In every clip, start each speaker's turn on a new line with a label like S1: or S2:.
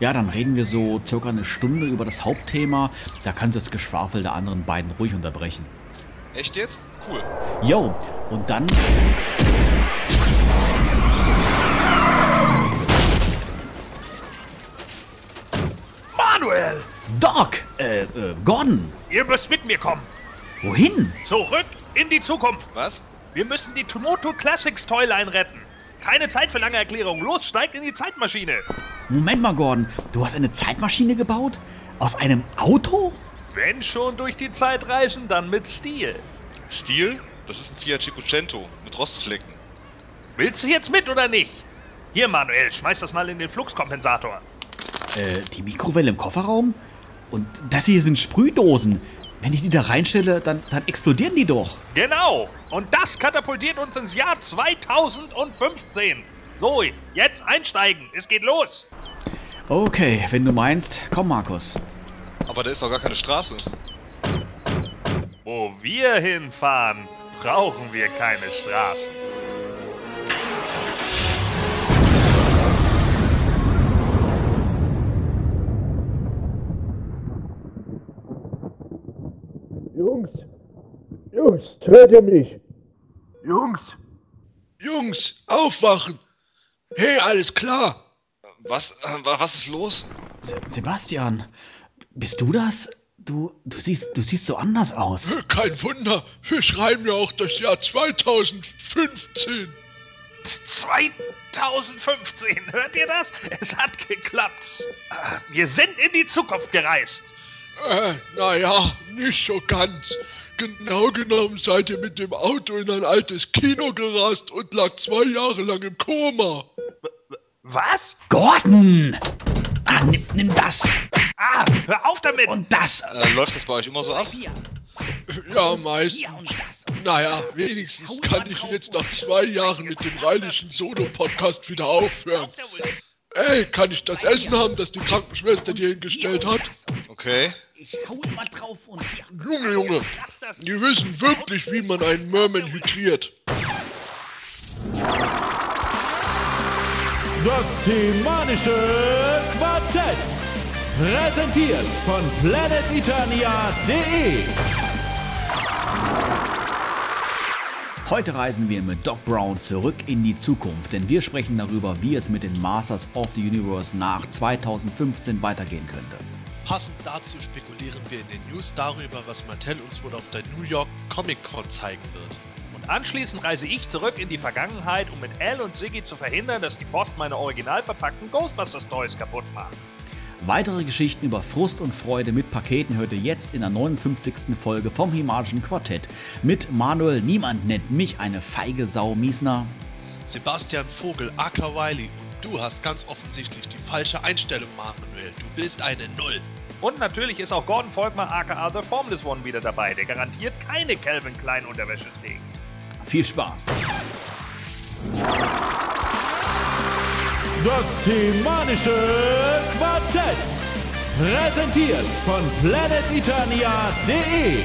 S1: Ja, dann reden wir so circa eine Stunde über das Hauptthema. Da kannst du das Geschwafel der anderen beiden ruhig unterbrechen.
S2: Echt jetzt? Cool.
S1: Jo, und dann.
S3: Manuel!
S1: Doc! Äh, äh, Gordon!
S3: Ihr müsst mit mir kommen.
S1: Wohin?
S3: Zurück in die Zukunft.
S2: Was?
S3: Wir müssen die Tomoto Classics Toyline retten. Keine Zeit für lange Erklärungen. Los, steigt in die Zeitmaschine.
S1: Moment mal, Gordon. Du hast eine Zeitmaschine gebaut? Aus einem Auto?
S3: Wenn schon durch die Zeit reisen, dann mit Stil.
S2: Stil? Das ist ein Fiat Cinquecento mit Rostflecken.
S3: Willst du jetzt mit oder nicht? Hier, Manuel, schmeiß das mal in den Fluxkompensator.
S1: Äh, die Mikrowelle im Kofferraum? Und das hier sind Sprühdosen. Wenn ich die da reinstelle, dann, dann explodieren die doch.
S3: Genau. Und das katapultiert uns ins Jahr 2015. So, jetzt einsteigen. Es geht los.
S1: Okay, wenn du meinst, komm, Markus.
S2: Aber da ist doch gar keine Straße.
S3: Wo wir hinfahren, brauchen wir keine Straßen.
S4: Jungs! Jungs, hört ihr mich? Jungs!
S5: Jungs, aufwachen! Hey, alles klar!
S2: Was, äh, wa- was ist los?
S1: Se Sebastian, bist du das? Du, du siehst, du siehst so anders aus.
S5: Kein Wunder, wir schreiben ja auch das Jahr 2015.
S3: 2015, hört ihr das? Es hat geklappt. Ah, Wir sind in die Zukunft gereist.
S5: Äh, naja, nicht so ganz. Genau genommen seid ihr mit dem Auto in ein altes Kino gerast und lag zwei Jahre lang im Koma.
S3: Was?
S1: Gordon! Ah, nimm, nimm das
S3: Ah, hör auf damit!
S1: und das.
S2: Äh, läuft das bei euch immer so ab?
S1: Hier,
S5: Ja, meistens.
S1: hier und das.
S5: Naja, wenigstens kann ich jetzt nach zwei Jahren mit dem rheinischen Solo-Podcast wieder aufhören. Ey, kann ich das Essen haben, das die Krankenschwester dir hingestellt hat?
S2: Okay.
S1: Ich hau immer drauf und hier.
S5: Junge, Junge, die wissen wirklich, wie man einen Merman hydriert.
S6: Das semanische Quartett. Präsentiert von planeteternia.de.
S1: Heute reisen wir mit Doc Brown zurück in die Zukunft, denn wir sprechen darüber, wie es mit den Masters of the Universe nach 2015 weitergehen könnte.
S7: Passend dazu spekulieren wir in den News darüber, was Mattel uns wohl auf der New York Comic Con zeigen wird.
S3: Und anschließend reise ich zurück in die Vergangenheit, um mit Al und Siggy zu verhindern, dass die Post meine original verpackten Ghostbusters Toys kaputt macht.
S1: Weitere Geschichten über Frust und Freude mit Paketen hört ihr jetzt in der 59. Folge vom Himalischen Quartett mit Manuel Niemand nennt mich eine feige Sau Miesner.
S7: Sebastian Vogel, aka Wiley, und du hast ganz offensichtlich die falsche Einstellung, Manuel. Du bist eine Null.
S3: Und natürlich ist auch Gordon Volkmar aka The Formless One wieder dabei, der garantiert keine Calvin Klein Unterwäsche trägt.
S1: Viel Spaß!
S6: Das semanische Quartett. Präsentiert von planeteternia.de.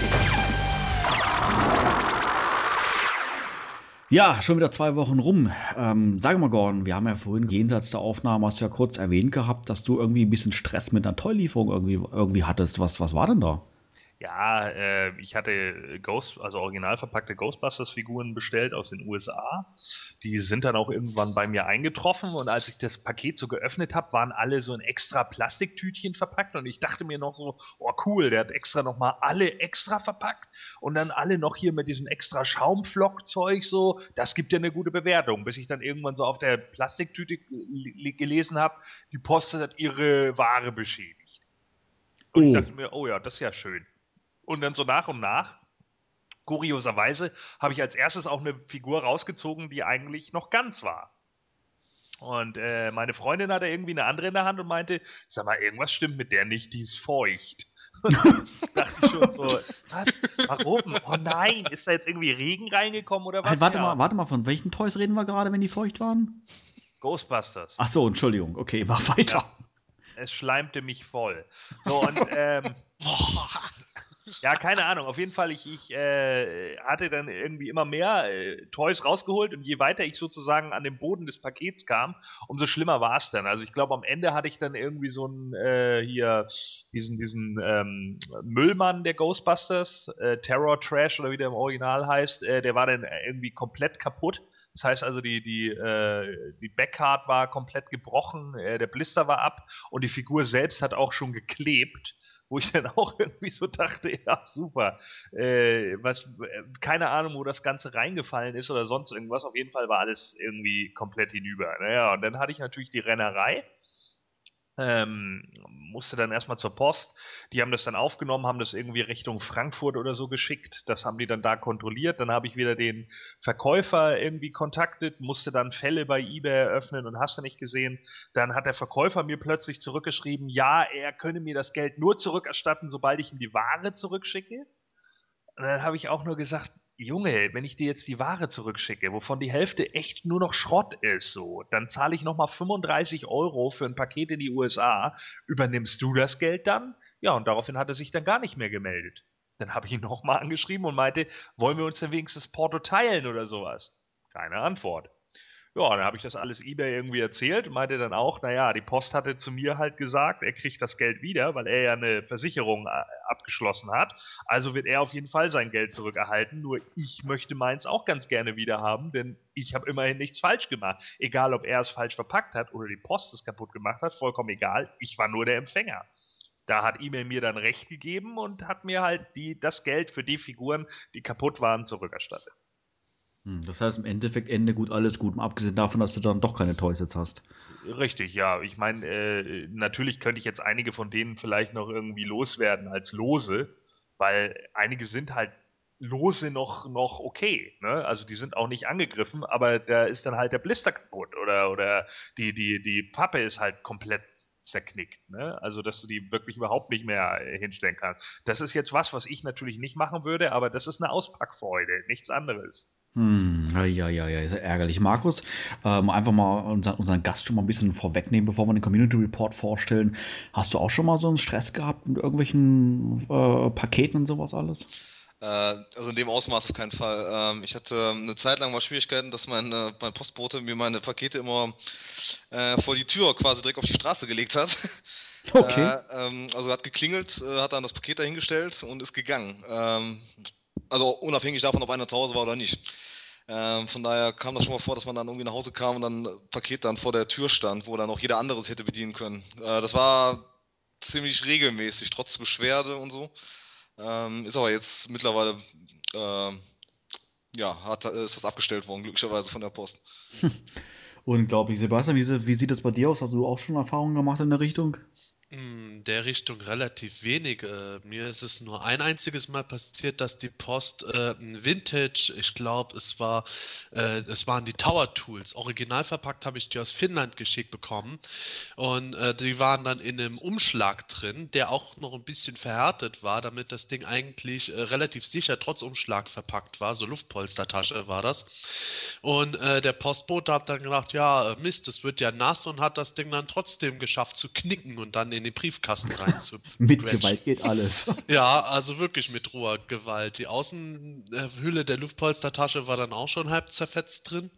S1: Ja, schon wieder zwei Wochen rum. Ähm, sag mal, Gordon, wir haben ja vorhin jenseits der Aufnahme hast du ja kurz erwähnt gehabt, dass du irgendwie ein bisschen Stress mit einer Tollieferung irgendwie, irgendwie hattest. Was, was war denn da?
S3: Ja, äh, ich hatte Ghost, also original verpackte Ghostbusters-Figuren bestellt aus den USA. Die sind dann auch irgendwann bei mir eingetroffen und als ich das Paket so geöffnet habe, waren alle so in extra Plastiktütchen verpackt und ich dachte mir noch so, oh cool, der hat extra nochmal alle extra verpackt und dann alle noch hier mit diesem extra Schaumflockzeug so, das gibt ja eine gute Bewertung, bis ich dann irgendwann so auf der Plastiktüte ge- gelesen habe, die Post hat ihre Ware beschädigt. Und ich
S1: Oh.
S3: dachte mir, oh ja, das ist ja schön. Und dann so nach und nach, kurioserweise, habe ich als erstes auch eine Figur rausgezogen, die eigentlich noch ganz war. Und äh, meine Freundin hatte irgendwie eine andere in der Hand und meinte, sag mal, irgendwas stimmt mit der nicht, die ist feucht. Und dachte ich schon so, was? Warum? Oh nein, ist da jetzt irgendwie Regen reingekommen oder was?
S1: Halt, warte
S3: Ja,
S1: mal, warte mal, von welchen Toys reden wir gerade, wenn die feucht waren?
S3: Ghostbusters.
S1: Ach so, Entschuldigung. Okay, mach weiter.
S3: Es schleimte mich voll. So, und ähm, Ja, keine Ahnung. Auf jeden Fall, ich, ich äh, hatte dann irgendwie immer mehr äh, Toys rausgeholt und je weiter ich sozusagen an den Boden des Pakets kam, umso schlimmer war es dann. Also ich glaube, am Ende hatte ich dann irgendwie so einen äh, hier diesen diesen ähm, Müllmann der Ghostbusters, äh, Terror Trash oder wie der im Original heißt, äh, der war dann irgendwie komplett kaputt. Das heißt also, die, die, äh, die Backcard war komplett gebrochen, äh, der Blister war ab und die Figur selbst hat auch schon geklebt wo ich dann auch irgendwie so dachte, ja, super. Äh, was, äh, keine Ahnung, wo das Ganze reingefallen ist oder sonst irgendwas. Auf jeden Fall war alles irgendwie komplett hinüber. Naja, und dann hatte ich natürlich die Rennerei ähm, musste dann erstmal zur Post. Die haben das dann aufgenommen, haben das irgendwie Richtung Frankfurt oder so geschickt. Das haben die dann da kontrolliert. Dann habe ich wieder den Verkäufer irgendwie kontaktet, musste dann Fälle bei eBay eröffnen und hast du nicht gesehen. Dann hat der Verkäufer mir plötzlich zurückgeschrieben, ja, er könne mir das Geld nur zurückerstatten, sobald ich ihm die Ware zurückschicke. Und dann habe ich auch nur gesagt, Junge, wenn ich dir jetzt die Ware zurückschicke, wovon die Hälfte echt nur noch Schrott ist, so, dann zahle ich nochmal 35 Euro für ein Paket in die USA. Übernimmst du das Geld dann? Ja, und daraufhin hat er sich dann gar nicht mehr gemeldet. Dann habe ich ihn nochmal angeschrieben und meinte, wollen wir uns denn wenigstens Porto teilen oder sowas? Keine Antwort. Ja, dann habe ich das alles eBay irgendwie erzählt, meinte dann auch, naja, die Post hatte zu mir halt gesagt, er kriegt das Geld wieder, weil er ja eine Versicherung äh, abgeschlossen hat. Also wird er auf jeden Fall sein Geld zurückerhalten. Nur ich möchte meins auch ganz gerne wieder haben, denn ich habe immerhin nichts falsch gemacht. Egal, ob er es falsch verpackt hat oder die Post es kaputt gemacht hat, vollkommen egal. Ich war nur der Empfänger. Da hat eBay mir dann recht gegeben und hat mir halt die, das Geld für die Figuren, die kaputt waren, zurückerstattet.
S1: Hm, das heißt im Endeffekt Ende gut, alles gut, abgesehen davon, dass du dann doch keine Toys jetzt hast.
S3: Richtig, ja. Ich meine, äh, natürlich könnte ich jetzt einige von denen vielleicht noch irgendwie loswerden als Lose, weil einige sind halt Lose noch, noch okay. Ne? Also die sind auch nicht angegriffen, aber da ist dann halt der Blister kaputt oder, oder die, die, die Pappe ist halt komplett zerknickt. Ne? Also, dass du die wirklich überhaupt nicht mehr hinstellen kannst. Das ist jetzt was, was ich natürlich nicht machen würde, aber das ist eine Auspackfreude, nichts anderes.
S1: Hm, ja, ja, ja, ist ja ärgerlich. Markus, ähm, einfach mal unseren, unseren Gast schon mal ein bisschen vorwegnehmen, bevor wir den Community Report vorstellen. Hast du auch schon mal so einen Stress gehabt mit irgendwelchen äh, Paketen und sowas alles?
S2: Äh, also in dem Ausmaß auf keinen Fall. Ähm, ich hatte eine Zeit lang mal Schwierigkeiten, dass mein, mein Postbote mir meine Pakete immer äh, vor die Tür quasi direkt auf die Straße gelegt hat. Okay. Äh, ähm, also hat geklingelt, äh, hat dann das Paket dahingestellt und ist gegangen. Ähm, also unabhängig davon, ob einer zu Hause war oder nicht. Ähm, von daher kam das schon mal vor, dass man dann irgendwie nach Hause kam und dann Paket dann vor der Tür stand, wo dann auch jeder andere es hätte bedienen können. Äh, das war ziemlich regelmäßig, trotz Beschwerde und so. Ähm, ist aber jetzt mittlerweile, äh, ja, hat, ist das abgestellt worden, glücklicherweise von der Post.
S1: Unglaublich. Sebastian, wie, wie, sieht das bei dir aus? Hast du auch schon Erfahrungen gemacht in der Richtung?
S7: In der Richtung relativ wenig. Äh, mir ist es nur ein einziges Mal passiert, dass die Post äh, ein Vintage, ich glaube, es war, äh, es waren die Tower Tools. Original verpackt habe ich die aus Finnland geschickt bekommen. Und äh, die waren dann in einem Umschlag drin, der auch noch ein bisschen verhärtet war, damit das Ding eigentlich äh, relativ sicher trotz Umschlag verpackt war. So Luftpolstertasche war das. Und der Postbote hat dann gedacht, ja, Mist, es wird ja nass und hat das Ding dann trotzdem geschafft zu knicken und dann in in den Briefkasten rein zu.
S1: mit Gewalt geht alles.
S7: ja, also wirklich mit roher Gewalt. Die Außenhülle der Luftpolstertasche war dann auch schon halb zerfetzt drin.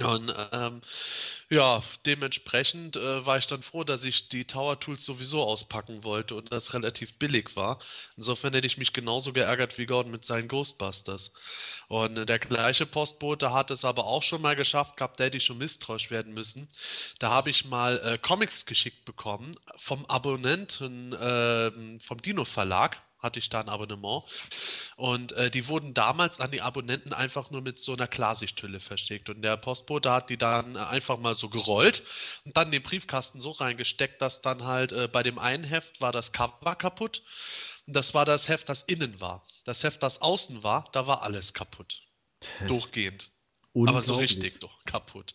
S7: Und ähm, ja, dementsprechend äh, war ich dann froh, dass ich die Tower Tools sowieso auspacken wollte und das relativ billig war. Insofern hätte ich mich genauso geärgert wie Gordon mit seinen Ghostbusters. Und äh, der gleiche Postbote hat es aber auch schon mal geschafft gehabt, da hätte ich schon misstrauisch werden müssen. Da habe ich mal äh, Comics geschickt bekommen vom Abonnenten äh, vom Dino Verlag hatte ich da ein Abonnement. Und äh, die wurden damals an die Abonnenten einfach nur mit so einer Klarsichthülle verschickt. Und der Postbote hat die dann einfach mal so gerollt und dann den Briefkasten so reingesteckt, dass dann halt äh, bei dem einen Heft war das Cover kaputt. Und das war das Heft, das innen war. Das Heft, das außen war, da war alles kaputt. Das Durchgehend. Aber so richtig doch, kaputt.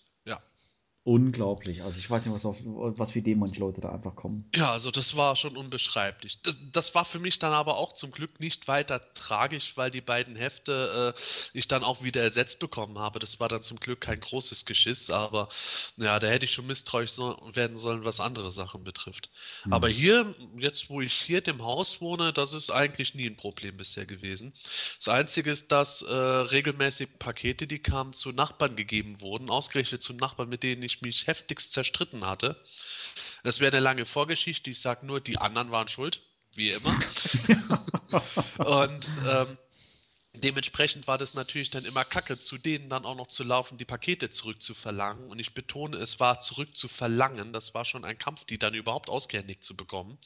S1: Unglaublich. Also ich weiß nicht, was, auf, was für Ideen manche Leute da einfach kommen.
S7: Ja, also das war schon unbeschreiblich. Das, das war für mich dann aber auch zum Glück nicht weiter tragisch, weil die beiden Hefte äh, ich dann auch wieder ersetzt bekommen habe. Das war dann zum Glück kein großes Geschiss, aber ja, da hätte ich schon misstrauisch so werden sollen, was andere Sachen betrifft.
S1: Hm.
S7: Aber hier, jetzt wo ich hier im Haus wohne, das ist eigentlich nie ein Problem bisher gewesen. Das Einzige ist, dass äh, regelmäßig Pakete, die kamen, zu Nachbarn gegeben wurden, ausgerechnet zu Nachbarn, mit denen ich mich heftigst zerstritten hatte. Das wäre eine lange Vorgeschichte. Ich sage nur, die anderen waren schuld, wie immer. Und ähm, dementsprechend war das natürlich dann immer kacke, zu denen dann auch noch zu laufen, die Pakete zurückzuverlangen. Und ich betone, es war zurückzuverlangen. Das war schon ein Kampf, die dann überhaupt ausgehändigt zu bekommen.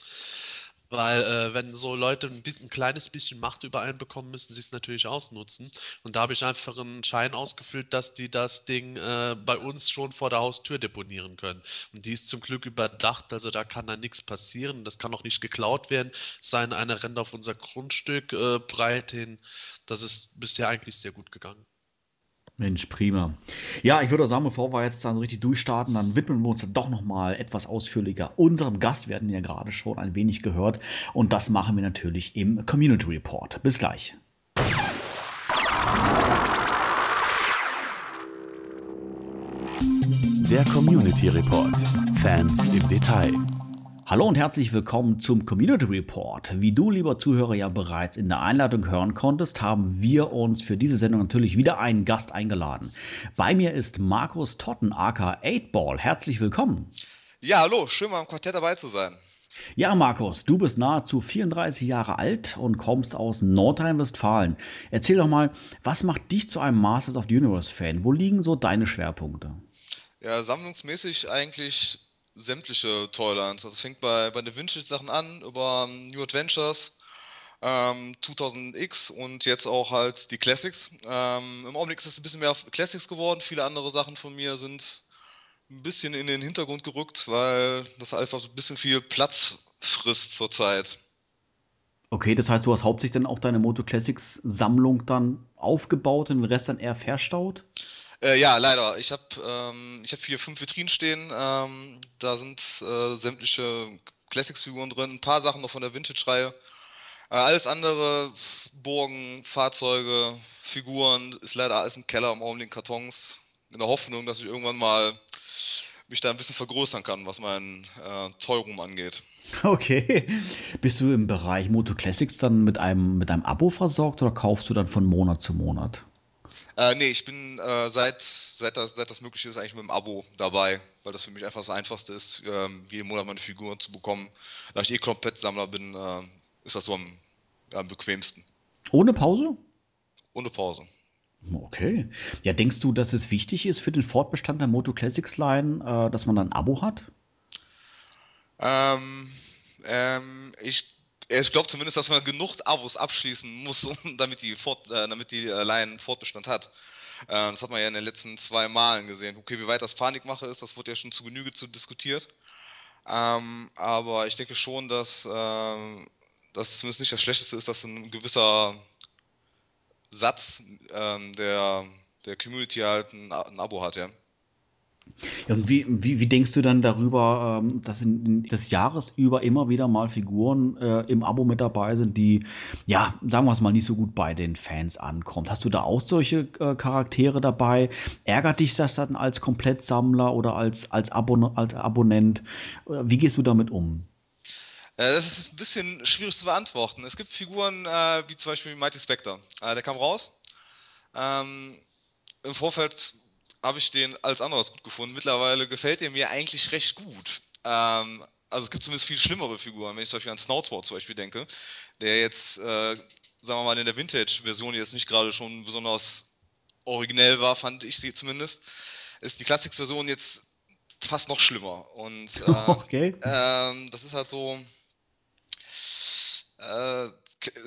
S7: Weil äh, wenn so Leute ein, bisschen, ein kleines bisschen Macht über einen bekommen, müssen sie es natürlich ausnutzen. Und da habe ich einfach einen Schein ausgefüllt, dass die das Ding äh, bei uns schon vor der Haustür deponieren können. Und die ist zum Glück überdacht, also da kann da nichts passieren. Das kann auch nicht geklaut werden. Es sei denn, einer rennt auf unser Grundstück äh, breit hin. Das ist bisher eigentlich sehr gut gegangen.
S1: Mensch, prima. Ja, ich würde sagen, bevor wir jetzt dann richtig durchstarten, dann widmen wir uns dann doch nochmal etwas ausführlicher unserem Gast. Wir hatten ja gerade schon ein wenig gehört und das machen wir natürlich im Community Report. Bis gleich.
S6: Der Community Report. Fans im Detail.
S1: Hallo und herzlich willkommen zum Community Report. Wie du, lieber Zuhörer, ja bereits in der Einladung hören konntest, haben wir uns für diese Sendung natürlich wieder einen Gast eingeladen. Bei mir ist Markus Totten, aka 8ball. Herzlich willkommen.
S2: Ja, hallo, schön mal im Quartett dabei zu sein.
S1: Ja, Markus, du bist nahezu 34 Jahre alt und kommst aus Nordrhein-Westfalen. Erzähl doch mal, was macht dich zu einem Masters of the Universe-Fan? Wo liegen so deine Schwerpunkte?
S2: Ja, sammlungsmäßig eigentlich sämtliche Toylands. Das fängt bei, bei den Vintage-Sachen an, über ähm, New Adventures, ähm, 2000X und jetzt auch halt die Classics. Ähm, Im Augenblick ist es ein bisschen mehr Classics geworden. Viele andere Sachen von mir sind ein bisschen in den Hintergrund gerückt, weil das einfach so ein bisschen viel Platz frisst zurzeit.
S1: Okay, das heißt, du hast hauptsächlich dann auch deine Moto Classics Sammlung dann aufgebaut und den Rest dann eher verstaut?
S2: Äh, ja, leider. Ich habe ähm, hab hier fünf Vitrinen stehen. Ähm, da sind äh, sämtliche Classics-Figuren drin, ein paar Sachen noch von der Vintage-Reihe. Äh, alles andere, Burgen, Fahrzeuge, Figuren, ist leider alles im Keller im Augenblick Kartons. In der Hoffnung, dass ich irgendwann mal mich da ein bisschen vergrößern kann, was mein äh, Toyroom angeht.
S1: Okay. Bist du im Bereich Moto Classics dann mit einem, mit einem Abo versorgt oder kaufst du dann von Monat zu Monat?
S2: Äh, nee, ich bin äh, seit, seit, das, seit das möglich ist eigentlich mit dem Abo dabei, weil das für mich einfach das Einfachste ist, ähm, jeden Monat meine Figuren zu bekommen. Da ich eh Komplettsammler bin, äh, ist das so am, am bequemsten.
S1: Ohne Pause?
S2: Ohne Pause.
S1: Okay. Ja, denkst du, dass es wichtig ist für den Fortbestand der Moto Classics Line, äh, dass man ein Abo hat?
S2: Ähm, ähm, ich ich glaube zumindest, dass man genug Abos abschließen muss, damit die, Fort, äh, damit die äh, Line Fortbestand hat. Äh, das hat man ja in den letzten zwei Malen gesehen. Okay, wie weit das Panikmache ist, das wurde ja schon zu Genüge zu diskutiert. Ähm, aber ich denke schon, dass äh, das zumindest nicht das Schlechteste ist, dass ein gewisser Satz ähm, der, der Community halt ein, ein Abo hat, ja.
S1: Und wie, wie, wie denkst du dann darüber, ähm, dass in, des Jahres über immer wieder mal Figuren äh, im Abo mit dabei sind, die, ja, sagen wir es mal, nicht so gut bei den Fans ankommt? Hast du da auch solche äh, Charaktere dabei? Ärgert dich das dann als Komplettsammler oder als, als, Abon als Abonnent? Wie gehst du damit um?
S2: Äh, das ist ein bisschen schwierig zu beantworten. Es gibt Figuren äh, wie zum Beispiel Mighty Spectre. Äh, der kam raus. Ähm, Im Vorfeld habe ich den als anderes gut gefunden. Mittlerweile gefällt er mir eigentlich recht gut. Ähm, also es gibt zumindest viel schlimmere Figuren, wenn ich zum Beispiel an Snoutsword zum Beispiel denke, der jetzt, äh, sagen wir mal, in der Vintage-Version jetzt nicht gerade schon besonders originell war, fand ich sie zumindest, ist die Classics-Version jetzt fast noch schlimmer. Und äh, okay. ähm, das ist halt so. Äh,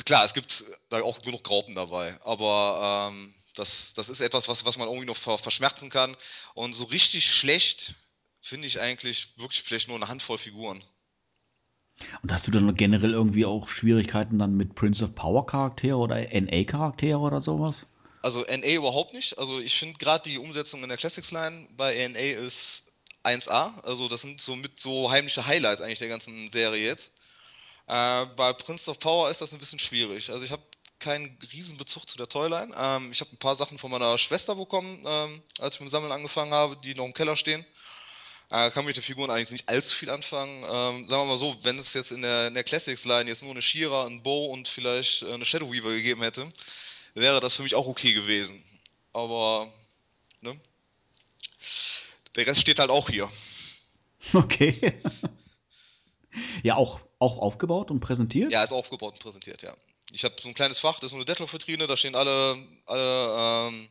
S2: klar, es gibt da auch genug Graupen dabei, aber ähm, das, das ist etwas, was, was man irgendwie noch verschmerzen kann. Und so richtig schlecht finde ich eigentlich wirklich vielleicht nur eine Handvoll Figuren.
S1: Und hast du dann generell irgendwie auch Schwierigkeiten dann mit Prince of Power Charaktere oder NA Charaktere oder sowas?
S2: Also NA überhaupt nicht. Also ich finde gerade die Umsetzung in der Classics Line bei NA ist 1A. Also das sind so mit so heimliche Highlights eigentlich der ganzen Serie jetzt. Äh, bei Prince of Power ist das ein bisschen schwierig. Also ich habe keinen Riesenbezug zu der Toyline. Ähm, ich habe ein paar Sachen von meiner Schwester bekommen, ähm, als ich mit dem Sammeln angefangen habe, die noch im Keller stehen. Äh, kann mit den Figuren eigentlich nicht allzu viel anfangen. Ähm, sagen wir mal so, wenn es jetzt in der, in der Classics-Line jetzt nur eine Shira, ein Bow und vielleicht äh, eine Shadow Weaver gegeben hätte, wäre das für mich auch okay gewesen. Aber, ne? Der Rest steht halt auch hier.
S1: Okay. ja, auch, auch aufgebaut und präsentiert?
S2: Ja, ist aufgebaut und präsentiert, ja. Ich habe so ein kleines Fach, das ist so eine Deadlock-Vitrine, da stehen alle, alle ähm,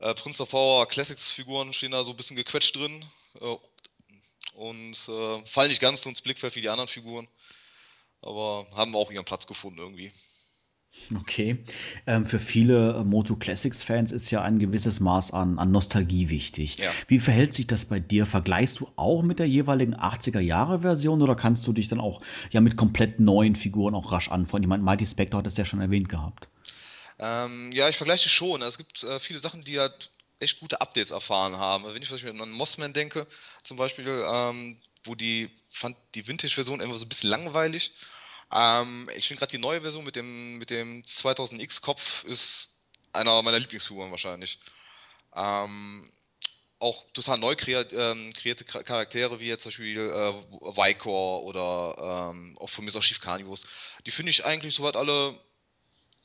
S2: äh, Prince of Power Classics-Figuren stehen da so ein bisschen gequetscht drin. Äh, und äh, fallen nicht ganz so ins Blickfeld wie die anderen Figuren. Aber haben auch ihren Platz gefunden irgendwie.
S1: Okay. Ähm, für viele äh, Moto Classics-Fans ist ja ein gewisses Maß an, an Nostalgie wichtig. Ja. Wie verhält sich das bei dir? Vergleichst du auch mit der jeweiligen 80er-Jahre-Version oder kannst du dich dann auch ja mit komplett neuen Figuren auch rasch anfreunden? Ich meine, Mighty Spectre hat es ja schon erwähnt gehabt.
S2: Ähm, ja, ich vergleiche schon. Es gibt äh, viele Sachen, die halt echt gute Updates erfahren haben. Wenn ich zum Beispiel an Mossman denke, zum Beispiel, ähm, wo die fand die Vintage-Version immer so ein bisschen langweilig. Ähm, ich finde gerade die neue Version mit dem, mit dem 2000X-Kopf ist einer meiner Lieblingsfiguren wahrscheinlich. Ähm, auch total neu kreiert, ähm, kreierte Charaktere, wie jetzt zum Beispiel äh, Vicor oder ähm, auch von mir auch Chief Carnivus. Die finde ich eigentlich soweit alle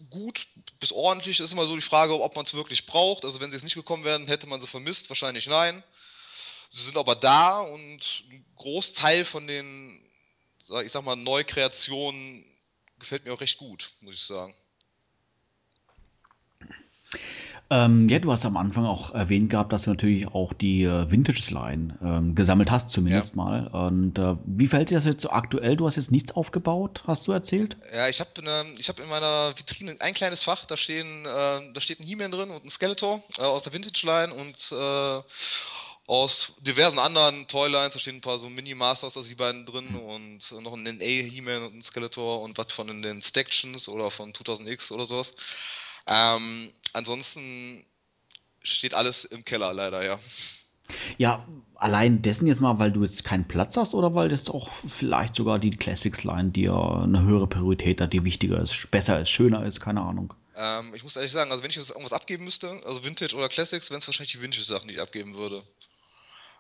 S2: gut bis ordentlich. Ist immer so die Frage, ob man es wirklich braucht. Also wenn sie jetzt nicht gekommen wären, hätte man sie vermisst. Wahrscheinlich nein. Sie sind aber da und ein Großteil von den ich sag mal, Neukreation gefällt mir auch recht gut, muss ich sagen.
S1: Ähm, ja, du hast am Anfang auch erwähnt gehabt, dass du natürlich auch die äh, Vintage-Line ähm, gesammelt hast, zumindest ja. mal. Und äh, wie fällt dir das jetzt so aktuell? Du hast jetzt nichts aufgebaut, hast du erzählt?
S2: Ja, ich habe ne, hab in meiner Vitrine ein kleines Fach, da, stehen, äh, da steht ein He-Man drin und ein Skeletor äh, aus der Vintage-Line und äh, aus diversen anderen Toylines, da stehen ein paar so Mini-Masters aus die beiden drin mhm. und noch ein NA He-Man und ein Skeletor und was von den Stactions oder von 2000X oder sowas. Ähm, ansonsten steht alles im Keller leider, ja.
S1: Ja, allein dessen jetzt mal, weil du jetzt keinen Platz hast oder weil jetzt auch vielleicht sogar die Classics-Line dir eine höhere Priorität hat, die wichtiger ist, besser ist, schöner ist, keine Ahnung.
S2: Ähm, ich muss ehrlich sagen, also wenn ich jetzt irgendwas abgeben müsste, also Vintage oder Classics, wären es wahrscheinlich die Vintage-Sachen, die ich abgeben würde.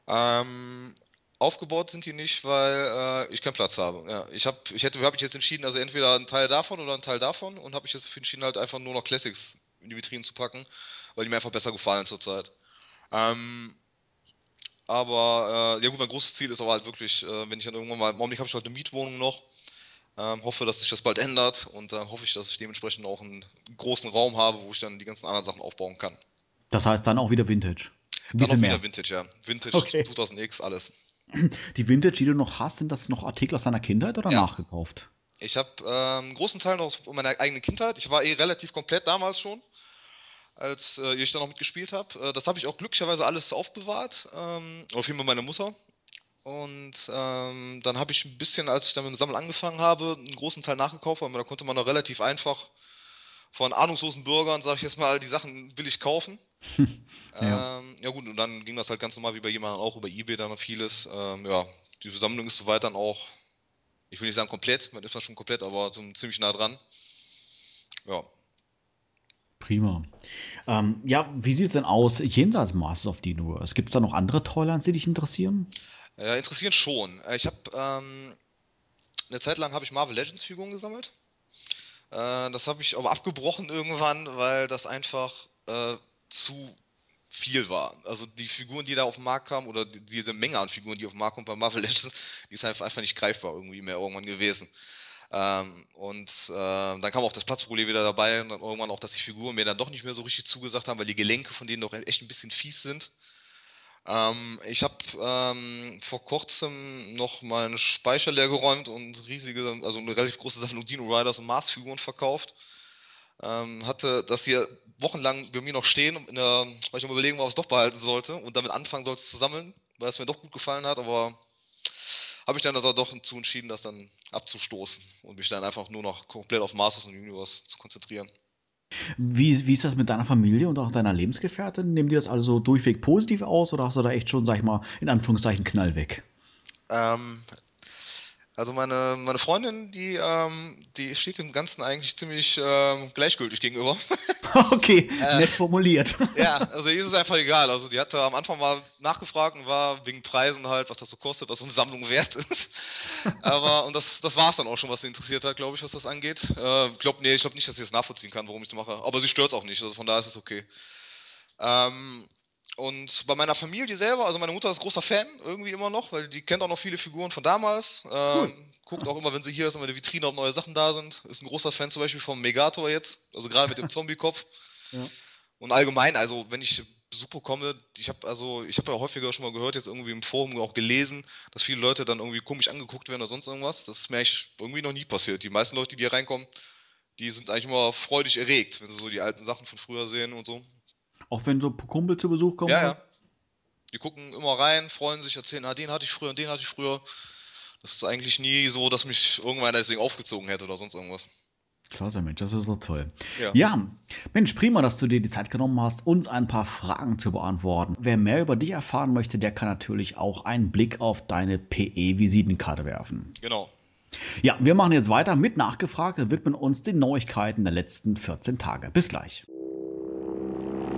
S2: Ähm, aufgebaut sind die nicht, weil äh, ich keinen Platz habe. Ja, ich habe, ich hätte, habe ich jetzt entschieden, also entweder ein Teil davon oder ein Teil davon und habe ich jetzt entschieden, halt einfach nur noch Classics in die Vitrinen zu packen, weil die mir einfach besser gefallen zurzeit. Ähm, aber äh, ja gut, mein großes Ziel ist aber halt wirklich, äh, wenn ich dann irgendwann mal, im Augenblick habe ich halt eine Mietwohnung noch, ähm, hoffe, dass sich das bald ändert und dann hoffe ich, dass ich dementsprechend auch einen großen Raum habe, wo ich dann die ganzen anderen Sachen aufbauen kann.
S1: Das heißt dann auch wieder Vintage.
S2: Dann auch wieder mehr. Vintage, ja. Vintage okay. 2000X, alles.
S1: Die Vintage, die du noch hast, sind das noch Artikel aus deiner Kindheit oder ja. nachgekauft?
S2: Ich habe ähm, einen großen Teil noch aus meiner eigenen Kindheit. Ich war eh relativ komplett damals schon, als äh, ich da noch mitgespielt habe. Äh, das habe ich auch glücklicherweise alles aufbewahrt. Ähm, auf jeden Fall meine Mutter. Und ähm, dann habe ich ein bisschen, als ich dann mit dem Sammeln angefangen habe, einen großen Teil nachgekauft, weil da konnte man noch relativ einfach von ahnungslosen Bürgern, sage ich jetzt mal, die Sachen will ich kaufen. ja. Ähm, ja gut, und dann ging das halt ganz normal wie bei jemandem auch über Ebay dann vieles. Ähm, ja, die Sammlung ist soweit dann auch, ich will nicht sagen komplett, man ist da schon komplett, aber so ziemlich nah dran. Ja.
S1: Prima. Ähm, ja, wie sieht es denn aus jenseits Masters of the Universe? Gibt es da noch andere Toylines, die dich interessieren?
S2: Ja, interessieren schon. Äh, ich habe ähm, eine Zeit lang habe ich Marvel Legends Figuren gesammelt. Äh, das habe ich aber abgebrochen irgendwann, weil das einfach äh, zu viel war. Also die Figuren, die da auf den Markt kamen, oder diese Menge an Figuren, die auf den Markt kommen bei Marvel Legends, die ist einfach, einfach nicht greifbar irgendwie mehr irgendwann gewesen. Ähm, und äh, dann kam auch das Platzproblem wieder dabei und dann irgendwann auch, dass die Figuren mir dann doch nicht mehr so richtig zugesagt haben, weil die Gelenke von denen doch echt ein bisschen fies sind. Ähm, ich habe ähm, vor kurzem noch meinen Speicher leer geräumt und riesige, also eine relativ große Sammlung Dino Riders und Mars-Figuren verkauft. Ähm, hatte das hier wochenlang bei mir noch stehen, der, weil ich mir überlegen war, ob ich es doch behalten sollte und damit anfangen sollte zu sammeln, weil es mir doch gut gefallen hat, aber habe ich dann also doch dazu entschieden, das dann abzustoßen und mich dann einfach nur noch komplett auf Masters und Universe zu konzentrieren.
S1: Wie, wie ist das mit deiner Familie und auch deiner Lebensgefährtin? Nehmen die das also durchweg positiv aus oder hast du da echt schon, sag ich mal, in Anführungszeichen Knall weg?
S2: Ähm, also meine, meine Freundin, die, ähm, die steht dem Ganzen eigentlich ziemlich ähm, gleichgültig gegenüber.
S1: okay, äh, nett formuliert.
S2: ja, also ihr ist es einfach egal. Also die hatte am Anfang mal nachgefragt und war wegen Preisen halt, was das so kostet, was so eine Sammlung wert ist. Aber, und das, das war es dann auch schon, was sie interessiert hat, glaube ich, was das angeht. Äh, glaub, nee, ich glaube nicht, dass sie das nachvollziehen kann, warum ich das mache. Aber sie stört es auch nicht, also von daher ist es okay. Ähm, und bei meiner Familie selber, also meine Mutter ist großer Fan, irgendwie immer noch, weil die kennt auch noch viele Figuren von damals. Ähm, cool. Guckt auch immer, wenn sie hier ist, immer die Vitrine, ob neue Sachen da sind. Ist ein großer Fan zum Beispiel vom Megator jetzt, also gerade mit dem Zombie-Kopf. Ja. Und allgemein, also wenn ich Besuch bekomme, ich habe also, ich habe ja häufiger schon mal gehört, jetzt irgendwie im Forum auch gelesen, dass viele Leute dann irgendwie komisch angeguckt werden oder sonst irgendwas. Das ist mir eigentlich irgendwie noch nie passiert. Die meisten Leute, die hier reinkommen, die sind eigentlich immer freudig erregt, wenn sie so die alten Sachen von früher sehen und so.
S1: Auch wenn so Kumpel zu Besuch kommen?
S2: Ja, ja. Die gucken immer rein, freuen sich, erzählen, ah, den hatte ich früher und den hatte ich früher. Das ist eigentlich nie so, dass mich irgendwann deswegen aufgezogen hätte oder sonst irgendwas.
S1: Klasse, Mensch, das ist so toll. Ja. ja. Mensch, prima, dass du dir die Zeit genommen hast, uns ein paar Fragen zu beantworten. Wer mehr über dich erfahren möchte, der kann natürlich auch einen Blick auf deine PE-Visitenkarte werfen.
S2: Genau.
S1: Ja, wir machen jetzt weiter mit Nachgefragt und widmen uns den Neuigkeiten der letzten 14 Tage. Bis gleich.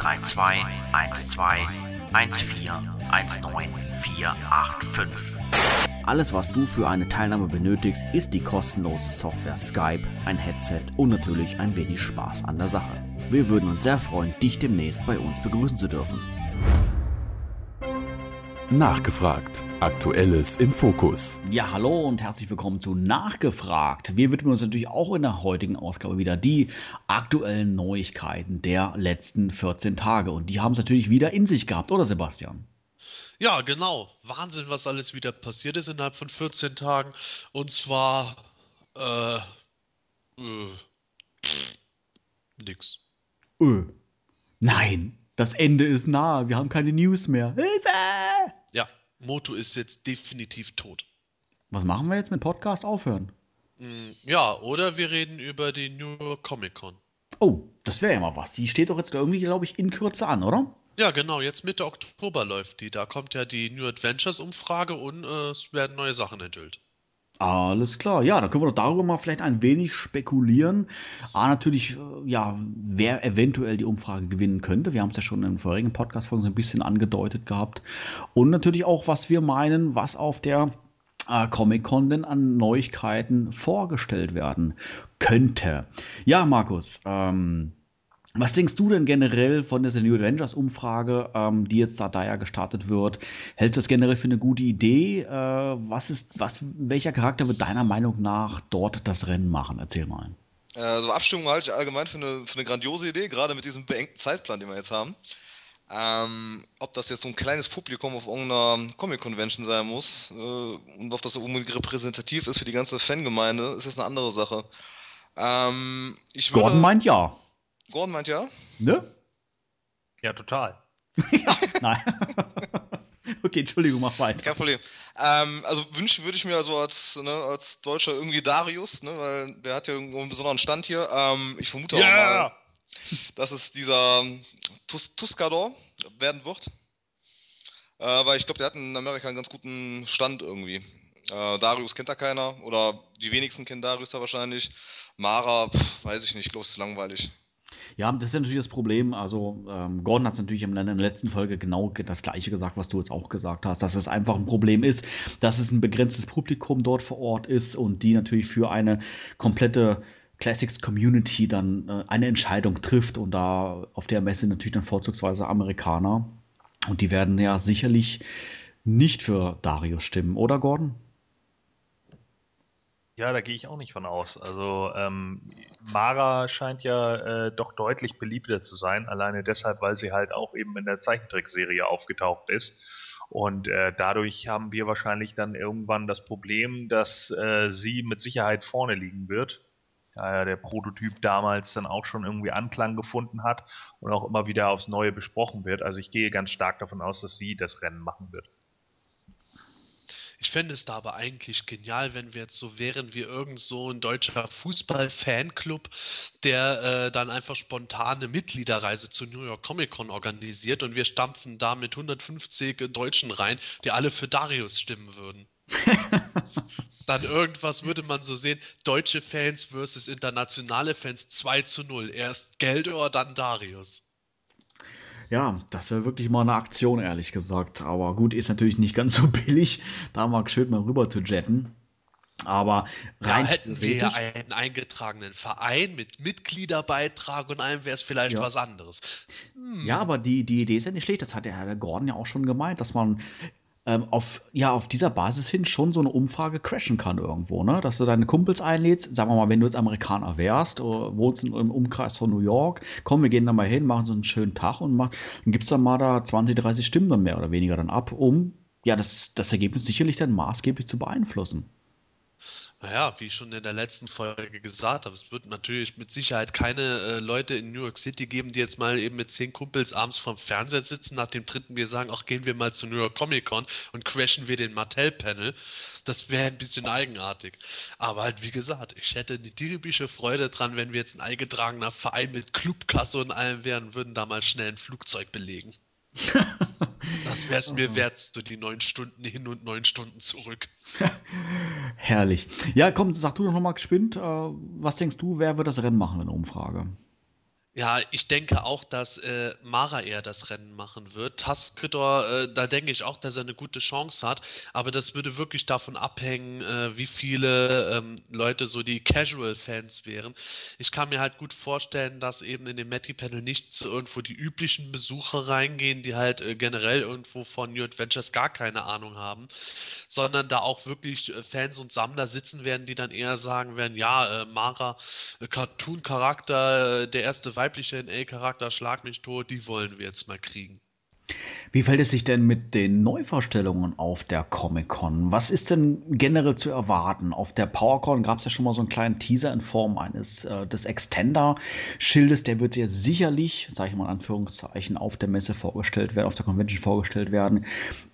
S1: 032 12 14 19 485. Alles, was du für eine Teilnahme benötigst, ist die kostenlose Software Skype, ein Headset und natürlich ein wenig Spaß an der Sache. Wir würden uns sehr freuen, dich demnächst bei uns begrüßen zu dürfen.
S6: Nachgefragt. Aktuelles im Fokus.
S1: Ja, hallo und herzlich willkommen zu Nachgefragt. Wir widmen uns natürlich auch in der heutigen Ausgabe wieder die aktuellen Neuigkeiten der letzten 14 Tage. Und die haben es natürlich wieder in sich gehabt, oder Sebastian?
S7: Ja, genau. Wahnsinn, was alles wieder passiert ist innerhalb von 14 Tagen. Und zwar, äh, äh, nix.
S1: Öh. Nein, das Ende ist nah. Wir haben keine News mehr. Hilfe!
S7: Moto ist jetzt definitiv tot.
S1: Was machen wir jetzt mit Podcast aufhören?
S7: Mm, ja, oder wir reden über die New York Comic Con.
S1: Oh, das wäre ja mal was. Die steht doch jetzt irgendwie, glaube ich, in Kürze an, oder?
S7: Ja, genau. Jetzt Mitte Oktober läuft die. Da kommt ja die New Adventures Umfrage und äh, es werden neue Sachen enthüllt.
S1: Alles klar, ja, da können wir doch darüber mal vielleicht ein wenig spekulieren. A, natürlich, äh, ja, wer eventuell die Umfrage gewinnen könnte. Wir haben es ja schon in vorigen Podcast-Folgen so ein bisschen angedeutet gehabt. Und natürlich auch, was wir meinen, was auf der äh, Comic-Con denn an Neuigkeiten vorgestellt werden könnte. Ja, Markus, ähm, was denkst du denn generell von dieser New Avengers Umfrage, ähm, die jetzt da, da ja gestartet wird? Hältst du das generell für eine gute Idee? Äh, was ist, was, welcher Charakter wird deiner Meinung nach dort das Rennen machen? Erzähl mal.
S2: Also Abstimmung halte ich allgemein für eine, für eine grandiose Idee, gerade mit diesem beengten Zeitplan, den wir jetzt haben. Ähm, ob das jetzt so ein kleines Publikum auf irgendeiner Comic-Convention sein muss äh, und ob das unbedingt repräsentativ ist für die ganze Fangemeinde, ist jetzt eine andere Sache.
S1: Ähm, Gordon meint ja.
S2: Gordon meint ja?
S1: Ne?
S3: Ja, total.
S1: ja, nein. okay, Entschuldigung, mach weiter.
S2: Kein Problem. Ähm, also wünschen würde ich mir also als, ne, als Deutscher irgendwie Darius, ne, weil der hat ja irgendwo einen besonderen Stand hier. Ähm, ich vermute yeah. auch mal, dass es dieser Tus Tuscador werden wird. Äh, weil ich glaube, der hat in Amerika einen ganz guten Stand irgendwie. Äh, Darius kennt da keiner oder die wenigsten kennen Darius da wahrscheinlich. Mara, pf, weiß ich nicht, ich glaube, es ist langweilig.
S1: Ja, das ist natürlich das Problem. Also, ähm, Gordon hat es natürlich in der letzten Folge genau das Gleiche gesagt, was du jetzt auch gesagt hast, dass es einfach ein Problem ist, dass es ein begrenztes Publikum dort vor Ort ist und die natürlich für eine komplette Classics Community dann äh, eine Entscheidung trifft und da auf der Messe natürlich dann vorzugsweise Amerikaner. Und die werden ja sicherlich nicht für Darius stimmen, oder Gordon?
S3: Ja, da gehe ich auch nicht von aus. Also ähm, Mara scheint ja äh, doch deutlich beliebter zu sein, alleine deshalb, weil sie halt auch eben in der Zeichentrickserie aufgetaucht ist. Und äh, dadurch haben wir wahrscheinlich dann irgendwann das Problem, dass äh, sie mit Sicherheit vorne liegen wird. Da ja der Prototyp damals dann auch schon irgendwie Anklang gefunden hat und auch immer wieder aufs Neue besprochen wird. Also ich gehe ganz stark davon aus, dass sie das Rennen machen wird.
S7: Ich fände es da aber eigentlich genial, wenn wir jetzt so wären wie irgend so ein deutscher Fußball-Fanclub, der äh, dann einfach spontane Mitgliederreise zur New York Comic Con organisiert und wir stampfen da mit 150 Deutschen rein, die alle für Darius stimmen würden. dann irgendwas würde man so sehen, deutsche Fans versus internationale Fans 2 zu 0. Erst Geldor, dann Darius.
S1: Ja, das wäre wirklich mal eine Aktion, ehrlich gesagt. Aber gut, ist natürlich nicht ganz so billig, da mal schön mal rüber zu jetten. Aber rein
S7: ja, hätten wir ja einen eingetragenen Verein mit Mitgliederbeitrag und allem wäre es vielleicht ja. was anderes.
S1: Hm. Ja, aber die, die Idee ist ja nicht schlecht. Das hat der Herr Gordon ja auch schon gemeint, dass man ähm, auf, ja, auf dieser Basis hin schon so eine Umfrage crashen kann irgendwo, ne? Dass du deine Kumpels einlädst, sagen wir mal, wenn du jetzt Amerikaner wärst oder wohnst im Umkreis von New York, komm, wir gehen da mal hin, machen so einen schönen Tag und mach, dann gibt's dann mal da 20, 30 Stimmen dann mehr oder weniger dann ab, um ja, das, das Ergebnis sicherlich dann maßgeblich zu beeinflussen.
S7: Naja, wie ich schon in der letzten Folge gesagt habe, es wird natürlich mit Sicherheit keine äh, Leute in New York City geben, die jetzt mal eben mit zehn Kumpels abends vorm Fernseher sitzen, nach dem dritten wir sagen, ach, gehen wir mal zu New York Comic Con und crashen wir den Mattel-Panel. Das wäre ein bisschen eigenartig. Aber halt, wie gesagt, ich hätte eine diebische Freude dran, wenn wir jetzt ein eingetragener Verein mit Clubkasse und allem wären, würden da mal schnell ein Flugzeug belegen. Das wäre es mir wert, so die neun Stunden hin und neun Stunden zurück.
S1: Herrlich. Ja, komm, sag du noch mal geschwind, äh, was denkst du, wer wird das Rennen machen in der Umfrage?
S7: Ja, ich denke auch, dass äh, Mara eher das Rennen machen wird. Tuskedor, äh, da denke ich auch, dass er eine gute Chance hat. Aber das würde wirklich davon abhängen, äh, wie viele ähm, Leute so die Casual-Fans wären. Ich kann mir halt gut vorstellen, dass eben in dem Matty-Panel nicht so irgendwo die üblichen Besucher reingehen, die halt äh, generell irgendwo von New Adventures gar keine Ahnung haben, sondern da auch wirklich äh, Fans und Sammler sitzen werden, die dann eher sagen werden, ja, äh, Mara, Cartoon-Charakter, der erste weibliche NA-Charakter, Schlag mich tot, die wollen wir jetzt mal kriegen.
S1: Wie fällt es sich denn mit den Neuvorstellungen auf der Comic-Con? Was ist denn generell zu erwarten? Auf der PowerCon gab es ja schon mal so einen kleinen Teaser in Form eines äh, des Extender-Schildes. Der wird ja sicherlich, sage ich mal in Anführungszeichen, auf der Messe vorgestellt werden, auf der Convention vorgestellt werden.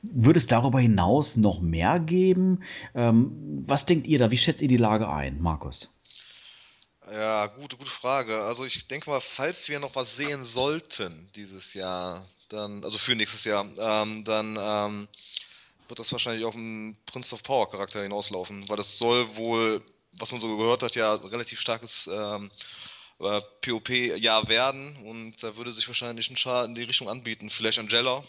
S1: Wird es darüber hinaus noch mehr geben? Ähm, was denkt ihr da? Wie schätzt ihr die Lage ein, Markus?
S2: Ja, gute, gute Frage. Also ich denke mal, falls wir noch was sehen sollten dieses Jahr, dann, also für nächstes Jahr, ähm, dann ähm, wird das wahrscheinlich auf einen Prince of Power Charakter hinauslaufen, weil das soll wohl, was man so gehört hat, ja relativ starkes ähm, äh, POP-Jahr werden und da würde sich wahrscheinlich ein Char in die Richtung anbieten. Vielleicht Angela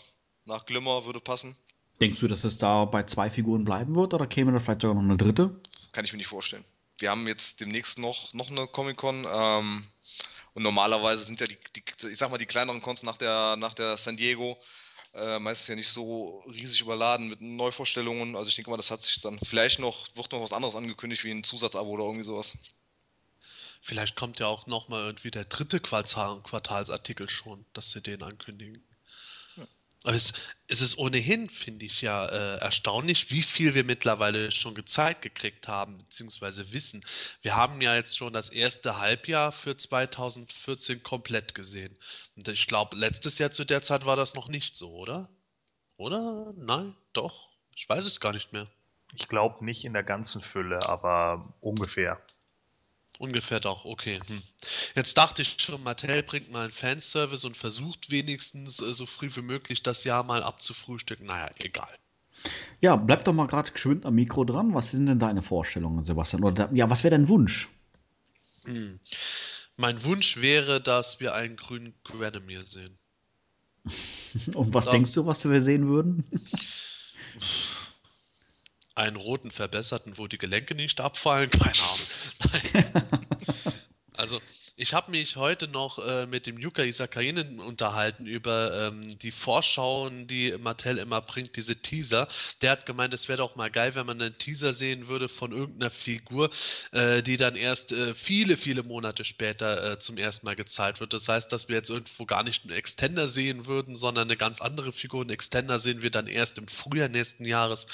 S2: nach Glimmer würde passen.
S1: Denkst du, dass es da bei zwei Figuren bleiben wird oder käme da vielleicht sogar noch eine dritte?
S2: Kann ich mir nicht vorstellen wir haben jetzt demnächst noch, noch eine Comic-Con. Ähm, und normalerweise sind ja die, die, ich sag mal, die kleineren Cons nach der, nach der San Diego äh, meistens ja nicht so riesig überladen mit Neuvorstellungen. Also ich denke mal, das hat sich dann vielleicht noch, wird noch was anderes angekündigt, wie ein Zusatzabo oder irgendwie sowas.
S7: Vielleicht kommt ja auch nochmal irgendwie der dritte Quartal, Quartalsartikel schon, dass sie den ankündigen. Aber es, es ist ohnehin, finde ich ja äh, erstaunlich, wie viel wir mittlerweile schon gezeigt gekriegt haben, beziehungsweise wissen. Wir haben ja jetzt schon das erste Halbjahr für 2014 komplett gesehen. Und ich glaube, letztes Jahr zu der Zeit war das noch nicht so, oder? Oder? Nein? Doch? Ich weiß es gar nicht mehr.
S3: Ich glaube nicht in der ganzen Fülle, aber ungefähr.
S7: Ungefähr doch, okay. Hm. Jetzt dachte ich schon, Mattel bringt mal einen Fanservice und versucht wenigstens äh, so früh wie möglich das Jahr mal abzufrühstücken. Naja, egal.
S1: Ja, bleib doch mal gerade geschwind am Mikro dran. Was sind denn deine Vorstellungen, Sebastian? Oder ja, was wäre dein Wunsch?
S7: Hm. Mein Wunsch wäre, dass wir einen grünen Granomir sehen.
S1: und was denkst du, was wir sehen würden?
S7: einen roten verbesserten, wo die Gelenke nicht abfallen. Keine Ahnung. also, Ich habe mich heute noch äh, mit dem Yuka Isakainen unterhalten über ähm, die Vorschauen, die Mattel immer bringt, diese Teaser. Der hat gemeint, es wäre doch mal geil, wenn man einen Teaser sehen würde von irgendeiner Figur, äh, die dann erst äh, viele, viele Monate später äh, zum ersten Mal gezeigt wird. Das heißt, dass wir jetzt irgendwo gar nicht einen Extender sehen würden, sondern eine ganz andere Figur. Einen Extender sehen wir dann erst im Frühjahr nächsten Jahres.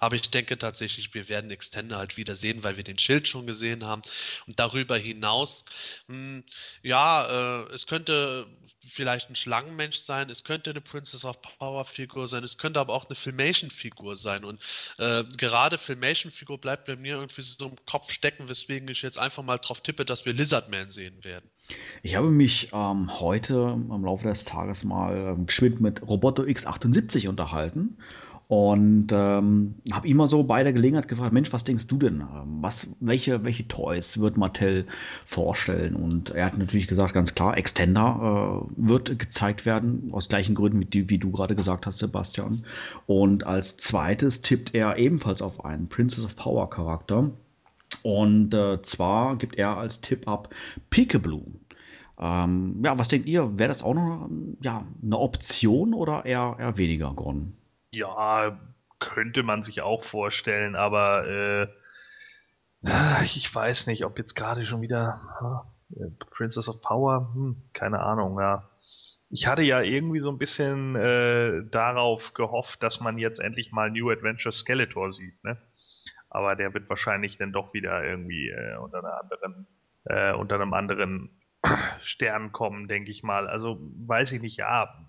S7: Aber ich denke tatsächlich, wir werden Extender halt wieder sehen, weil wir den Schild schon gesehen haben. Und darüber hinaus, mh, hm, ja, äh, es könnte vielleicht ein Schlangenmensch sein, es könnte eine Princess of Power Figur sein, es könnte aber auch eine Filmation Figur sein. Und äh, gerade Filmation Figur bleibt bei mir irgendwie so im Kopf stecken, weswegen ich jetzt einfach mal drauf tippe, dass wir Lizardman sehen werden.
S1: Ich habe mich ähm, heute im Laufe des Tages mal ähm, geschwind mit Roboto X78 unterhalten und ähm, habe immer so bei der Gelegenheit gefragt, Mensch, was denkst du denn? Ähm, was, welche, welche Toys wird Mattel vorstellen? Und er hat natürlich gesagt, ganz klar, Extender äh, wird gezeigt werden, aus gleichen Gründen, wie, wie du gerade gesagt hast, Sebastian. Und als zweites tippt er ebenfalls auf einen Princess of Power Charakter. Und äh, zwar gibt er als Tipp ab Peekaboo. Ähm, ja, was denkt ihr? Wäre das auch noch ja, eine Option oder eher, eher weniger, Gordon?
S3: Ja, könnte man sich auch vorstellen, aber äh, ich weiß nicht, ob jetzt gerade schon wieder äh, Princess of Power, hm, keine Ahnung, ja. Ich hatte ja irgendwie so ein bisschen äh, darauf gehofft, dass man jetzt endlich mal New Adventure Skeletor sieht, ne? Aber der wird wahrscheinlich dann doch wieder irgendwie äh, unter einer anderen, äh, unter einem anderen Stern kommen, denke ich mal. Also weiß ich nicht, ja.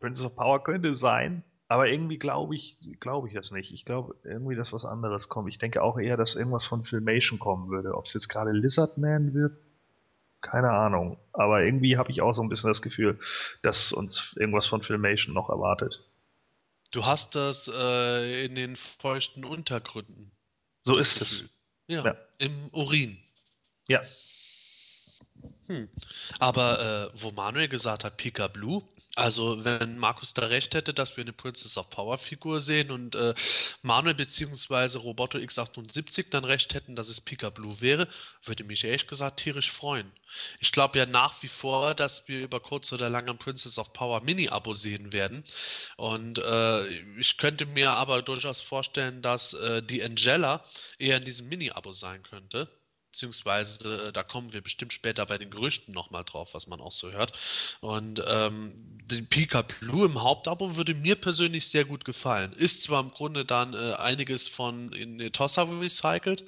S3: Princess of Power könnte sein, aber irgendwie glaube ich, glaube ich das nicht. Ich glaube irgendwie, dass was anderes kommt. Ich denke auch eher, dass irgendwas von Filmation kommen würde. Ob es jetzt gerade Lizardman wird, keine Ahnung. Aber irgendwie habe ich auch so ein bisschen das Gefühl, dass uns irgendwas von Filmation noch erwartet.
S7: Du hast das äh, in den feuchten Untergründen.
S3: So ist es.
S7: Ja, ja, im Urin.
S3: Ja.
S7: Hm. Aber äh, wo Manuel gesagt hat, Pika Blue, also, wenn Markus da recht hätte, dass wir eine Princess of Power Figur sehen und äh, Manuel bzw. Roboto X78 dann recht hätten, dass es Pika Blue wäre, würde mich ehrlich gesagt tierisch freuen. Ich glaube ja nach wie vor, dass wir über kurz oder lang ein Princess of Power Mini-Abo sehen werden. Und äh, ich könnte mir aber durchaus vorstellen, dass äh, die Angela eher in diesem Mini-Abo sein könnte beziehungsweise äh, da kommen wir bestimmt später bei den Gerüchten nochmal drauf, was man auch so hört. Und ähm, die Pika Blue im Hauptabo würde mir persönlich sehr gut gefallen. Ist zwar im Grunde dann äh, einiges von Netossa recycelt,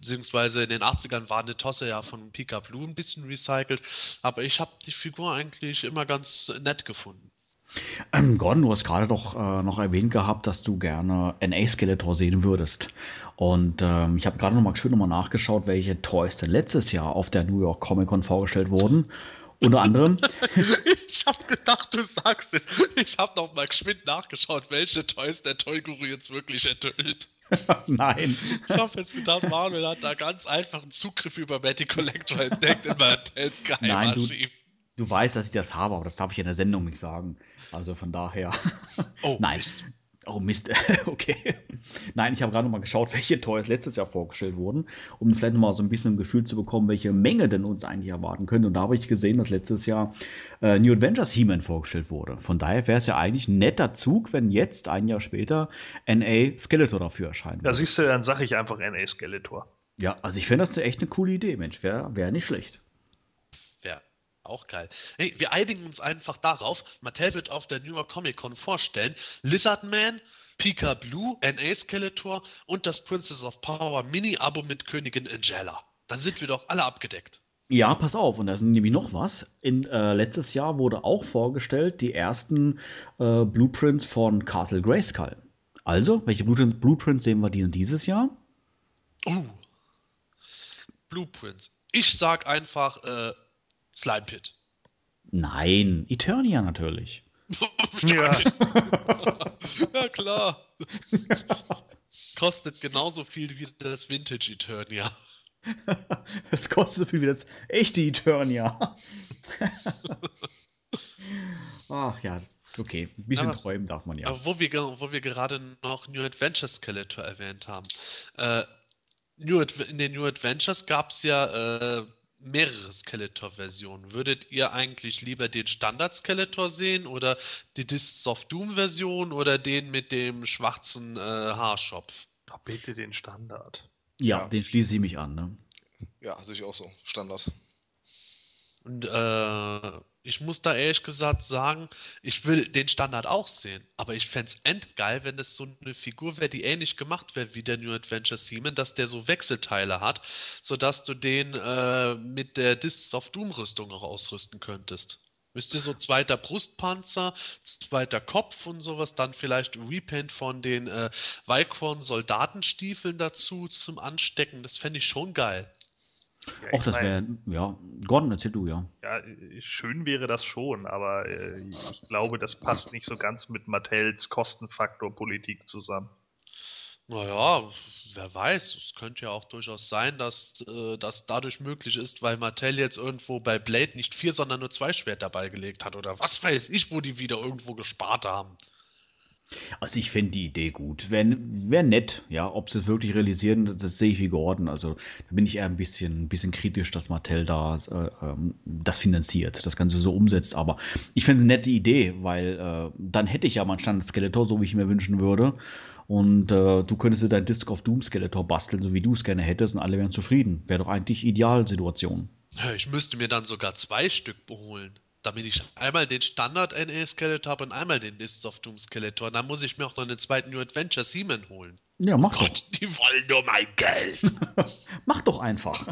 S7: beziehungsweise in den 80ern war Netossa ja von Pika Blue ein bisschen recycelt, aber ich habe die Figur eigentlich immer ganz nett gefunden.
S1: Ähm, Gordon, du hast gerade doch äh, noch erwähnt gehabt, dass du gerne NA Skeletor sehen würdest. Und ähm, ich habe gerade noch mal schön noch mal nachgeschaut, welche Toys denn letztes Jahr auf der New York Comic Con vorgestellt wurden. Unter anderem.
S7: ich habe gedacht, du sagst es. Ich habe noch mal geschwind nachgeschaut, welche Toys der Toy Guru jetzt wirklich enthüllt.
S1: Nein.
S7: Ich habe jetzt gedacht, Manuel hat da ganz einfachen Zugriff über Matty Collector entdeckt in Martells
S1: Geheimarchiv. Nein, du, du weißt, dass ich das habe, aber das darf ich in der Sendung nicht sagen. Also von daher.
S7: Oh,
S1: Nein. Mist. Oh Mist, okay. Nein, ich habe gerade noch mal geschaut, welche Toys letztes Jahr vorgestellt wurden, um vielleicht noch mal so ein bisschen ein Gefühl zu bekommen, welche Menge denn uns eigentlich erwarten könnte. Und da habe ich gesehen, dass letztes Jahr äh, New Adventures He-Man vorgestellt wurde. Von daher wäre es ja eigentlich ein netter Zug, wenn jetzt ein Jahr später NA Skeletor dafür erscheint.
S3: Da siehst du, dann sage ich einfach NA Skeletor.
S1: Ja, also ich finde das echt eine coole Idee, Mensch. Wäre wär nicht schlecht.
S7: Auch geil. Hey, wir einigen uns einfach darauf, Mattel wird auf der New York Comic Con vorstellen, Lizardman, Pika Blue, NA Skeletor und das Princess of Power Mini-Abo mit Königin Angela. Dann sind wir doch alle abgedeckt.
S1: Ja, pass auf, und da sind nämlich noch was. In, äh, letztes Jahr wurde auch vorgestellt die ersten äh, Blueprints von Castle Grayskull. Also, welche Blueprints, Blueprints sehen wir die dieses Jahr?
S7: Oh. Blueprints. Ich sag einfach äh, Slime Pit.
S1: Nein, Eternia natürlich.
S7: ja. ja, klar. Kostet genauso viel wie das Vintage Eternia.
S1: Es kostet so viel wie das echte Eternia. Ach ja, okay. Ein bisschen aber, träumen darf man ja.
S7: Aber wo wir, wo wir gerade noch New Adventure Skeletor erwähnt haben. Äh, New in den New Adventures gab es ja äh, mehrere Skeletor-Versionen. Würdet ihr eigentlich lieber den Standard-Skeletor sehen oder die Discs of Doom-Version oder den mit dem schwarzen äh, Haarschopf?
S3: Doch bitte den Standard.
S1: Ja,
S2: Ja.
S1: den schließe ich mich an. Ne?
S2: Ja, sehe ich auch so. Standard.
S7: Und äh, ich muss da ehrlich gesagt sagen, ich will den Standard auch sehen, aber ich fände es endgeil, wenn es so eine Figur wäre, die ähnlich gemacht wäre wie der New Adventure Seaman, dass der so Wechselteile hat, sodass du den äh, mit der Discs of Doom Rüstung auch ausrüsten könntest. Ihr, so zweiter Brustpanzer, zweiter Kopf und sowas, dann vielleicht Repaint von den äh, Valkorn Soldatenstiefeln dazu zum Anstecken, das fände ich schon geil.
S3: Ja, ich
S1: das wäre, ja, Gordon, erzähl du, ja.
S3: Ja, schön wäre das schon, aber äh, ich glaube, das passt nicht so ganz mit Mattels Kostenfaktorpolitik zusammen.
S7: Naja, wer weiß, es könnte ja auch durchaus sein, dass äh, das dadurch möglich ist, weil Mattel jetzt irgendwo bei Blade nicht vier, sondern nur zwei Schwerter beigelegt hat oder was weiß ich, wo die wieder irgendwo gespart haben.
S1: Also ich finde die Idee gut. Wäre wär nett, ja. Ob sie es wirklich realisieren, das sehe ich wie Gordon. Also da bin ich eher ein bisschen, ein bisschen kritisch, dass Mattel da äh, ähm, das finanziert, das Ganze so umsetzt. Aber ich finde es eine nette Idee, weil äh, dann hätte ich ja mal einen Standard-Skeletor, so wie ich mir wünschen würde. Und äh, du könntest dir dein Disc of Doom Skeletor basteln, so wie du es gerne hättest, und alle wären zufrieden. Wäre doch eigentlich Idealsituation.
S7: Ich müsste mir dann sogar zwei Stück holen, damit ich einmal den Standard NA Skeletor habe und einmal den Discs of Doom Skeletor. Dann muss ich mir auch noch einen zweiten New Adventure Seaman holen.
S1: Ja, mach doch.
S7: Gott, die wollen nur mein Geld.
S1: Mach doch einfach.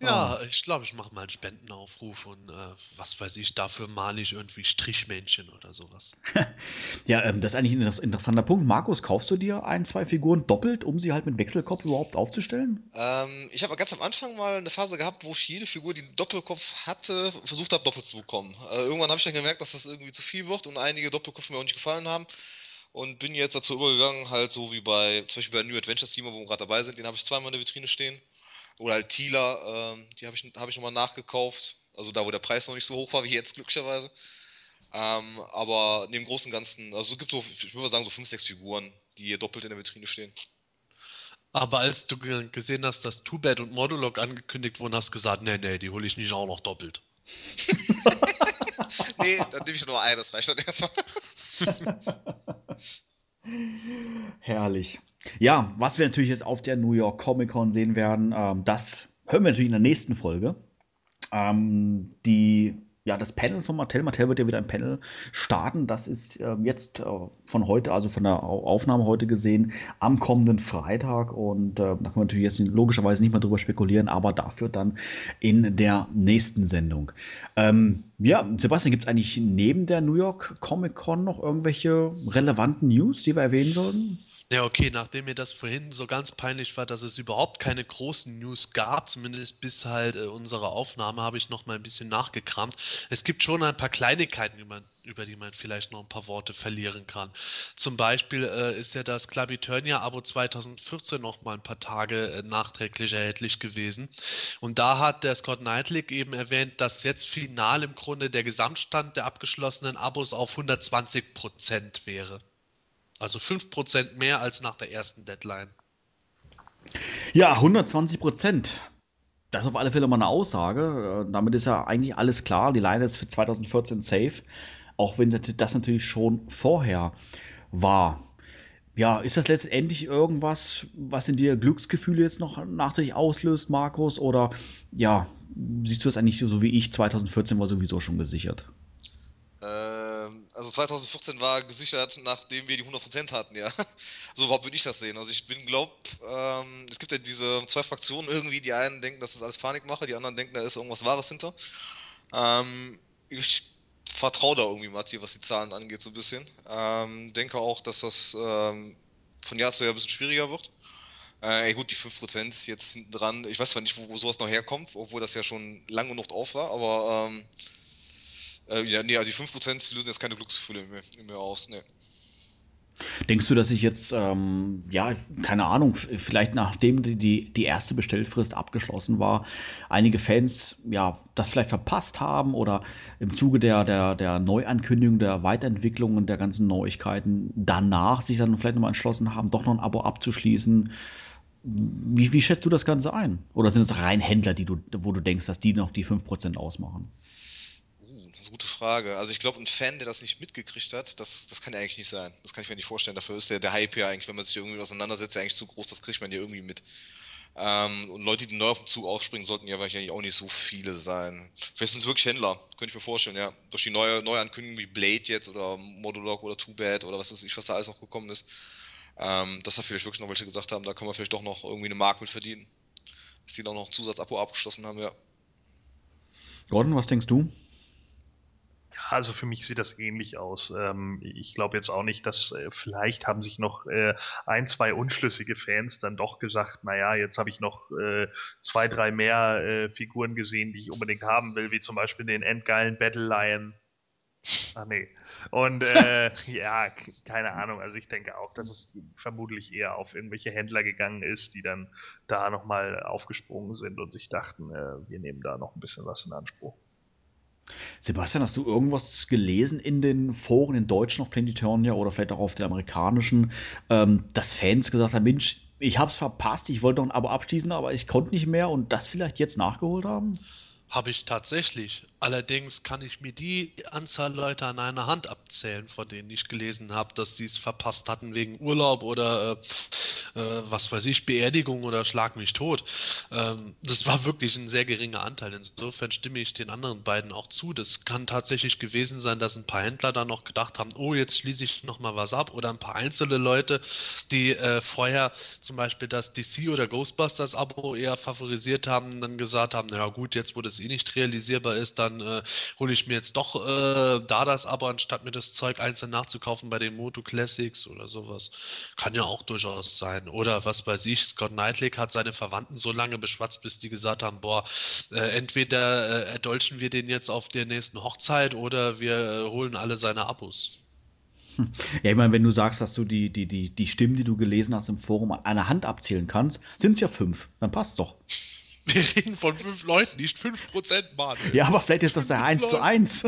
S7: Ja, ich glaube, ich mache mal einen Spendenaufruf und äh, was weiß ich, dafür male ich irgendwie Strichmännchen oder sowas.
S1: Ja, ähm, das ist eigentlich ein inter- interessanter Punkt. Markus, kaufst du dir ein, zwei Figuren doppelt, um sie halt mit Wechselkopf überhaupt aufzustellen?
S2: Ähm, ich habe ganz am Anfang mal eine Phase gehabt, wo ich jede Figur, die einen Doppelkopf hatte, versucht habe, doppelt zu bekommen. Äh, irgendwann habe ich dann gemerkt, dass das irgendwie zu viel wird und einige Doppelköpfe mir auch nicht gefallen haben. Und bin jetzt dazu übergegangen, halt so wie bei, zum Beispiel bei New Adventure Steamer, wo wir gerade dabei sind, den habe ich zweimal in der Vitrine stehen. Oder halt Tila, ähm, die habe ich, hab ich nochmal nachgekauft. Also da, wo der Preis noch nicht so hoch war wie jetzt, glücklicherweise. Ähm, aber neben Großen und Ganzen, also es gibt so, ich würde mal sagen, so fünf, sechs Figuren, die hier doppelt in der Vitrine stehen.
S7: Aber als du ge- gesehen hast, dass Two-Bad und Modulok angekündigt wurden, hast du gesagt, nee, nee, die hole ich nicht auch noch doppelt.
S2: Nee, dann nehme ich nur ein, das reicht dann erstmal.
S1: Herrlich. Ja, was wir natürlich jetzt auf der New York Comic Con sehen werden, ähm, das hören wir natürlich in der nächsten Folge. Ähm, die, ja, das Panel von Mattel. Mattel wird ja wieder ein Panel starten. Das ist ähm, jetzt äh, von heute, also von der Au- Aufnahme heute gesehen, am kommenden Freitag. Und äh, da können wir natürlich jetzt logischerweise nicht mehr drüber spekulieren, aber dafür dann in der nächsten Sendung. Ähm, ja, Sebastian, gibt es eigentlich neben der New York Comic Con noch irgendwelche relevanten News, die wir erwähnen sollten?
S7: Ja, okay, nachdem mir das vorhin so ganz peinlich war, dass es überhaupt keine großen News gab, zumindest bis halt äh, unsere Aufnahme, habe ich noch mal ein bisschen nachgekramt. Es gibt schon ein paar Kleinigkeiten, über, über die man vielleicht noch ein paar Worte verlieren kann. Zum Beispiel äh, ist ja das Club Eternia-Abo 2014 noch mal ein paar Tage äh, nachträglich erhältlich gewesen. Und da hat der Scott Knightley eben erwähnt, dass jetzt final im Grunde der Gesamtstand der abgeschlossenen Abos auf 120 Prozent wäre. Also 5% mehr als nach der ersten Deadline.
S1: Ja, 120 Prozent. Das ist auf alle Fälle mal eine Aussage. Äh, Damit ist ja eigentlich alles klar. Die Line ist für 2014 safe. Auch wenn das natürlich schon vorher war. Ja, ist das letztendlich irgendwas, was in dir Glücksgefühle jetzt noch nachträglich auslöst, Markus? Oder ja, siehst du das eigentlich so wie ich? 2014 war sowieso schon gesichert.
S2: Also 2014 war gesichert, nachdem wir die 100% hatten, ja. So überhaupt würde ich das sehen. Also ich bin glaub, ähm, es gibt ja diese zwei Fraktionen irgendwie, die einen denken, dass das alles Panikmache, die anderen denken, da ist irgendwas Wahres hinter. Ähm, ich vertraue da irgendwie Matti, was die Zahlen angeht, so ein bisschen. Ähm, denke auch, dass das ähm, von Jahr zu Jahr ein bisschen schwieriger wird. Äh, ey, gut, die 5% jetzt hinten dran, ich weiß zwar nicht, wo, wo sowas noch herkommt, obwohl das ja schon lange genug auf war, aber ähm, äh, ja, nee, also die 5% lösen jetzt keine Glücksgefühle in mir aus. Nee.
S1: Denkst du, dass ich jetzt, ähm, ja, keine Ahnung, vielleicht nachdem die, die, die erste Bestellfrist abgeschlossen war, einige Fans ja das vielleicht verpasst haben oder im Zuge der, der, der Neuankündigung, der Weiterentwicklung und der ganzen Neuigkeiten danach sich dann vielleicht nochmal entschlossen haben, doch noch ein Abo abzuschließen? Wie, wie schätzt du das Ganze ein? Oder sind es rein Händler, die du, wo du denkst, dass die noch die 5% ausmachen?
S2: Gute Frage. Also ich glaube, ein Fan, der das nicht mitgekriegt hat, das, das kann ja eigentlich nicht sein. Das kann ich mir nicht vorstellen. Dafür ist der, der Hype ja eigentlich, wenn man sich irgendwie auseinandersetzt, ja eigentlich zu groß. Das kriegt man ja irgendwie mit. Ähm, und Leute, die neu auf den Zug aufspringen, sollten ja wahrscheinlich auch nicht so viele sein. Vielleicht sind es wirklich Händler, könnte ich mir vorstellen, ja. Durch die neue Neuankündigung wie Blade jetzt oder Modulog oder Too Bad oder was weiß ich, was da alles noch gekommen ist ähm, dass da vielleicht wirklich noch welche gesagt haben, da können wir vielleicht doch noch irgendwie eine Mark mit verdienen. Dass die dann noch ein Zusatzabo abgeschlossen haben, ja.
S1: Gordon, was denkst du?
S3: Also für mich sieht das ähnlich aus. Ähm, ich glaube jetzt auch nicht, dass äh, vielleicht haben sich noch äh, ein, zwei unschlüssige Fans dann doch gesagt, naja, jetzt habe ich noch äh, zwei, drei mehr äh, Figuren gesehen, die ich unbedingt haben will, wie zum Beispiel den endgeilen Battle Lion Ach nee. Und äh, ja, keine Ahnung. Also ich denke auch, dass es vermutlich eher auf irgendwelche Händler gegangen ist, die dann da nochmal aufgesprungen sind und sich dachten, äh, wir nehmen da noch ein bisschen was in Anspruch.
S1: Sebastian, hast du irgendwas gelesen in den Foren in Deutschen auf Planetonia oder vielleicht auch auf den amerikanischen, ähm, dass Fans gesagt haben, Mensch, ich hab's verpasst, ich wollte noch ein Abo abschließen, aber ich konnte nicht mehr und das vielleicht jetzt nachgeholt haben?
S7: Habe ich tatsächlich. Allerdings kann ich mir die Anzahl Leute an einer Hand abzählen, von denen ich gelesen habe, dass sie es verpasst hatten wegen Urlaub oder äh, äh, was weiß ich, Beerdigung oder Schlag mich tot. Ähm, das war wirklich ein sehr geringer Anteil. Insofern stimme ich den anderen beiden auch zu. Das kann tatsächlich gewesen sein, dass ein paar Händler dann noch gedacht haben, oh, jetzt schließe ich nochmal was ab. Oder ein paar einzelne Leute, die äh, vorher zum Beispiel das DC oder Ghostbusters Abo eher favorisiert haben, dann gesagt haben, na gut, jetzt wo das eh nicht realisierbar ist, dann äh, hole ich mir jetzt doch äh, da das Abo, anstatt mir das Zeug einzeln nachzukaufen bei den Moto Classics oder sowas. Kann ja auch durchaus sein. Oder was weiß ich, Scott Knightley hat seine Verwandten so lange beschwatzt, bis die gesagt haben, boah, äh, entweder äh, erdolchen wir den jetzt auf der nächsten Hochzeit oder wir äh, holen alle seine Abos.
S1: Hm. Ja, ich meine, wenn du sagst, dass du die, die, die, die Stimmen, die du gelesen hast im Forum, an einer Hand abzählen kannst, sind es ja fünf. Dann passt doch.
S7: Wir reden von fünf Leuten, nicht fünf Prozent, Mann.
S1: Ja, aber vielleicht ist das ja eins zu eins.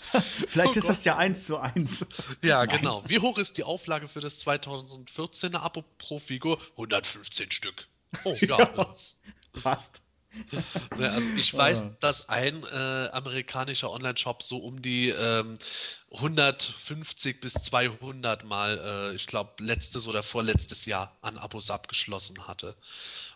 S1: vielleicht oh ist das ja eins zu eins.
S7: Ja, Nein. genau. Wie hoch ist die Auflage für das 2014er Abo pro Figur? 115 Stück. Oh, ja. ja
S1: passt.
S7: Also ich weiß, dass ein äh, amerikanischer Online-Shop so um die ähm, 150 bis 200 Mal, äh, ich glaube, letztes oder vorletztes Jahr an Abos abgeschlossen hatte.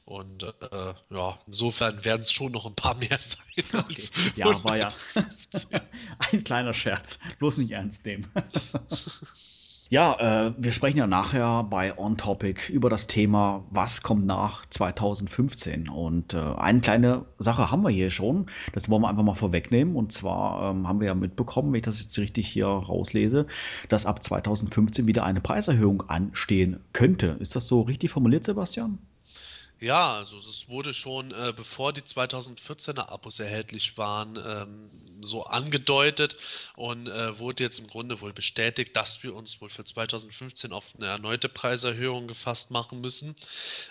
S7: Und äh, ja, insofern werden es schon noch ein paar mehr sein.
S1: Okay. Ja, war ja ein kleiner Scherz. Bloß nicht ernst nehmen. Ja, äh, wir sprechen ja nachher bei On Topic über das Thema, was kommt nach 2015. Und äh, eine kleine Sache haben wir hier schon, das wollen wir einfach mal vorwegnehmen. Und zwar ähm, haben wir ja mitbekommen, wenn ich das jetzt richtig hier rauslese, dass ab 2015 wieder eine Preiserhöhung anstehen könnte. Ist das so richtig formuliert, Sebastian?
S7: Ja, also es wurde schon, äh, bevor die 2014er Abos erhältlich waren, ähm, so angedeutet und äh, wurde jetzt im Grunde wohl bestätigt, dass wir uns wohl für 2015 auf eine erneute Preiserhöhung gefasst machen müssen.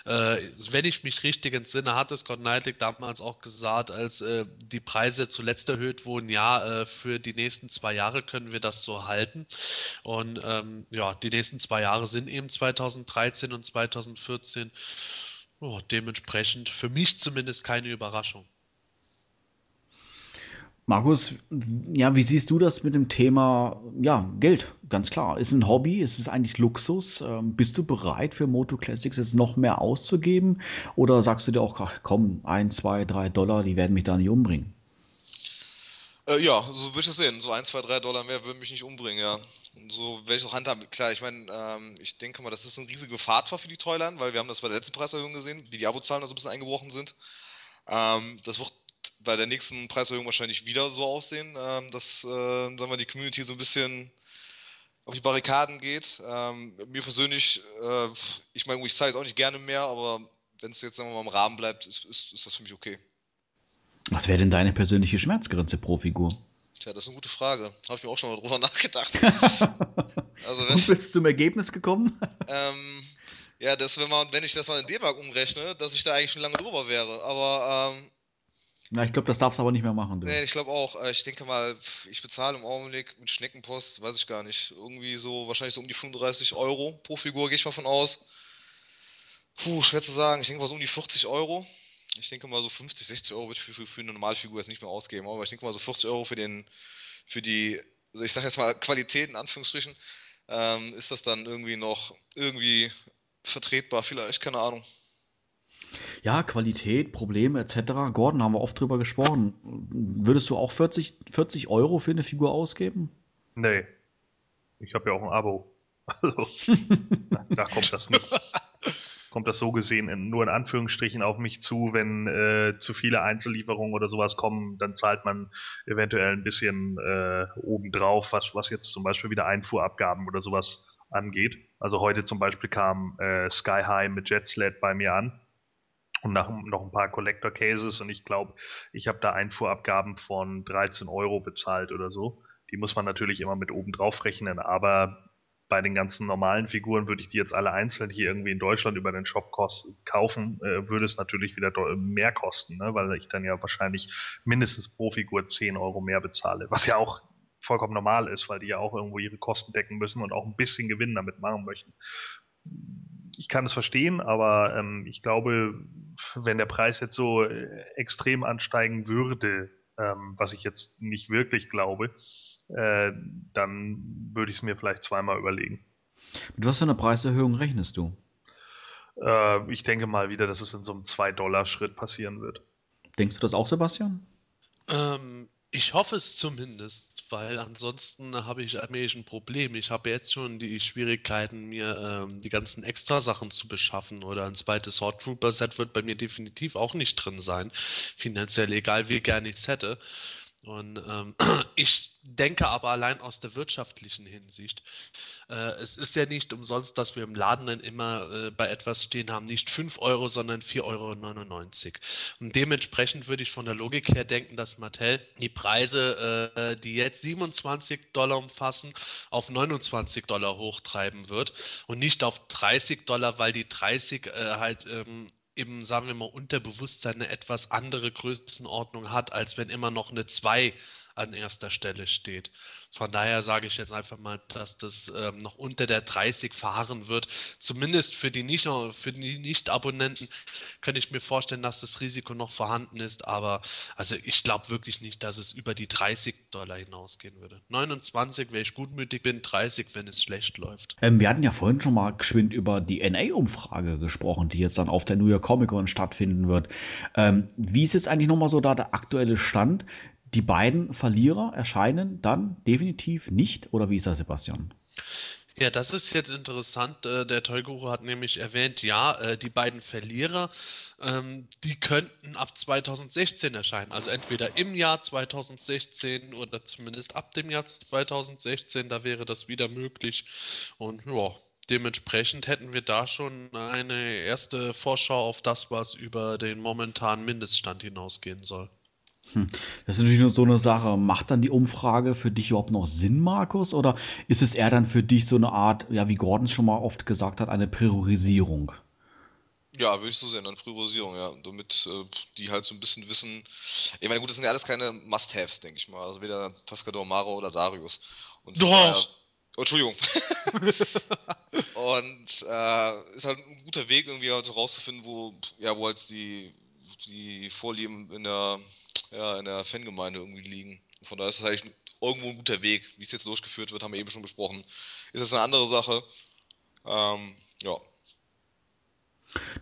S7: Äh, wenn ich mich richtig entsinne, hatte Scott Knightley damals auch gesagt, als äh, die Preise zuletzt erhöht wurden, ja, äh, für die nächsten zwei Jahre können wir das so halten. Und ähm, ja, die nächsten zwei Jahre sind eben 2013 und 2014. Oh, dementsprechend für mich zumindest keine Überraschung.
S1: Markus, ja, wie siehst du das mit dem Thema, ja, Geld? Ganz klar. Ist ein Hobby? Ist es eigentlich Luxus? Ähm, bist du bereit für Moto Classics jetzt noch mehr auszugeben? Oder sagst du dir auch, ach komm, ein, zwei, drei Dollar, die werden mich da nicht umbringen?
S2: Äh, ja, so würde ich es sehen. So ein, zwei, drei Dollar mehr würden mich nicht umbringen, ja. So es auch handhaben. Klar, ich meine, ähm, ich denke mal, das ist eine riesige Gefahr zwar für die Toyline, weil wir haben das bei der letzten Preiserhöhung gesehen, wie die Abozahlen da so ein bisschen eingebrochen sind. Ähm, das wird bei der nächsten Preiserhöhung wahrscheinlich wieder so aussehen, ähm, dass äh, sagen wir, die Community so ein bisschen auf die Barrikaden geht. Ähm, mir persönlich, äh, ich meine, ich zahle jetzt auch nicht gerne mehr, aber wenn es jetzt sagen wir mal im Rahmen bleibt, ist, ist, ist das für mich okay.
S1: Was wäre denn deine persönliche Schmerzgrenze pro Figur?
S2: Tja, das ist eine gute Frage. Habe ich mir auch schon mal drüber nachgedacht.
S1: also wenn, Und bist du zum Ergebnis gekommen?
S2: Ähm, ja, das, wenn, man, wenn ich das mal in D-Mark umrechne, dass ich da eigentlich schon lange drüber wäre. Aber ähm,
S1: na, ich glaube, das darfst du aber nicht mehr machen.
S2: Du. Nee, ich glaube auch. Äh, ich denke mal, ich bezahle im Augenblick mit Schneckenpost, weiß ich gar nicht, irgendwie so, wahrscheinlich so um die 35 Euro pro Figur, gehe ich mal von aus. Puh, schwer zu sagen. Ich denke mal so um die 40 Euro. Ich denke mal so 50, 60 Euro würde ich für, für, eine normale Figur jetzt nicht mehr ausgeben. Aber ich denke mal so 40 Euro für den, für die, also ich sage jetzt mal Qualität in Anführungsstrichen, ähm, ist das dann irgendwie noch irgendwie vertretbar, vielleicht, keine Ahnung.
S1: Ja, Qualität, Probleme etc. Gordon, haben wir oft drüber gesprochen. Würdest du auch 40, 40 Euro für eine Figur ausgeben?
S3: Nee. Ich habe ja auch ein Abo. Also, da kommt das nicht. Kommt das so gesehen in, nur in Anführungsstrichen auf mich zu, wenn äh, zu viele Einzellieferungen oder sowas kommen, dann zahlt man eventuell ein bisschen äh, obendrauf, was, was jetzt zum Beispiel wieder Einfuhrabgaben oder sowas angeht. Also heute zum Beispiel kam äh, Sky High mit Jetsled bei mir an und nach, noch ein paar Collector Cases und ich glaube, ich habe da Einfuhrabgaben von 13 Euro bezahlt oder so. Die muss man natürlich immer mit oben drauf rechnen, aber bei den ganzen normalen Figuren würde ich die jetzt alle einzeln hier irgendwie in Deutschland über den Shop kaufen, äh, würde es natürlich wieder mehr kosten, ne? weil ich dann ja wahrscheinlich mindestens pro Figur 10 Euro mehr bezahle, was ja auch vollkommen normal ist, weil die ja auch irgendwo ihre Kosten decken müssen und auch ein bisschen Gewinn damit machen möchten. Ich kann es verstehen, aber ähm, ich glaube, wenn der Preis jetzt so äh, extrem ansteigen würde, ähm, was ich jetzt nicht wirklich glaube, äh, dann würde ich es mir vielleicht zweimal überlegen.
S1: Mit was für einer Preiserhöhung rechnest du?
S3: Äh, ich denke mal wieder, dass es in so einem 2-Dollar-Schritt passieren wird.
S1: Denkst du das auch, Sebastian?
S7: Ähm, ich hoffe es zumindest, weil ansonsten habe ich allmählich ein Problem. Ich habe jetzt schon die Schwierigkeiten, mir ähm, die ganzen Extrasachen zu beschaffen oder ein zweites Sword Trooper Set wird bei mir definitiv auch nicht drin sein. Finanziell egal, wie gerne ich es hätte. Und ähm, ich denke aber allein aus der wirtschaftlichen Hinsicht, äh, es ist ja nicht umsonst, dass wir im Laden dann immer äh, bei etwas stehen haben, nicht 5 Euro, sondern 4,99 Euro. Und dementsprechend würde ich von der Logik her denken, dass Mattel die Preise, äh, die jetzt 27 Dollar umfassen, auf 29 Dollar hochtreiben wird und nicht auf 30 Dollar, weil die 30 äh, halt ähm, eben, sagen wir mal, Unterbewusstsein eine etwas andere Größenordnung hat, als wenn immer noch eine 2 an erster Stelle steht. Von daher sage ich jetzt einfach mal, dass das ähm, noch unter der 30 fahren wird. Zumindest für die nicht Nicht-Abonnenten könnte ich mir vorstellen, dass das Risiko noch vorhanden ist. Aber also ich glaube wirklich nicht, dass es über die 30 Dollar hinausgehen würde. 29, wenn ich gutmütig bin, 30, wenn es schlecht läuft.
S1: Ähm, wir hatten ja vorhin schon mal geschwind über die NA-Umfrage gesprochen, die jetzt dann auf der New York Comic Con stattfinden wird. Ähm, wie ist jetzt eigentlich nochmal so da der aktuelle Stand? Die beiden Verlierer erscheinen dann definitiv nicht, oder wie ist das, Sebastian?
S7: Ja, das ist jetzt interessant. Äh, der Toyguru hat nämlich erwähnt, ja, äh, die beiden Verlierer, ähm, die könnten ab 2016 erscheinen. Also entweder im Jahr 2016 oder zumindest ab dem Jahr 2016, da wäre das wieder möglich. Und ja, dementsprechend hätten wir da schon eine erste Vorschau auf das, was über den momentanen Mindeststand hinausgehen soll.
S1: Hm. Das ist natürlich nur so eine Sache. Macht dann die Umfrage für dich überhaupt noch Sinn, Markus? Oder ist es eher dann für dich so eine Art, ja, wie Gordon es schon mal oft gesagt hat, eine Priorisierung?
S2: Ja, würde ich so sehen, eine Priorisierung, ja. Damit äh, die halt so ein bisschen wissen. Ich meine, gut, das sind ja alles keine Must-Haves, denke ich mal. Also weder Tascador Maro oder Darius. Und
S7: Doch!
S2: Daher, oh, Entschuldigung. und äh, ist halt ein guter Weg, irgendwie halt rauszufinden, wo, ja, wo halt die, die Vorlieben in der ja, in der Fangemeinde irgendwie liegen. Von daher ist das eigentlich irgendwo ein guter Weg. Wie es jetzt durchgeführt wird, haben wir eben schon besprochen. Ist das eine andere Sache? Ähm, ja.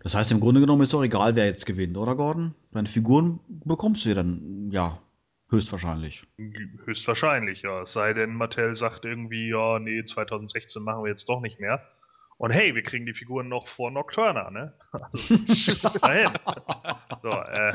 S1: Das heißt, im Grunde genommen ist doch egal, wer jetzt gewinnt, oder Gordon? Deine Figuren bekommst du ja dann, ja, höchstwahrscheinlich.
S3: Höchstwahrscheinlich, ja. Es sei denn, Mattel sagt irgendwie, ja, nee, 2016 machen wir jetzt doch nicht mehr. Und hey, wir kriegen die Figuren noch vor Nocturna, ne? Also, dahin. so, äh,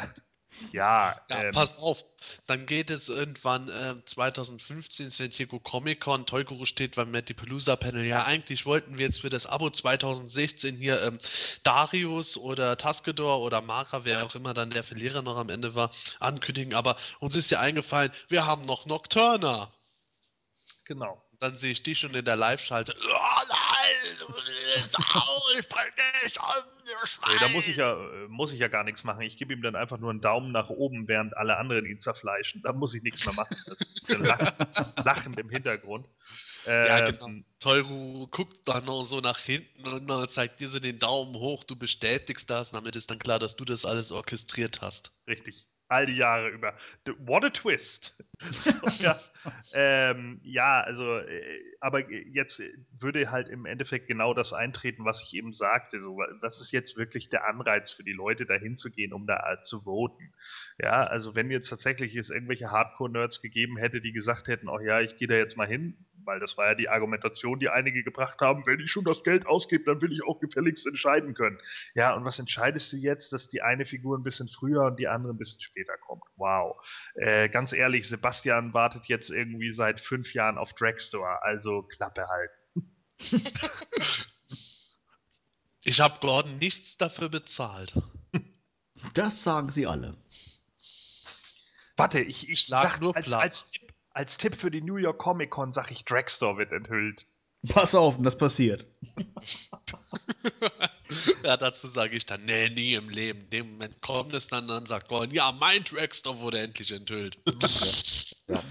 S3: ja,
S7: ja ähm, pass auf. Dann geht es irgendwann äh, 2015 San Diego Comic Con. Toyguru steht beim Matty Pelusa Panel. Ja, eigentlich wollten wir jetzt für das Abo 2016 hier ähm, Darius oder Taskedor oder Mara, wer auch immer dann der Verlierer noch am Ende war, ankündigen. Aber uns ist ja eingefallen, wir haben noch Nocturna.
S3: Genau.
S7: Dann sehe ich dich schon in der Live-Schalte. Oh nein! Sau, ich bring dich um, du Schwein.
S3: Nee, da muss ich ja, äh, muss ich ja gar nichts machen. Ich gebe ihm dann einfach nur einen Daumen nach oben, während alle anderen ihn zerfleischen. Da muss ich nichts mehr machen. Das ist dann lach, lachend im Hintergrund.
S7: Ja,
S3: Ähm,
S7: genau. Teuro guckt dann noch so nach hinten und dann zeigt dir so den Daumen hoch, du bestätigst das, damit ist dann klar, dass du das alles orchestriert hast.
S3: Richtig. All die Jahre über. What a twist. ja, ähm, ja, also, äh, aber jetzt würde halt im Endeffekt genau das eintreten, was ich eben sagte. So, was ist jetzt wirklich der Anreiz für die Leute, dahin zu gehen, um da zu voten? Ja, also wenn jetzt tatsächlich es irgendwelche Hardcore-Nerds gegeben hätte, die gesagt hätten, oh ja, ich gehe da jetzt mal hin, weil das war ja die Argumentation, die einige gebracht haben, wenn ich schon das Geld ausgebe, dann will ich auch gefälligst entscheiden können. Ja, und was entscheidest du jetzt, dass die eine Figur ein bisschen früher und die andere ein bisschen später kommt? Wow. Äh, ganz ehrlich, Sebastian wartet jetzt irgendwie seit fünf Jahren auf Dragstore, also Klappe halten.
S7: Ich habe Gordon nichts dafür bezahlt.
S1: Das sagen sie alle.
S3: Warte, ich, ich sag
S7: nur
S3: als, als, als Tipp für die New York Comic Con sag ich, Dragstore wird enthüllt.
S1: Pass auf, das passiert.
S7: Ja, dazu sage ich dann, nee, nie im Leben. In dem Moment kommt es dann, dann sagt Gordon, ja, mein Dragstore wurde endlich enthüllt.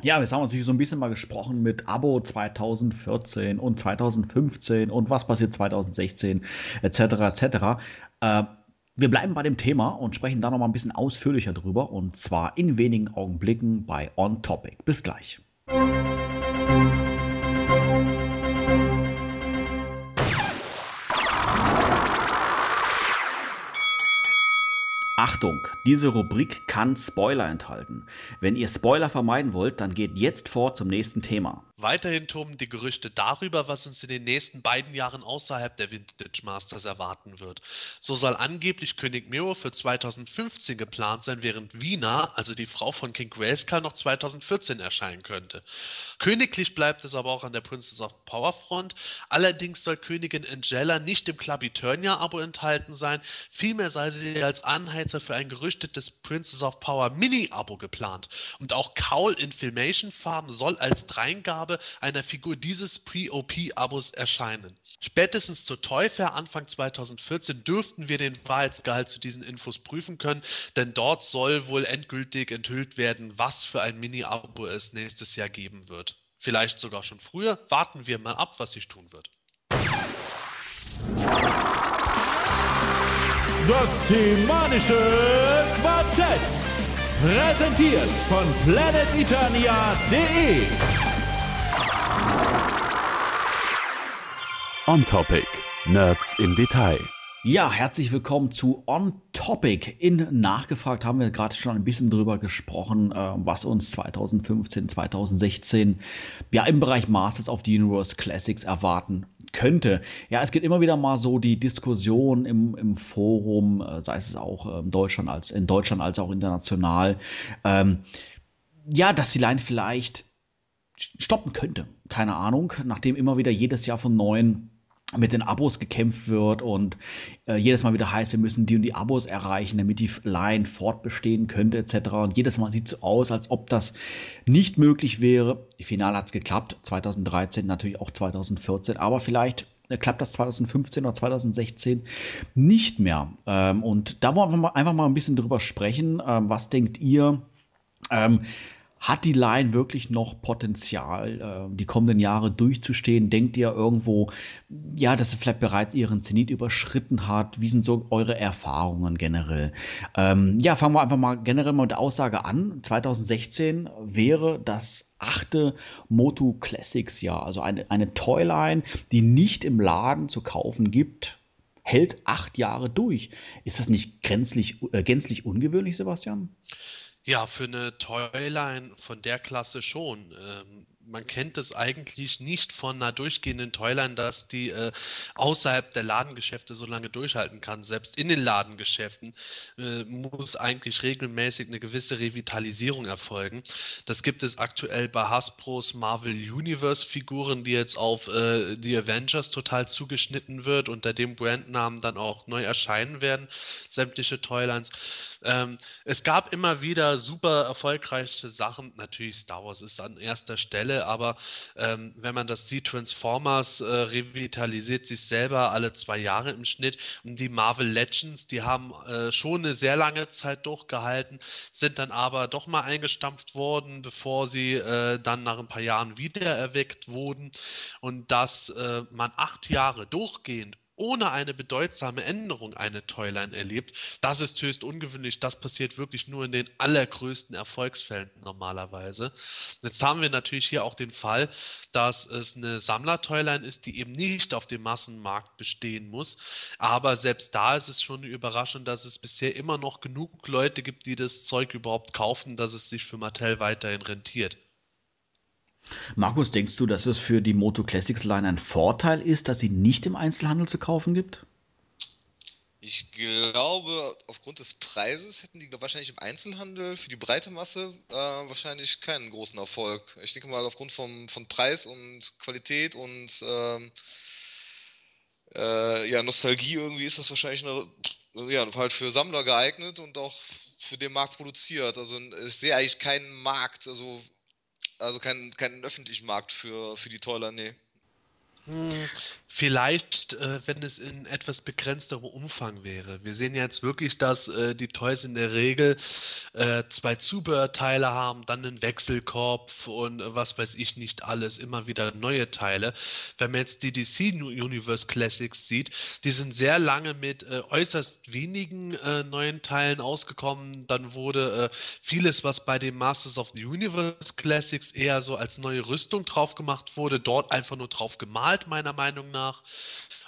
S1: Ja, jetzt haben wir natürlich so ein bisschen mal gesprochen mit Abo 2014 und 2015 und was passiert 2016 etc. etc. Äh, wir bleiben bei dem Thema und sprechen da noch mal ein bisschen ausführlicher drüber und zwar in wenigen Augenblicken bei On Topic. Bis gleich. Achtung, diese Rubrik kann Spoiler enthalten. Wenn ihr Spoiler vermeiden wollt, dann geht jetzt vor zum nächsten Thema.
S7: Weiterhin toben die Gerüchte darüber, was uns in den nächsten beiden Jahren außerhalb der Vintage Masters erwarten wird. So soll angeblich König Miro für 2015 geplant sein, während Wiener, also die Frau von King Grayskull, noch 2014 erscheinen könnte. Königlich bleibt es aber auch an der Princess of Power Front. Allerdings soll Königin Angela nicht im Club Eternia-Abo enthalten sein. Vielmehr sei sie als Anheizer für ein gerüchtetes Princess of Power Mini-Abo geplant. Und auch Kaul in Filmation-Farben soll als Dreingabe einer Figur dieses Pre-OP-Abos erscheinen. Spätestens zur Toy-Fair Anfang 2014 dürften wir den Wahrheitsgehalt zu diesen Infos prüfen können, denn dort soll wohl endgültig enthüllt werden, was für ein Mini-Abo es nächstes Jahr geben wird. Vielleicht sogar schon früher. Warten wir mal ab, was sich tun wird.
S6: Das semanische Quartett. Präsentiert von planeteternia.de. On Topic. Nerds im Detail.
S1: Ja, herzlich willkommen zu On Topic. In Nachgefragt haben wir gerade schon ein bisschen drüber gesprochen, äh, was uns 2015, 2016 ja im Bereich Masters of the Universe Classics erwarten könnte. Ja, es gibt immer wieder mal so die Diskussion im, im Forum, äh, sei es auch in Deutschland als in Deutschland als auch international, ähm, ja, dass die Line vielleicht stoppen könnte. Keine Ahnung, nachdem immer wieder jedes Jahr von neuen mit den Abos gekämpft wird und äh, jedes Mal wieder heißt, wir müssen die und die Abos erreichen, damit die Line fortbestehen könnte etc. Und jedes Mal sieht es so aus, als ob das nicht möglich wäre. Finale hat es geklappt, 2013, natürlich auch 2014, aber vielleicht äh, klappt das 2015 oder 2016 nicht mehr. Ähm, und da wollen wir einfach mal ein bisschen drüber sprechen. Ähm, was denkt ihr? Ähm, hat die Line wirklich noch Potenzial, äh, die kommenden Jahre durchzustehen? Denkt ihr irgendwo, ja, dass sie vielleicht bereits ihren Zenit überschritten hat? Wie sind so eure Erfahrungen generell? Ähm, ja, fangen wir einfach mal generell mal mit der Aussage an. 2016 wäre das achte Moto Classics Jahr, also eine, eine Toyline, die nicht im Laden zu kaufen gibt, hält acht Jahre durch. Ist das nicht grenzlich, äh, gänzlich ungewöhnlich, Sebastian?
S7: Ja, für eine Toyline von der Klasse schon. Ähm, man kennt es eigentlich nicht von einer durchgehenden Toyline, dass die äh, außerhalb der Ladengeschäfte so lange durchhalten kann. Selbst in den Ladengeschäften äh, muss eigentlich regelmäßig eine gewisse Revitalisierung erfolgen. Das gibt es aktuell bei Hasbros Marvel Universe Figuren, die jetzt auf äh, die Avengers total zugeschnitten wird, unter dem Brandnamen dann auch neu erscheinen werden, sämtliche Toylines. Ähm, es gab immer wieder super erfolgreiche Sachen. Natürlich, Star Wars ist an erster Stelle, Aber ähm, wenn man das sieht, Transformers äh, revitalisiert sich selber alle zwei Jahre im Schnitt. Und die Marvel Legends, die haben äh, schon eine sehr lange Zeit durchgehalten, sind dann aber doch mal eingestampft worden, bevor sie äh, dann nach ein paar Jahren wiedererweckt wurden. Und dass äh, man acht Jahre durchgehend ohne eine bedeutsame Änderung eine Toyline erlebt, das ist höchst ungewöhnlich. Das passiert wirklich nur in den allergrößten Erfolgsfällen normalerweise. Jetzt haben wir natürlich hier auch den Fall, dass es eine Sammler-Toyline ist, die eben nicht auf dem Massenmarkt bestehen muss. Aber selbst da ist es schon überraschend, dass es bisher immer noch genug Leute gibt, die das Zeug überhaupt kaufen, dass es sich für Mattel weiterhin rentiert.
S1: Markus, denkst du, dass es für die Moto Classics Line ein Vorteil ist, dass sie nicht im Einzelhandel zu kaufen gibt?
S2: Ich glaube, aufgrund des Preises hätten die wahrscheinlich im Einzelhandel für die breite Masse äh, wahrscheinlich keinen großen Erfolg. Ich denke mal, aufgrund vom, von Preis und Qualität und ähm, äh, ja, Nostalgie irgendwie ist das wahrscheinlich eine, ja, halt für Sammler geeignet und auch für den Markt produziert. Also ich sehe eigentlich keinen Markt, also also keinen kein öffentlichen Markt für, für die Toiler, nee.
S7: Hm, vielleicht, äh, wenn es in etwas begrenzterem Umfang wäre. Wir sehen jetzt wirklich, dass äh, die Toys in der Regel äh, zwei Zubehörteile haben, dann einen Wechselkopf und äh, was weiß ich nicht alles, immer wieder neue Teile. Wenn man jetzt die DC Universe Classics sieht, die sind sehr lange mit äh, äußerst wenigen äh, neuen Teilen ausgekommen. Dann wurde vieles, was bei den Masters of the Universe Classics eher so als neue Rüstung drauf gemacht wurde, dort einfach nur drauf gemalt, meiner Meinung nach nach.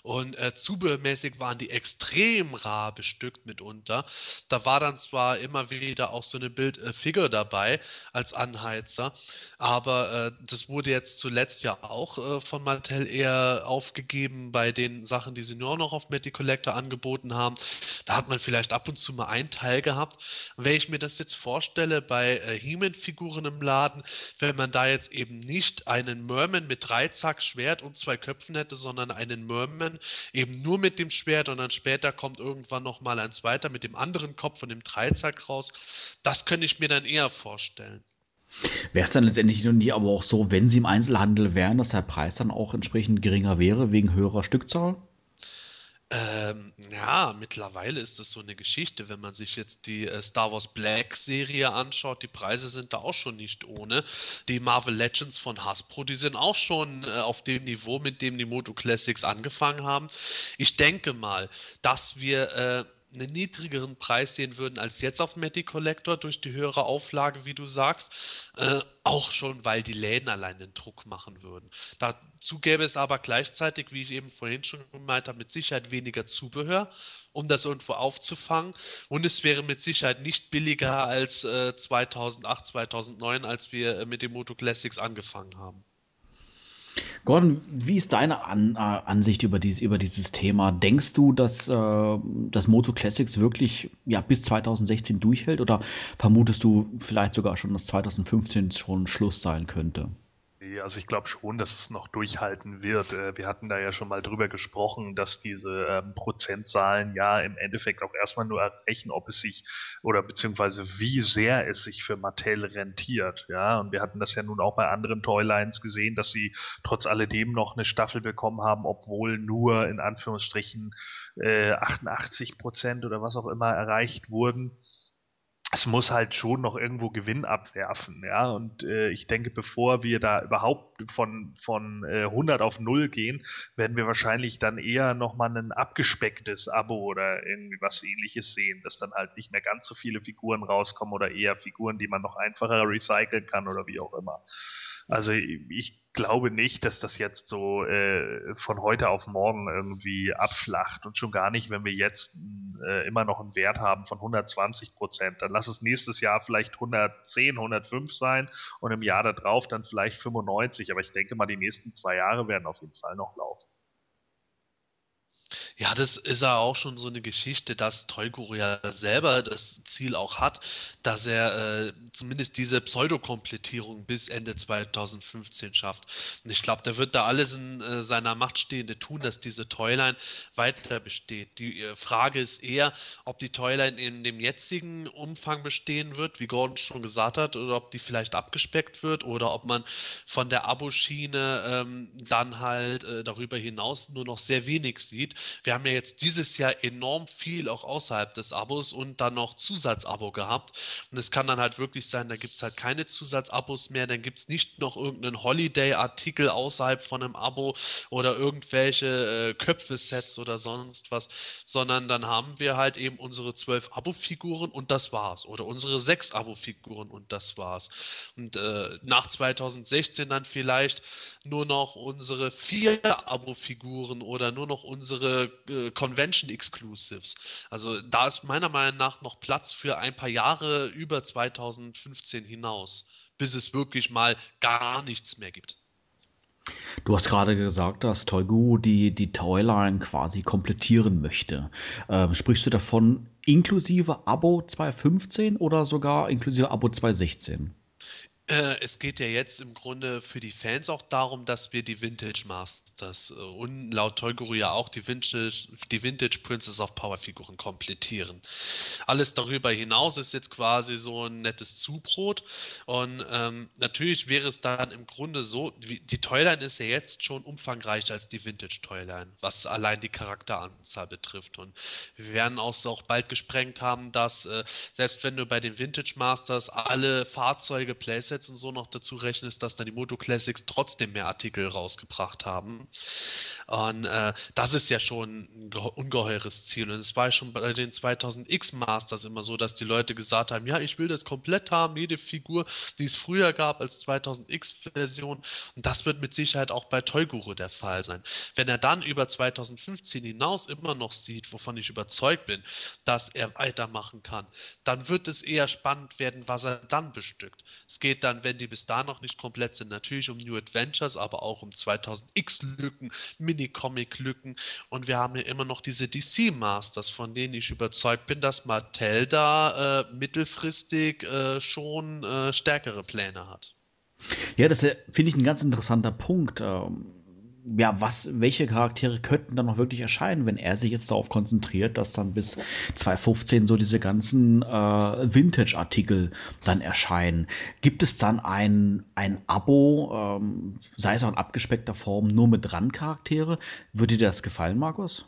S7: Und äh, zubehörmäßig waren die extrem rar bestückt mitunter. Da war dann zwar immer wieder auch so eine Bildfigur äh, dabei als Anheizer, aber äh, das wurde jetzt zuletzt ja auch äh, von Mattel eher aufgegeben bei den Sachen, die sie nur noch auf Matty Collector angeboten haben. Da hat man vielleicht ab und zu mal einen Teil gehabt. Wenn ich mir das jetzt vorstelle bei äh, He-Man-Figuren im Laden, wenn man da jetzt eben nicht einen Merman mit Dreizack, Schwert und zwei Köpfen hätte, sondern einen Merman eben nur mit dem Schwert und dann später kommt irgendwann nochmal ein zweiter mit dem anderen Kopf und dem Dreizack raus. Das könnte ich mir dann eher vorstellen.
S1: Wäre es dann letztendlich nie aber auch so, wenn sie im Einzelhandel wären, dass der Preis dann auch entsprechend geringer wäre, wegen höherer Stückzahl?
S7: Ähm, ja, mittlerweile ist das so eine Geschichte, wenn man sich jetzt die äh, Star Wars Black Serie anschaut, die Preise sind da auch schon nicht ohne. Die Marvel Legends von Hasbro, die sind auch schon äh, auf dem Niveau, mit dem die Moto Classics angefangen haben. Ich denke mal, dass wir äh, einen niedrigeren Preis sehen würden als jetzt auf Matty Collector durch die höhere Auflage, wie du sagst. Äh, auch schon, weil die Läden allein den Druck machen würden. Dazu gäbe es aber gleichzeitig, wie ich eben vorhin schon gemeint habe, mit Sicherheit weniger Zubehör, um das irgendwo aufzufangen. Und es wäre mit Sicherheit nicht billiger als äh, 2008, 2009, als wir äh, mit dem Moto Classics angefangen haben.
S1: Gordon, wie ist deine An äh, Ansicht über, dies, über dieses Thema? Denkst du, dass äh, das Moto Classics wirklich ja, bis 2016 durchhält oder vermutest du vielleicht sogar schon, dass 2015 schon Schluss sein könnte?
S3: Also ich glaube schon, dass es noch durchhalten wird. Äh, wir hatten da ja schon mal drüber gesprochen, dass diese ähm, Prozentzahlen ja im Endeffekt auch erstmal nur erreichen, ob es sich oder beziehungsweise wie sehr es sich für Mattel rentiert. Ja, und wir hatten das ja nun auch bei anderen Toylines gesehen, dass sie trotz alledem noch eine Staffel bekommen haben, obwohl nur in Anführungsstrichen äh, 88 Prozent oder was auch immer erreicht wurden es muss halt schon noch irgendwo Gewinn abwerfen, ja. Und äh, ich denke, bevor wir da überhaupt von von äh, 100 auf 0 gehen, werden wir wahrscheinlich dann eher nochmal ein abgespecktes Abo oder irgendwie was ähnliches sehen, dass dann halt nicht mehr ganz so viele Figuren rauskommen oder eher Figuren, die man noch einfacher recyceln kann oder wie auch immer. Also ich glaube nicht, dass das jetzt so äh, von heute auf morgen irgendwie abflacht und schon gar nicht, wenn wir jetzt äh, immer noch einen Wert haben von 120 Prozent. Dann lass es nächstes Jahr vielleicht 110, 105 sein und im Jahr darauf dann vielleicht 95. Aber ich denke mal, die nächsten zwei Jahre werden auf jeden Fall noch laufen.
S7: Ja, das ist ja auch schon so eine Geschichte, dass Toyguru ja selber das Ziel auch hat, dass er äh, zumindest diese Pseudokomplettierung bis Ende 2015 schafft. Und ich glaube, der wird da alles in äh, seiner Macht Stehende tun, dass diese Toyline weiter besteht. Die äh, Frage ist eher, ob die Toyline in dem jetzigen Umfang bestehen wird, wie Gordon schon gesagt hat, oder ob die vielleicht abgespeckt wird oder ob man von der Aboschiene ähm, dann halt äh, darüber hinaus nur noch sehr wenig sieht wir haben ja jetzt dieses Jahr enorm viel auch außerhalb des Abos und dann noch Zusatzabo gehabt. Und es kann dann halt wirklich sein, da gibt es halt keine Zusatzabos mehr, dann gibt es nicht noch irgendeinen Holiday-Artikel außerhalb von einem Abo oder irgendwelche äh, Köpfe-Sets oder sonst was, sondern dann haben wir halt eben unsere zwölf Abo-Figuren und das war's. Oder unsere sechs Abo-Figuren und das war's. Und äh, nach 2016 dann vielleicht nur noch unsere vier Abo-Figuren oder nur noch unsere äh, Convention Exclusives. Also da ist meiner Meinung nach noch Platz für ein paar Jahre über 2015 hinaus, bis es wirklich mal gar nichts mehr gibt.
S1: Du hast gerade gesagt, dass Toygu die, die Toyline quasi komplettieren möchte. Ähm, sprichst du davon inklusive Abo 2015 oder sogar inklusive Abo 2016?
S7: Äh, es geht ja jetzt im Grunde für die Fans auch darum, dass wir die Vintage Masters äh, und laut Toyguru ja auch die Vintage, die Vintage Princess of Power Figuren komplettieren. Alles darüber hinaus ist jetzt quasi so ein nettes Zubrot und ähm, natürlich wäre es dann im Grunde so, die, die Toyline ist ja jetzt schon umfangreicher als die Vintage Toyline, was allein die Charakteranzahl betrifft und wir werden auch, auch bald gesprengt haben, dass äh, selbst wenn du bei den Vintage Masters alle Fahrzeuge, Playsets jetzt und so noch dazu rechnest, dass dann die Moto Classics trotzdem mehr Artikel rausgebracht haben. Und äh, das ist ja schon ein ungeheures Ziel. Und es war schon bei den 2000X Masters immer so, dass die Leute gesagt haben, ja, ich will das komplett haben, jede Figur, die es früher gab als 2000X Version. Und das wird mit Sicherheit auch bei Toyguru der Fall sein. Wenn er dann über 2015 hinaus immer noch sieht, wovon ich überzeugt bin, dass er weitermachen kann, dann wird es eher spannend werden, was er dann bestückt. Es geht dann, wenn die bis da noch nicht komplett sind, natürlich um New Adventures, aber auch um 2000X-Lücken, Mini-Comic-Lücken. Und wir haben ja immer noch diese DC-Masters, von denen ich überzeugt bin, dass Mattel da äh, mittelfristig äh, schon äh, stärkere Pläne hat.
S1: Ja, das finde ich ein ganz interessanter Punkt. Ähm ja, was, welche Charaktere könnten dann noch wirklich erscheinen, wenn er sich jetzt darauf konzentriert, dass dann bis 2015 so diese ganzen äh, Vintage-Artikel dann erscheinen? Gibt es dann ein, ein Abo, ähm, sei es auch in abgespeckter Form, nur mit Randcharaktere? Würde dir das gefallen, Markus?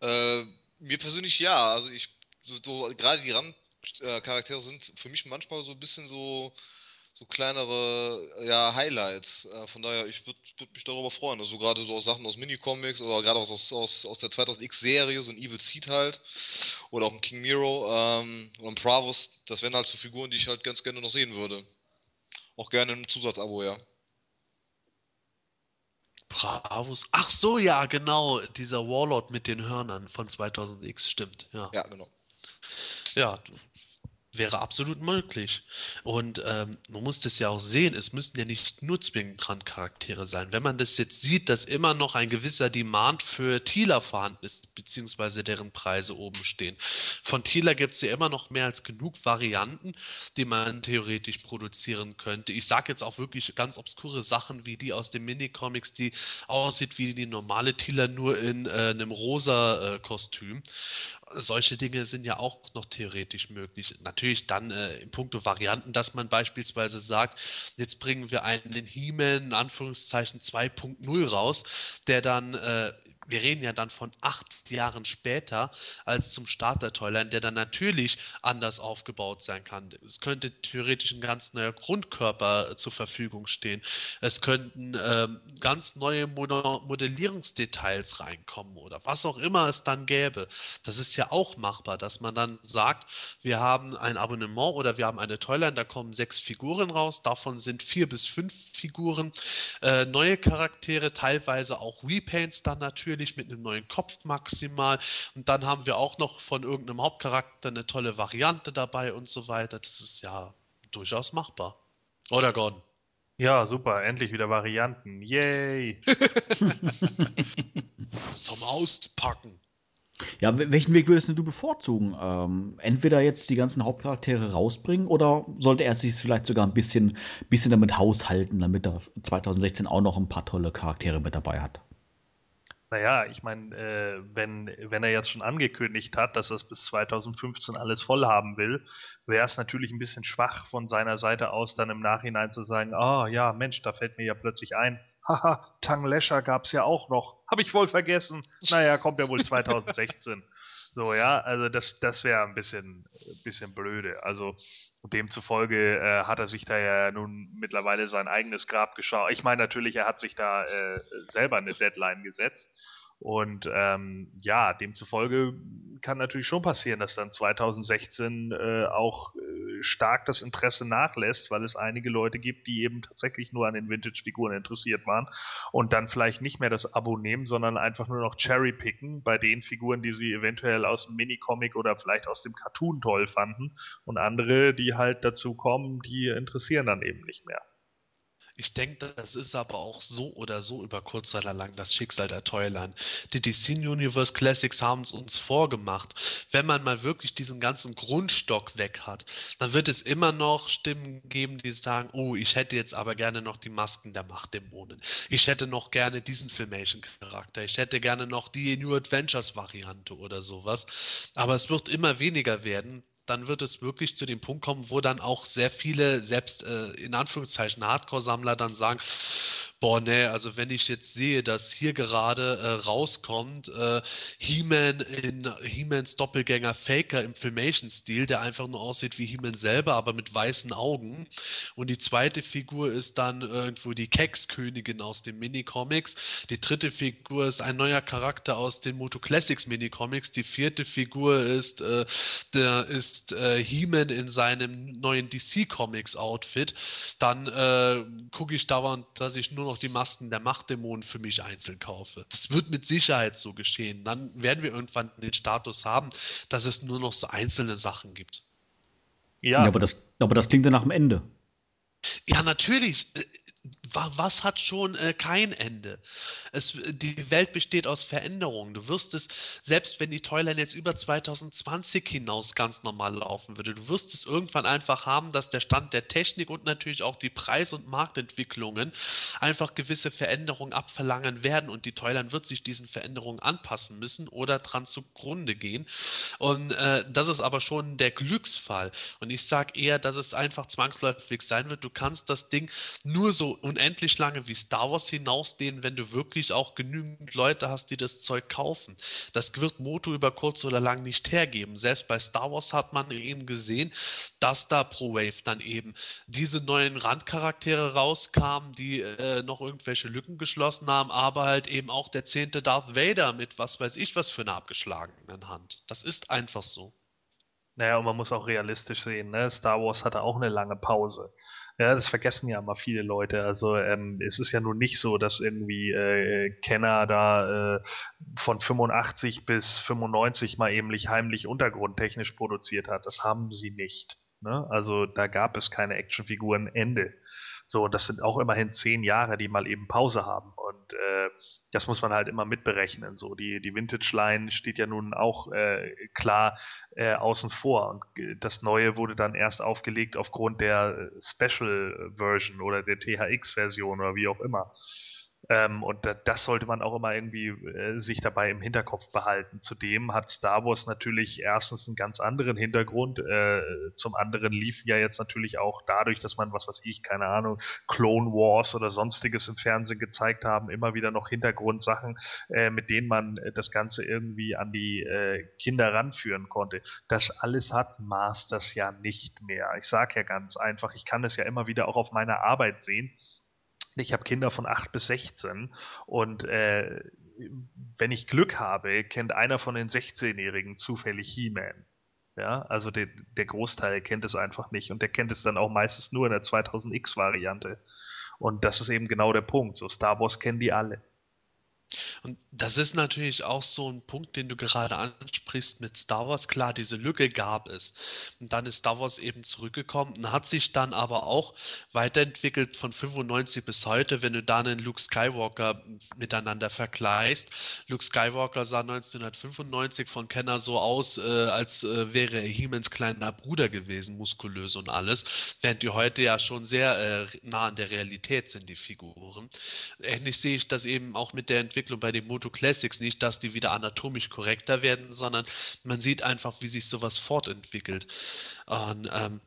S2: Äh, mir persönlich ja. Also ich, so, so gerade die Randcharaktere sind für mich manchmal so ein bisschen so so kleinere ja, Highlights. Äh, von daher, ich würde würd mich darüber freuen. Also gerade so aus Sachen aus Minicomics oder gerade aus, aus, aus der 2000X-Serie, so ein Evil Seed halt. Oder auch ein King Miro ähm, oder ein Bravos. Das wären halt so Figuren, die ich halt ganz gerne noch sehen würde. Auch gerne im Zusatzabo, ja.
S7: Bravos. Ach so, ja, genau. Dieser Warlord mit den Hörnern von 2000X, stimmt. Ja,
S2: ja genau.
S7: Ja, wäre absolut möglich. Und ähm, man muss das ja auch sehen, es müssen ja nicht nur zwingend Randcharaktere sein. Wenn man das jetzt sieht, dass immer noch ein gewisser Demand für Thieler vorhanden ist, beziehungsweise deren Preise oben stehen. Von Thieler gibt es ja immer noch mehr als genug Varianten, die man theoretisch produzieren könnte. Ich sage jetzt auch wirklich ganz obskure Sachen wie die aus den Minicomics, die aussieht wie die normale Thieler nur in äh, einem rosa äh, Kostüm solche Dinge sind ja auch noch theoretisch möglich. Natürlich dann äh, in puncto Varianten, dass man beispielsweise sagt, jetzt bringen wir einen He-Man in Anführungszeichen 2.0 raus, der dann äh, wir reden ja dann von acht Jahren später als zum Start der Toyline, der dann natürlich anders aufgebaut sein kann. Es könnte theoretisch ein ganz neuer Grundkörper äh, zur Verfügung stehen. Es könnten ähm, ganz neue Mod Modellierungsdetails reinkommen oder was auch immer es dann gäbe. Das ist ja auch machbar, dass man dann sagt, wir haben ein Abonnement oder wir haben eine Toyline, da kommen sechs Figuren raus, davon sind vier bis fünf Figuren, äh, neue Charaktere, teilweise auch Repaints dann natürlich natürlich mit einem neuen Kopf maximal. Und dann haben wir auch noch von irgendeinem Hauptcharakter eine tolle Variante dabei und so weiter. Das ist ja durchaus machbar. Oder Gordon?
S3: Ja, super, endlich wieder Varianten. Yay!
S7: Zum Auspacken.
S1: Ja, welchen Weg würdest du bevorzugen? Ähm, entweder jetzt die ganzen Hauptcharaktere rausbringen oder sollte er sich vielleicht sogar ein bisschen, bisschen damit haushalten, damit er 2016 auch noch ein paar tolle Charaktere mit dabei hat?
S3: Naja, ich meine, äh, wenn, wenn er jetzt schon angekündigt hat, dass er es bis 2015 alles voll haben will, wäre es natürlich ein bisschen schwach von seiner Seite aus, dann im Nachhinein zu sagen, ah oh, ja, Mensch, da fällt mir ja plötzlich ein, haha, Tang Lescher gab es ja auch noch, habe ich wohl vergessen, naja, kommt ja wohl 2016. So, ja, also das, das wäre ein bisschen, bisschen blöde. Also demzufolge äh, hat er sich da ja nun mittlerweile sein eigenes Grab geschaut. Ich meine natürlich, er hat sich da äh, selber eine Deadline gesetzt. Und ähm, ja, demzufolge kann natürlich schon passieren, dass dann 2016 äh, auch äh, stark das Interesse nachlässt, weil es einige Leute gibt, die eben tatsächlich nur an den Vintage-Figuren interessiert waren und dann vielleicht nicht mehr das Abo nehmen, sondern einfach nur noch Cherry-picken bei den Figuren, die sie eventuell aus dem Minicomic oder vielleicht aus dem Cartoon toll fanden und andere, die halt dazu kommen, die interessieren dann eben nicht mehr.
S7: Ich denke, das ist aber auch so oder so über kurz oder lang das Schicksal der Toyline. Die DC Universe Classics haben es uns vorgemacht. Wenn man mal wirklich diesen ganzen Grundstock weg hat, dann wird es immer noch Stimmen geben, die sagen, oh, ich hätte jetzt aber gerne noch die Masken der Machtdämonen. Ich hätte noch gerne diesen Filmation-Charakter. Ich hätte gerne noch die New Adventures-Variante oder sowas. Aber es wird immer weniger werden dann wird es wirklich zu dem Punkt kommen, wo dann auch sehr viele, selbst äh, in Anführungszeichen Hardcore-Sammler dann sagen, Boah, ne, also wenn ich jetzt sehe, dass hier gerade äh, rauskommt, äh, He-Man in He-Mans Doppelgänger Faker im Filmation-Stil, der einfach nur aussieht wie He-Man selber, aber mit weißen Augen. Und die zweite Figur ist dann irgendwo die Kekskönigin aus den Minicomics. Die dritte Figur ist ein neuer Charakter aus den Moto Classics Minicomics. Die vierte Figur ist, äh, der ist äh, He-Man in seinem neuen DC Comics Outfit. Dann äh, gucke ich dauernd, dass ich nur noch noch die Masken der Machtdämonen für mich einzeln kaufe. Das wird mit Sicherheit so geschehen. Dann werden wir irgendwann den Status haben, dass es nur noch so einzelne Sachen gibt.
S1: Ja, ja aber, das, aber das klingt ja nach dem Ende.
S7: Ja, natürlich was hat schon äh, kein Ende? Es, die Welt besteht aus Veränderungen. Du wirst es, selbst wenn die Toyline jetzt über 2020 hinaus ganz normal laufen würde, du wirst es irgendwann einfach haben, dass der Stand der Technik und natürlich auch die Preis- und Marktentwicklungen einfach gewisse Veränderungen abverlangen werden und die Toyline wird sich diesen Veränderungen anpassen müssen oder dran zugrunde gehen. Und äh, das ist aber schon der Glücksfall. Und ich sage eher, dass es einfach zwangsläufig sein wird. Du kannst das Ding nur so unendlich lange wie Star Wars hinausdehnen, wenn du wirklich auch genügend Leute hast, die das Zeug kaufen. Das wird Moto über kurz oder lang nicht hergeben. Selbst bei Star Wars hat man eben gesehen, dass da pro Wave dann eben diese neuen Randcharaktere rauskamen, die äh, noch irgendwelche Lücken geschlossen haben, aber halt eben auch der zehnte Darth Vader mit was weiß ich was für einer abgeschlagenen Hand. Das ist einfach so.
S3: Naja, und man muss auch realistisch sehen, ne? Star Wars hatte auch eine lange Pause. Ja, das vergessen ja immer viele Leute. Also ähm, es ist ja nun nicht so, dass irgendwie äh, Kenner da äh, von 85 bis 95 mal eben heimlich untergrundtechnisch produziert hat. Das haben sie nicht. Ne? Also da gab es keine Actionfiguren Ende. So, das sind auch immerhin zehn Jahre, die mal eben Pause haben. Und äh, das muss man halt immer mitberechnen. So, die, die Vintage-Line steht ja nun auch äh, klar äh, außen vor. Und das Neue wurde dann erst aufgelegt aufgrund der Special-Version oder der THX-Version oder wie auch immer. Ähm, und das sollte man auch immer irgendwie äh, sich dabei im Hinterkopf behalten. Zudem hat Star Wars natürlich erstens einen ganz anderen Hintergrund. Äh, zum anderen lief ja jetzt natürlich auch dadurch, dass man, was weiß ich, keine Ahnung, Clone Wars oder sonstiges im Fernsehen gezeigt haben, immer wieder noch Hintergrundsachen, äh, mit denen man äh, das Ganze irgendwie an die äh, Kinder ranführen konnte. Das alles hat Masters ja nicht mehr. Ich sage ja ganz einfach, ich kann es ja immer wieder auch auf meiner Arbeit sehen ich habe Kinder von 8 bis 16 und äh, wenn ich Glück habe, kennt einer von den 16-Jährigen zufällig He-Man. Ja, also der, der Großteil kennt es einfach nicht und der kennt es dann auch meistens nur in der 2000X-Variante. Und das ist eben genau der Punkt. So Star Wars kennen die alle.
S7: Und das ist natürlich auch so ein Punkt, den du gerade ansprichst mit Star Wars. Klar, diese Lücke gab es. Und dann ist Star Wars eben zurückgekommen und hat sich dann aber auch weiterentwickelt von 95 bis heute, wenn du dann einen Luke Skywalker miteinander vergleichst. Luke Skywalker sah 1995 von Kenner so aus, äh, als äh, wäre er Hemans kleiner Bruder gewesen, muskulös und alles, während die heute ja schon sehr äh, nah an der Realität sind, die Figuren. Ähnlich sehe ich das eben auch mit der Entwicklung bei den Moto Classics nicht, dass die wieder anatomisch korrekter werden, sondern man sieht einfach, wie sich sowas fortentwickelt. Und ähm,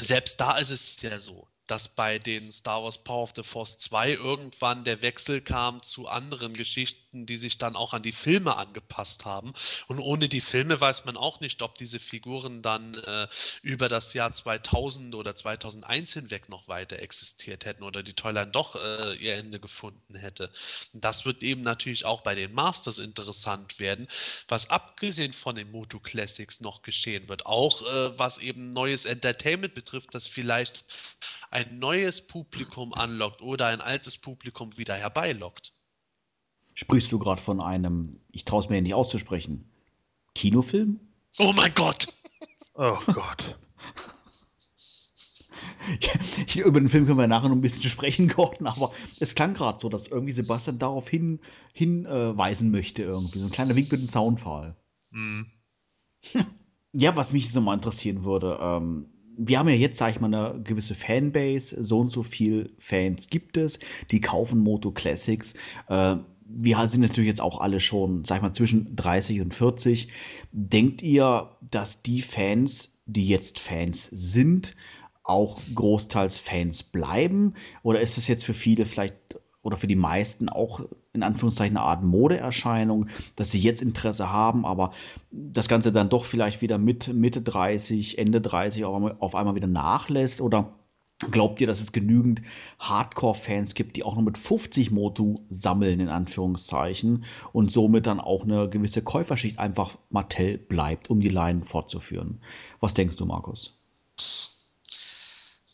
S7: selbst da ist es ja so, dass bei den Star Wars Power of the Force 2 irgendwann der Wechsel kam zu anderen Geschichten, die sich dann auch an die Filme angepasst haben. Und ohne die Filme weiß man auch nicht, ob diese Figuren dann äh, über das Jahr 2000 oder 2001 hinweg noch weiter existiert hätten oder die Toyline doch äh, ihr Ende gefunden hätte. Und das wird eben natürlich auch bei den Masters interessant werden, was abgesehen von den Moto Classics noch geschehen wird. Auch äh, was eben neues Entertainment betrifft, das vielleicht ein neues Publikum anlockt oder ein altes Publikum wieder herbeilockt.
S1: Sprichst du gerade von einem, ich traue es mir ja nicht auszusprechen, Kinofilm?
S7: Oh mein Gott!
S3: Oh Gott.
S1: Ja, über den Film können wir nachher noch ein bisschen sprechen, Gordon, aber es klang gerade so, dass irgendwie Sebastian darauf hin, hinweisen äh, möchte, irgendwie. So ein kleiner Wink mit dem Zaunpfahl. Mm. Ja, was mich jetzt nochmal interessieren würde, ähm, wir haben ja jetzt, sag ich mal, eine gewisse Fanbase. So und so viel Fans gibt es, die kaufen Moto Classics. Äh, wir sind natürlich jetzt auch alle schon, sag ich mal, zwischen 30 und 40. Denkt ihr, dass die Fans, die jetzt Fans sind, auch großteils Fans bleiben? Oder ist es jetzt für viele vielleicht oder für die meisten auch in Anführungszeichen eine Art Modeerscheinung, dass sie jetzt Interesse haben, aber das Ganze dann doch vielleicht wieder mit Mitte 30, Ende 30 auf einmal wieder nachlässt? Oder glaubt ihr, dass es genügend Hardcore-Fans gibt, die auch nur mit 50 Motu sammeln, in Anführungszeichen, und somit dann auch eine gewisse Käuferschicht einfach Mattel bleibt, um die Line fortzuführen? Was denkst du, Markus?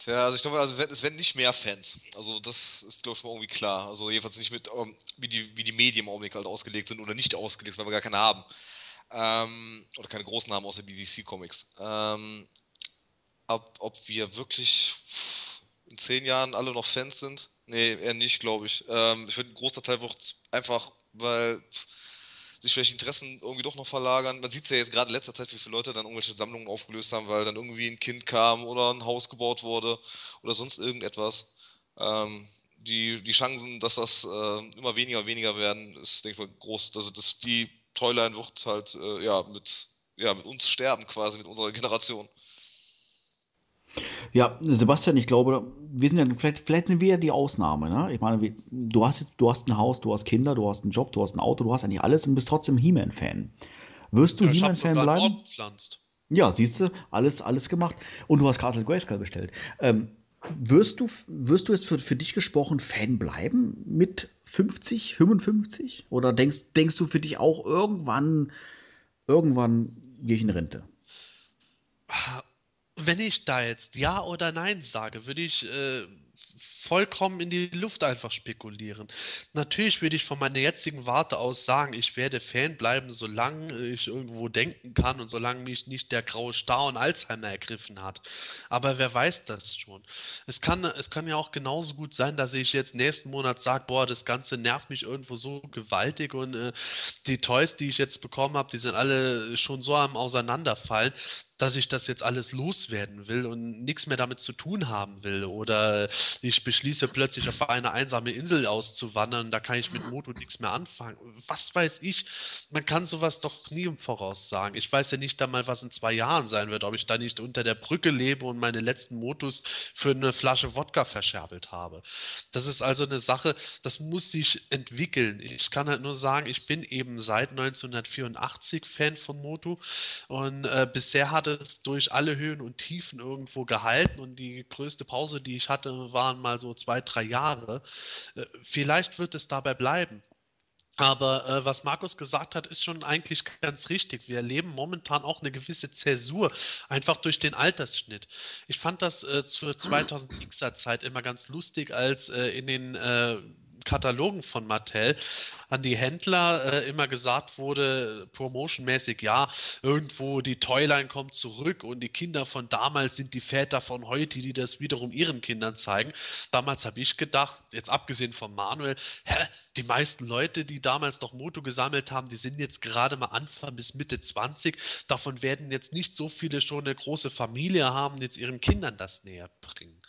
S2: Tja, also ich glaube, also es werden nicht mehr Fans. Also das ist, glaube ich, schon irgendwie klar. Also jedenfalls nicht mit, ähm, wie, die, wie die Medien im Augenblick halt ausgelegt sind oder nicht ausgelegt, weil wir gar keine haben. Ähm, oder keine großen haben, außer die DC-Comics. Ähm, ob, ob wir wirklich in zehn Jahren alle noch Fans sind? Nee, eher nicht, glaube ich. Ähm, ich finde, ein großer Teil wird einfach, weil sich vielleicht Interessen irgendwie doch noch verlagern. Man sieht es ja jetzt gerade in letzter Zeit, wie viele Leute dann irgendwelche Sammlungen aufgelöst haben, weil dann irgendwie ein Kind kam oder ein Haus gebaut wurde oder sonst irgendetwas. Ähm, die, die Chancen, dass das äh, immer weniger und weniger werden, ist, denke ich mal, groß. Also das, die Toyline wird halt äh, ja, mit, ja, mit uns sterben quasi, mit unserer Generation.
S1: Ja, Sebastian, ich glaube, wir sind ja, vielleicht, vielleicht sind wir ja die Ausnahme. Ne? Ich meine, du hast jetzt, du hast ein Haus, du hast Kinder, du hast einen Job, du hast ein Auto, du hast eigentlich alles und bist trotzdem He-Man-Fan. Wirst du ja, He-Man-Fan bleiben? Ja, siehst du, alles, alles gemacht. Und du hast Castle Grayskull bestellt. Ähm, wirst, du, wirst du jetzt für, für dich gesprochen Fan bleiben mit 50, 55? Oder denkst, denkst du für dich auch irgendwann, irgendwann gehe ich in Rente?
S7: Wenn ich da jetzt Ja oder Nein sage, würde ich äh, vollkommen in die Luft einfach spekulieren. Natürlich würde ich von meiner jetzigen Warte aus sagen, ich werde Fan bleiben, solange ich irgendwo denken kann und solange mich nicht der graue Star und Alzheimer ergriffen hat. Aber wer weiß das schon? Es kann, es kann ja auch genauso gut sein, dass ich jetzt nächsten Monat sage, boah, das Ganze nervt mich irgendwo so gewaltig und äh, die Toys, die ich jetzt bekommen habe, die sind alle schon so am Auseinanderfallen dass ich das jetzt alles loswerden will und nichts mehr damit zu tun haben will. Oder ich beschließe plötzlich auf eine einsame Insel auszuwandern, da kann ich mit Moto nichts mehr anfangen. Was weiß ich? Man kann sowas doch nie im Voraus sagen. Ich weiß ja nicht einmal, was in zwei Jahren sein wird, ob ich da nicht unter der Brücke lebe und meine letzten Motos für eine Flasche Wodka verscherbelt habe. Das ist also eine Sache, das muss sich entwickeln. Ich kann halt nur sagen, ich bin eben seit 1984 Fan von Moto und äh, bisher hatte es durch alle Höhen und Tiefen irgendwo gehalten und die größte Pause, die ich hatte, waren mal so zwei, drei Jahre. Vielleicht wird es dabei bleiben. Aber äh, was Markus gesagt hat, ist schon eigentlich ganz richtig. Wir erleben momentan auch eine gewisse Zäsur, einfach durch den Altersschnitt. Ich fand das äh, zur 2000 er Zeit immer ganz lustig, als äh, in den Katalogen von Mattel an die Händler äh, immer gesagt wurde, promotionmäßig, ja, irgendwo die Toyline kommt zurück und die Kinder von damals sind die Väter von heute, die das wiederum ihren Kindern zeigen. Damals habe ich gedacht, jetzt abgesehen von Manuel, hä, die meisten Leute, die damals noch Moto gesammelt haben, die sind jetzt gerade mal Anfang bis Mitte 20. Davon werden jetzt nicht so viele schon eine große Familie haben, jetzt ihren Kindern das näher bringen.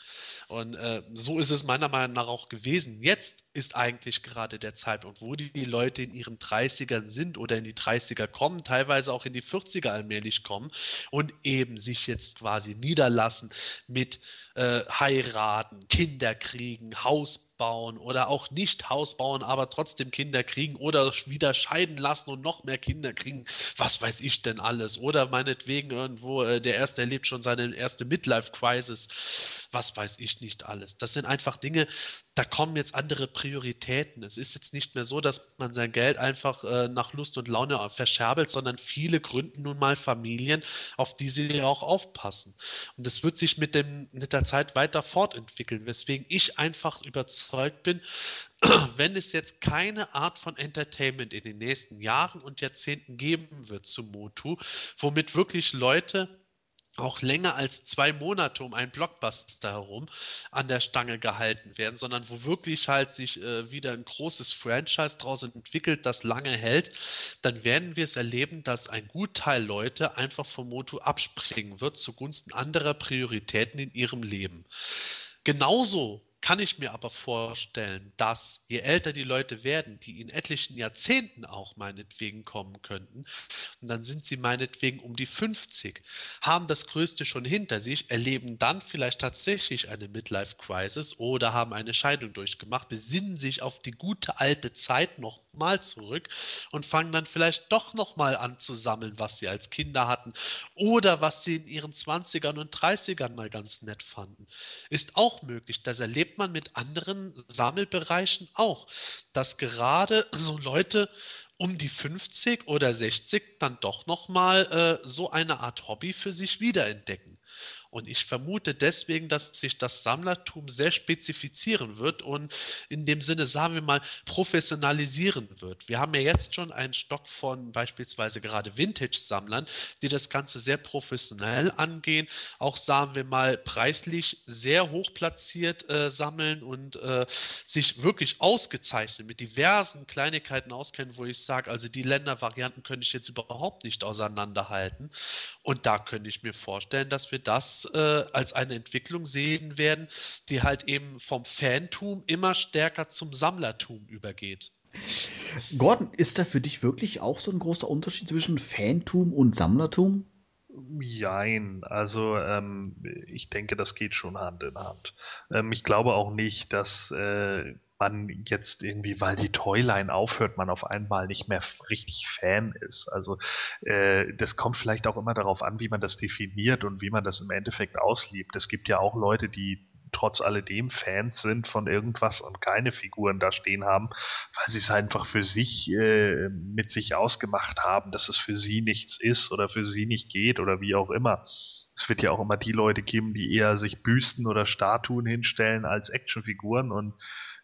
S7: Und äh, so ist es meiner Meinung nach auch gewesen. Jetzt ist eigentlich gerade der Zeitpunkt, wo die Leute in ihren 30ern sind oder in die 30er kommen, teilweise auch in die 40er allmählich kommen und eben sich jetzt quasi niederlassen mit äh, heiraten, Kinder kriegen, Haus bauen oder auch nicht Haus bauen, aber trotzdem Kinder kriegen oder wieder scheiden lassen und noch mehr Kinder kriegen. Was weiß ich denn alles? Oder meinetwegen irgendwo, äh, der Erste erlebt schon seine erste Midlife-Crisis. Was weiß ich nicht alles. Das sind einfach Dinge, da kommen jetzt andere Prioritäten. Es ist jetzt nicht mehr so, dass man sein Geld einfach äh, nach Lust und Laune verscherbelt, sondern viele gründen nun mal Familien, auf die sie auch aufpassen. Und das wird sich mit, dem, mit der Zeit weiter fortentwickeln, weswegen ich einfach überzeugt bin, wenn es jetzt keine Art von Entertainment in den nächsten Jahren und Jahrzehnten geben wird zu Motu, womit wirklich Leute auch länger als zwei Monate um einen Blockbuster herum an der Stange gehalten werden, sondern wo wirklich halt sich äh, wieder ein großes Franchise daraus entwickelt, das lange hält, dann werden wir es erleben, dass ein Gutteil Leute einfach vom Moto abspringen wird zugunsten anderer Prioritäten in ihrem Leben. Genauso kann ich mir aber vorstellen, dass je älter die Leute werden, die in etlichen Jahrzehnten auch meinetwegen kommen könnten, und dann sind sie meinetwegen um die 50, haben das Größte schon hinter sich, erleben dann vielleicht tatsächlich eine Midlife-Crisis oder haben eine Scheidung durchgemacht, besinnen sich auf die gute alte Zeit nochmal zurück und fangen dann vielleicht doch nochmal an zu sammeln, was sie als Kinder hatten oder was sie in ihren 20ern und 30ern mal ganz nett fanden. Ist auch möglich, das erlebt man mit anderen Sammelbereichen auch, dass gerade so Leute um die 50 oder 60 dann doch nochmal äh, so eine Art Hobby für sich wiederentdecken. Und ich vermute deswegen, dass sich das Sammlertum sehr spezifizieren wird und in dem Sinne, sagen wir mal, professionalisieren wird. Wir haben ja jetzt schon einen Stock von beispielsweise gerade Vintage-Sammlern, die das Ganze sehr professionell angehen, auch sagen wir mal preislich sehr hoch platziert äh, sammeln und äh, sich wirklich ausgezeichnet mit diversen Kleinigkeiten auskennen, wo ich sage, also die Ländervarianten könnte ich jetzt überhaupt nicht auseinanderhalten. Und da könnte ich mir vorstellen, dass wir das äh, als eine Entwicklung sehen werden, die halt eben vom Fantum immer stärker zum Sammlertum übergeht.
S1: Gordon, ist da für dich wirklich auch so ein großer Unterschied zwischen Fantum und Sammlertum?
S3: Jein, also ähm, ich denke, das geht schon Hand in Hand. Ähm, ich glaube auch nicht, dass äh, man jetzt irgendwie, weil die Toyline aufhört, man auf einmal nicht mehr richtig Fan ist. Also äh, das kommt vielleicht auch immer darauf an, wie man das definiert und wie man das im Endeffekt auslebt. Es gibt ja auch Leute, die trotz alledem Fans sind von irgendwas und keine Figuren da stehen haben, weil sie es einfach für sich äh, mit sich ausgemacht haben, dass es für sie nichts ist oder für sie nicht geht oder wie auch immer. Es wird ja auch immer die Leute geben, die eher sich Büsten oder Statuen hinstellen als Actionfiguren und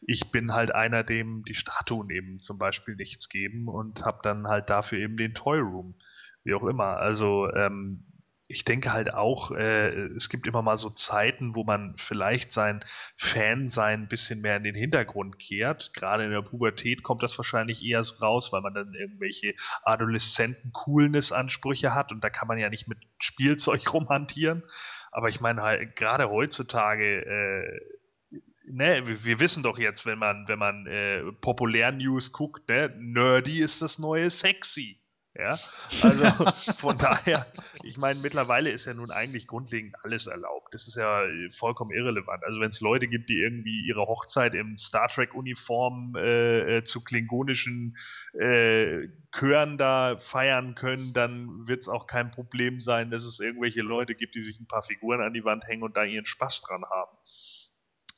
S3: ich bin halt einer, dem die Statuen eben zum Beispiel nichts geben und habe dann halt dafür eben den Toy Room, wie auch immer. Also ähm, ich denke halt auch, äh, es gibt immer mal so Zeiten, wo man vielleicht sein Fan-Sein ein bisschen mehr in den Hintergrund kehrt. Gerade in der Pubertät kommt das wahrscheinlich eher so raus, weil man dann irgendwelche adoleszenten Coolness-Ansprüche hat und da kann man ja nicht mit Spielzeug rumhantieren. Aber ich meine halt, gerade heutzutage äh, ne, wir wissen doch jetzt, wenn man, wenn man äh, Populär-News guckt, ne, nerdy ist das neue sexy. Ja, also von daher, ich meine, mittlerweile ist ja nun eigentlich grundlegend alles erlaubt. Das ist ja äh, vollkommen irrelevant. Also wenn es Leute gibt, die irgendwie ihre Hochzeit im Star Trek-Uniform äh, äh, zu klingonischen äh, Chören da feiern können, dann wird es auch kein Problem sein, dass es irgendwelche Leute gibt, die sich ein paar Figuren an die Wand hängen und da ihren Spaß dran haben.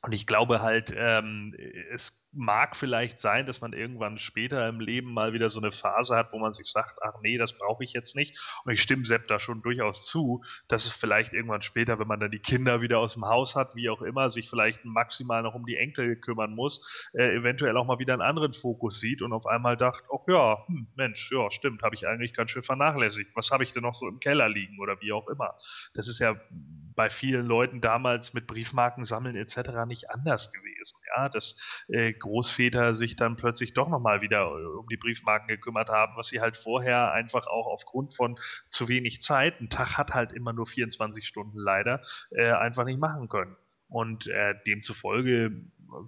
S3: Und ich glaube halt, ähm, es mag vielleicht sein, dass man irgendwann später im Leben mal wieder so eine Phase hat, wo man sich sagt, ach nee, das brauche ich jetzt nicht. Und ich stimme Sepp da schon durchaus zu, dass es vielleicht irgendwann später, wenn man dann die Kinder wieder aus dem Haus hat, wie auch immer, sich vielleicht maximal noch um die Enkel kümmern muss, äh, eventuell auch mal wieder einen anderen Fokus sieht und auf einmal dacht, ach ja, hm, Mensch, ja, stimmt, habe ich eigentlich ganz schön vernachlässigt. Was habe ich denn noch so im Keller liegen oder wie auch immer? Das ist ja bei vielen Leuten damals mit Briefmarken sammeln etc. nicht anders gewesen. Ja, dass äh, Großväter sich dann plötzlich doch nochmal wieder äh, um die Briefmarken gekümmert haben, was sie halt vorher einfach auch aufgrund von zu wenig Zeit, ein Tag hat halt immer nur 24 Stunden leider, äh, einfach nicht machen können. Und äh, demzufolge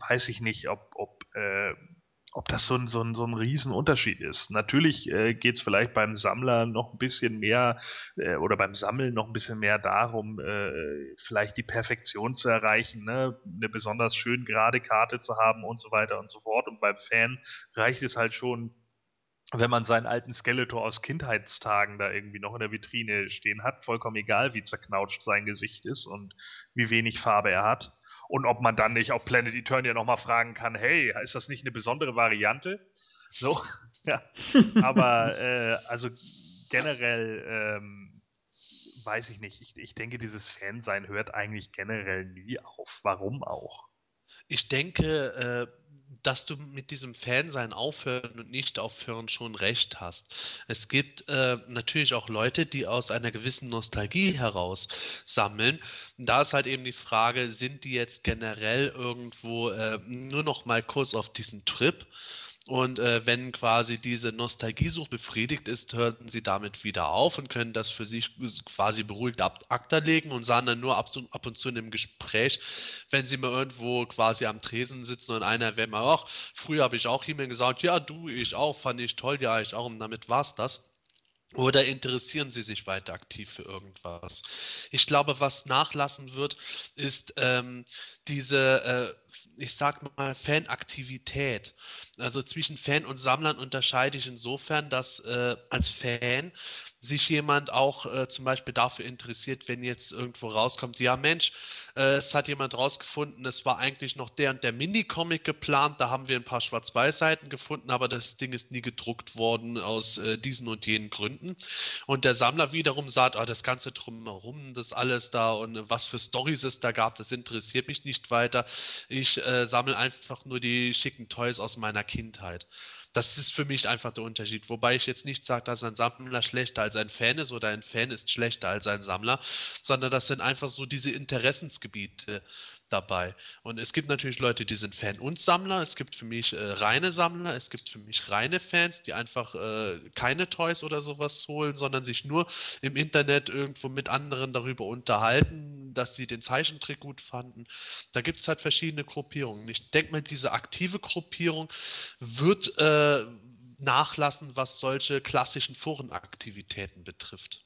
S3: weiß ich nicht, ob, ob äh, ob das so ein, so ein, so ein Riesenunterschied ist. Natürlich äh, geht es vielleicht beim Sammler noch ein bisschen mehr äh, oder beim Sammeln noch ein bisschen mehr darum, äh, vielleicht die Perfektion zu erreichen, ne? eine besonders schön gerade Karte zu haben und so weiter und so fort. Und beim Fan reicht es halt schon, wenn man seinen alten Skeletor aus Kindheitstagen da irgendwie noch in der Vitrine stehen hat, vollkommen egal, wie zerknautscht sein Gesicht ist und wie wenig Farbe er hat und ob man dann nicht auf Planet Eternia nochmal fragen kann, hey, ist das nicht eine besondere Variante? So, ja. Aber äh, also generell ähm, weiß ich nicht. Ich, ich denke, dieses Fansein hört eigentlich generell nie auf. Warum auch?
S7: Ich denke, äh, dass du mit diesem Fansein aufhören und nicht aufhören schon recht hast. Es gibt äh, natürlich auch Leute, die aus einer gewissen Nostalgie heraus sammeln. Da ist halt eben die Frage, sind die jetzt generell irgendwo äh, nur noch mal kurz auf diesen Trip und äh, wenn quasi diese Nostalgiesucht befriedigt ist, hörten sie damit wieder auf und können das für sich quasi beruhigt ab Akta legen und sahen dann nur ab, ab und zu in einem Gespräch, wenn sie mal irgendwo quasi am Tresen sitzen und einer wäre mal, ach, früher habe ich auch jemand gesagt, ja, du, ich auch, fand ich toll, ja, ich auch, und damit war es das. Oder interessieren Sie sich weiter aktiv für irgendwas? Ich glaube, was nachlassen wird, ist ähm, diese, äh, ich sag mal, Fanaktivität. Also zwischen Fan und Sammlern unterscheide ich insofern, dass äh, als Fan sich jemand auch äh, zum Beispiel dafür interessiert, wenn jetzt irgendwo rauskommt, ja Mensch, äh, es hat jemand rausgefunden, es war eigentlich noch der und der Mini-Comic geplant, da haben wir ein paar Schwarz-Weiß-Seiten gefunden, aber das Ding ist nie gedruckt worden aus äh, diesen und jenen Gründen. Und der Sammler wiederum sagt, ah, das Ganze drumherum, das alles da und was für Stories es da gab, das interessiert mich nicht weiter. Ich äh, sammle einfach nur die schicken Toys aus meiner Kindheit. Das ist für mich einfach der Unterschied. Wobei ich jetzt nicht sage, dass ein Sammler schlechter als ein Fan ist oder ein Fan ist schlechter als ein Sammler, sondern das sind einfach so diese Interessensgebiete dabei. Und es gibt natürlich Leute, die sind Fan und Sammler. Es gibt für mich äh, reine Sammler, es gibt für mich reine Fans, die einfach äh, keine Toys oder sowas holen, sondern sich nur im Internet irgendwo mit anderen darüber unterhalten, dass sie den Zeichentrick gut fanden. Da gibt es halt verschiedene Gruppierungen. Ich denke mal, diese aktive Gruppierung wird äh, nachlassen, was solche klassischen Forenaktivitäten betrifft.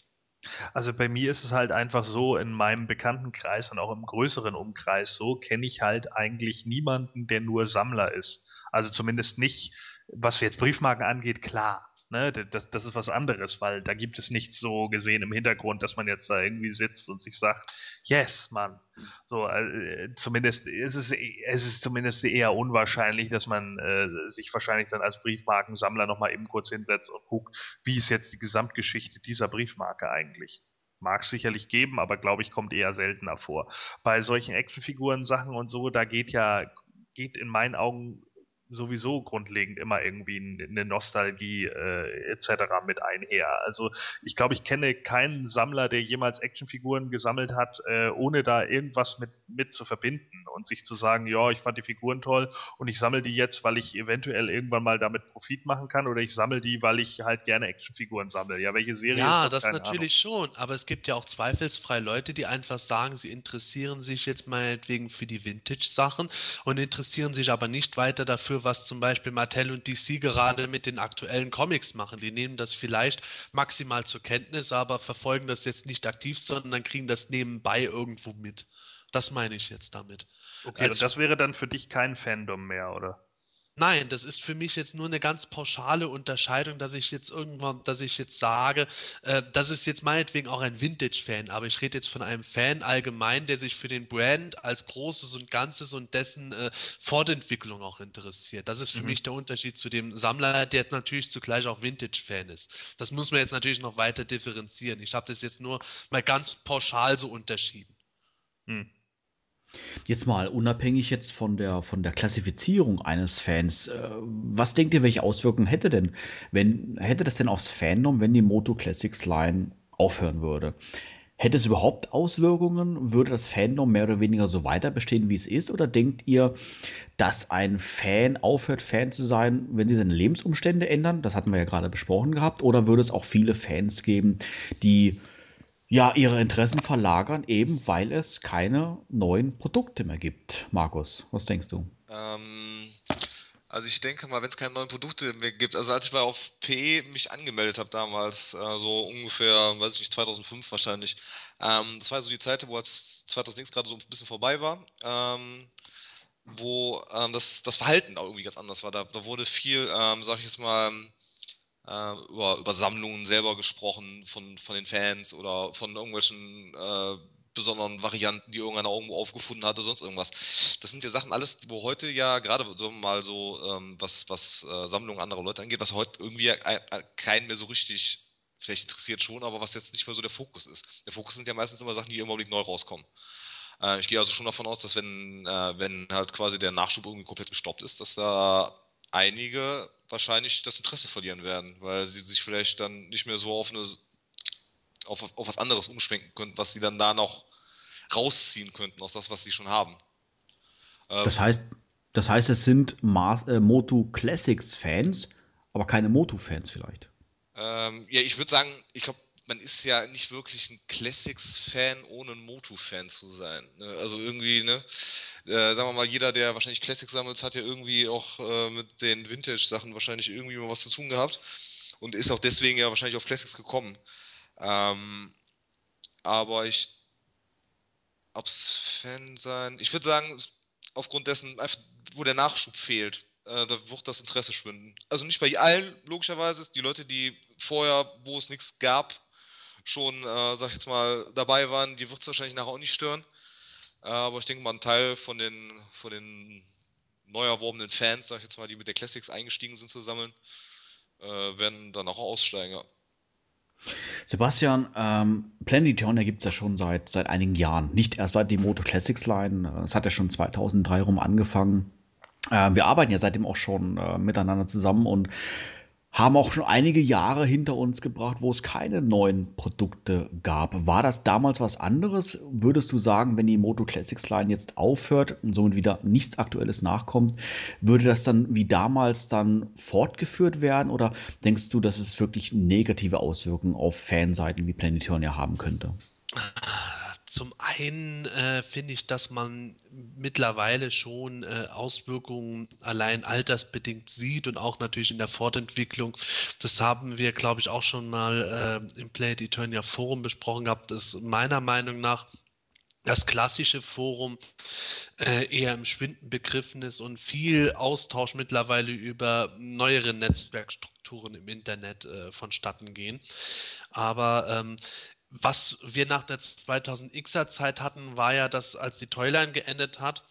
S3: Also bei mir ist es halt einfach so, in meinem Bekanntenkreis und auch im größeren Umkreis so, kenne ich halt eigentlich niemanden, der nur Sammler ist. Also zumindest nicht, was jetzt Briefmarken angeht, klar. Ne, das, das ist was anderes, weil da gibt es nichts so gesehen im Hintergrund, dass man jetzt da irgendwie sitzt und sich sagt, yes, Mann. So, äh, zumindest ist es, es ist zumindest eher unwahrscheinlich, dass man äh, sich wahrscheinlich dann als Briefmarkensammler nochmal eben kurz hinsetzt und guckt, wie ist jetzt die Gesamtgeschichte dieser Briefmarke eigentlich. Mag es sicherlich geben, aber glaube ich, kommt eher seltener vor. Bei solchen Actionfiguren, Sachen und so, da geht ja, geht in meinen Augen sowieso grundlegend immer irgendwie eine Nostalgie äh, etc. mit einher. Also ich glaube, ich kenne keinen Sammler, der jemals Actionfiguren gesammelt hat, äh, ohne da irgendwas mit, mit zu verbinden und sich zu sagen, ja, ich fand die Figuren toll und ich sammle die jetzt, weil ich eventuell irgendwann mal damit Profit machen kann oder ich sammle die, weil ich halt gerne Actionfiguren sammle. Ja, welche Serie
S7: ja, ist das? Ja, das natürlich Ahnung. schon, aber es gibt ja auch zweifelsfrei Leute, die einfach sagen, sie interessieren sich jetzt meinetwegen für die Vintage-Sachen und interessieren sich aber nicht weiter dafür, dafür, was zum Beispiel Mattel und DC gerade mit den aktuellen Comics machen. Die nehmen das vielleicht maximal zur Kenntnis, aber verfolgen das jetzt nicht aktiv, sondern kriegen das nebenbei irgendwo mit. Das meine ich jetzt damit.
S3: Okay, Als, und das wäre dann für dich kein Fandom mehr, oder?
S7: Nein, das ist für mich jetzt nur eine ganz pauschale Unterscheidung, dass ich jetzt irgendwann, dass ich jetzt sage, äh, das ist jetzt meinetwegen auch ein Vintage-Fan, aber ich rede jetzt von einem Fan allgemein, der sich für den Brand als Großes und Ganzes und dessen äh, Fortentwicklung auch interessiert. Das ist für
S3: Mhm.
S7: mich der Unterschied zu dem Sammler, der natürlich zugleich auch Vintage-Fan ist. Das muss man jetzt natürlich noch weiter differenzieren. Ich habe das jetzt nur mal ganz pauschal so unterschieden.
S3: Hm.
S1: Jetzt mal unabhängig jetzt von der, von der Klassifizierung eines Fans, äh, was denkt ihr, welche Auswirkungen hätte denn, wenn, hätte das denn aufs Fandom, wenn die Moto Classics Line aufhören würde? Hätte es überhaupt Auswirkungen? Würde das Fandom mehr oder weniger so weiter bestehen, wie es ist? Oder denkt ihr, dass ein Fan aufhört, Fan zu sein, wenn sie seine Lebensumstände ändern? Das hatten wir ja gerade besprochen gehabt. Oder würde es auch viele Fans geben, die ja ihre Interessen verlagern, eben weil es keine neuen Produkte mehr gibt? Markus, was denkst du?
S2: Ähm, also ich denke mal, wenn es keine neuen Produkte mehr gibt, also als ich bei auf PE mich angemeldet habe damals, äh, so ungefähr, weiß ich nicht, 2005 wahrscheinlich, ähm, das war so die Zeit, wo als 2006 gerade so ein bisschen vorbei war, ähm, wo ähm, das, das Verhalten auch irgendwie ganz anders war. Da, da wurde viel, ähm, sag ich jetzt mal, äh, über, über Sammlungen selber gesprochen von, von den Fans oder von irgendwelchen äh, besonderen Varianten, die irgendeiner irgendwo aufgefunden hat oder sonst irgendwas. Das sind ja Sachen alles, wo heute ja gerade so mal so, ähm, was, was äh, Sammlungen anderer Leute angeht, was heute irgendwie äh, keinen mehr so richtig, vielleicht interessiert schon, aber was jetzt nicht mehr so der Fokus ist. Der Fokus sind ja meistens immer Sachen, die im Augenblick neu rauskommen. Äh, ich gehe also schon davon aus, dass wenn, äh, wenn halt quasi der Nachschub irgendwie komplett gestoppt ist, dass da einige wahrscheinlich das Interesse verlieren werden, weil sie sich vielleicht dann nicht mehr so auf eine auf, auf was anderes umschwenken könnten, was sie dann da noch rausziehen könnten aus das, was sie schon haben. Ähm,
S1: Das heißt, das heißt, es sind Mas äh, Moto Classics Fans, aber keine Moto Fans vielleicht.
S2: Ähm, ja, ich würde sagen, ich glaube, man ist ja nicht wirklich ein Classics-Fan, ohne ein Motu-Fan zu sein. Ne? Also irgendwie, ne? Äh, sagen wir mal, jeder, der wahrscheinlich Classics sammelt, hat ja irgendwie auch äh, mit den Vintage-Sachen wahrscheinlich irgendwie mal was zu tun gehabt und ist auch deswegen ja wahrscheinlich auf Classics gekommen. Ähm, aber ich, ob's Fan sein, ich würde sagen, aufgrund dessen, wo der Nachschub fehlt, äh, da wird das Interesse schwinden. Also nicht bei allen, logischerweise, die Leute, die vorher, wo es nichts gab, schon, äh, sag ich jetzt mal, dabei waren, die wird es wahrscheinlich nachher auch nicht stören. Äh, aber ich denke mal, ein Teil von den, von den neu erworbenen Fans, sag ich jetzt mal, die mit der Classics eingestiegen sind zu sammeln, äh, werden dann auch aussteigen. Ja.
S1: Sebastian, ähm, Planetonia gibt es ja schon seit, seit einigen Jahren. Nicht erst seit die Moto Classics Line. Es hat ja schon 2003 rum angefangen. Äh, wir arbeiten ja seitdem auch schon äh, miteinander zusammen und haben auch schon einige Jahre hinter uns gebracht, wo es keine neuen Produkte gab. War das damals was anderes? Würdest du sagen, wenn die Moto Classics Line jetzt aufhört und somit wieder nichts Aktuelles nachkommt, würde das dann wie damals dann fortgeführt werden? Oder denkst du, dass es wirklich negative Auswirkungen auf Fanseiten wie Planetonia haben könnte?
S7: Zum einen äh, finde ich, dass man mittlerweile schon äh, Auswirkungen allein altersbedingt sieht und auch natürlich in der Fortentwicklung. Das haben wir, glaube ich, auch schon mal äh, im Play Eternia Forum besprochen gehabt, dass meiner Meinung nach das klassische Forum äh, eher im Schwinden begriffen ist und viel Austausch mittlerweile über neuere Netzwerkstrukturen im Internet äh, vonstatten gehen. Aber ähm, was wir nach der 2000xer Zeit hatten, war ja, dass als die Toyline geendet hat,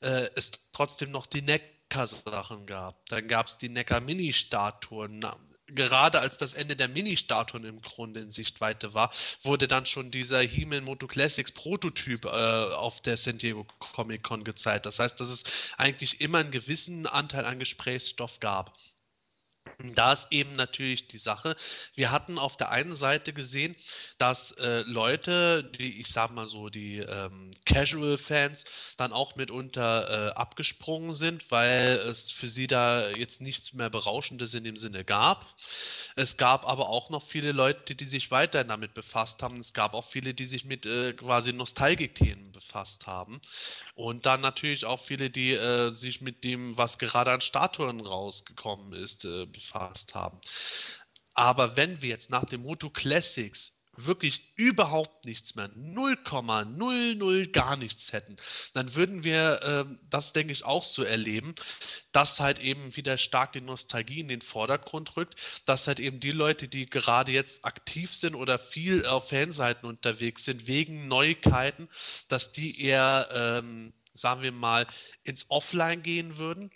S7: äh, es trotzdem noch die Neckar-Sachen gab. Dann gab es die Neckar-Mini-Statuen. Gerade als das Ende der Mini-Statuen im Grunde in Sichtweite war, wurde dann schon dieser He-Man Moto Classics Prototyp äh, auf der San Diego Comic Con gezeigt. Das heißt, dass es eigentlich immer einen gewissen Anteil an Gesprächsstoff gab. Da ist eben natürlich die Sache. Wir hatten auf der einen Seite gesehen, dass äh, Leute, die, ich sag mal so, die ähm, Casual-Fans, dann auch mitunter äh, abgesprungen sind, weil es für sie da jetzt nichts mehr Berauschendes in dem Sinne gab. Es gab aber auch noch viele Leute, die sich weiterhin damit befasst haben. Es gab auch viele, die sich mit äh, quasi Nostalgik-Themen befasst haben. Und dann natürlich auch viele, die äh, sich mit dem, was gerade an Statuen rausgekommen ist, äh, befasst haben. Aber wenn wir jetzt nach dem Moto Classics wirklich überhaupt nichts mehr, 0,00 gar nichts hätten, dann würden wir äh, das, denke ich, auch so erleben, dass halt eben wieder stark die Nostalgie in den Vordergrund rückt, dass halt eben die Leute, die gerade jetzt aktiv sind oder viel auf Fanseiten unterwegs sind, wegen Neuigkeiten, dass die eher, ähm, sagen wir mal, ins Offline gehen würden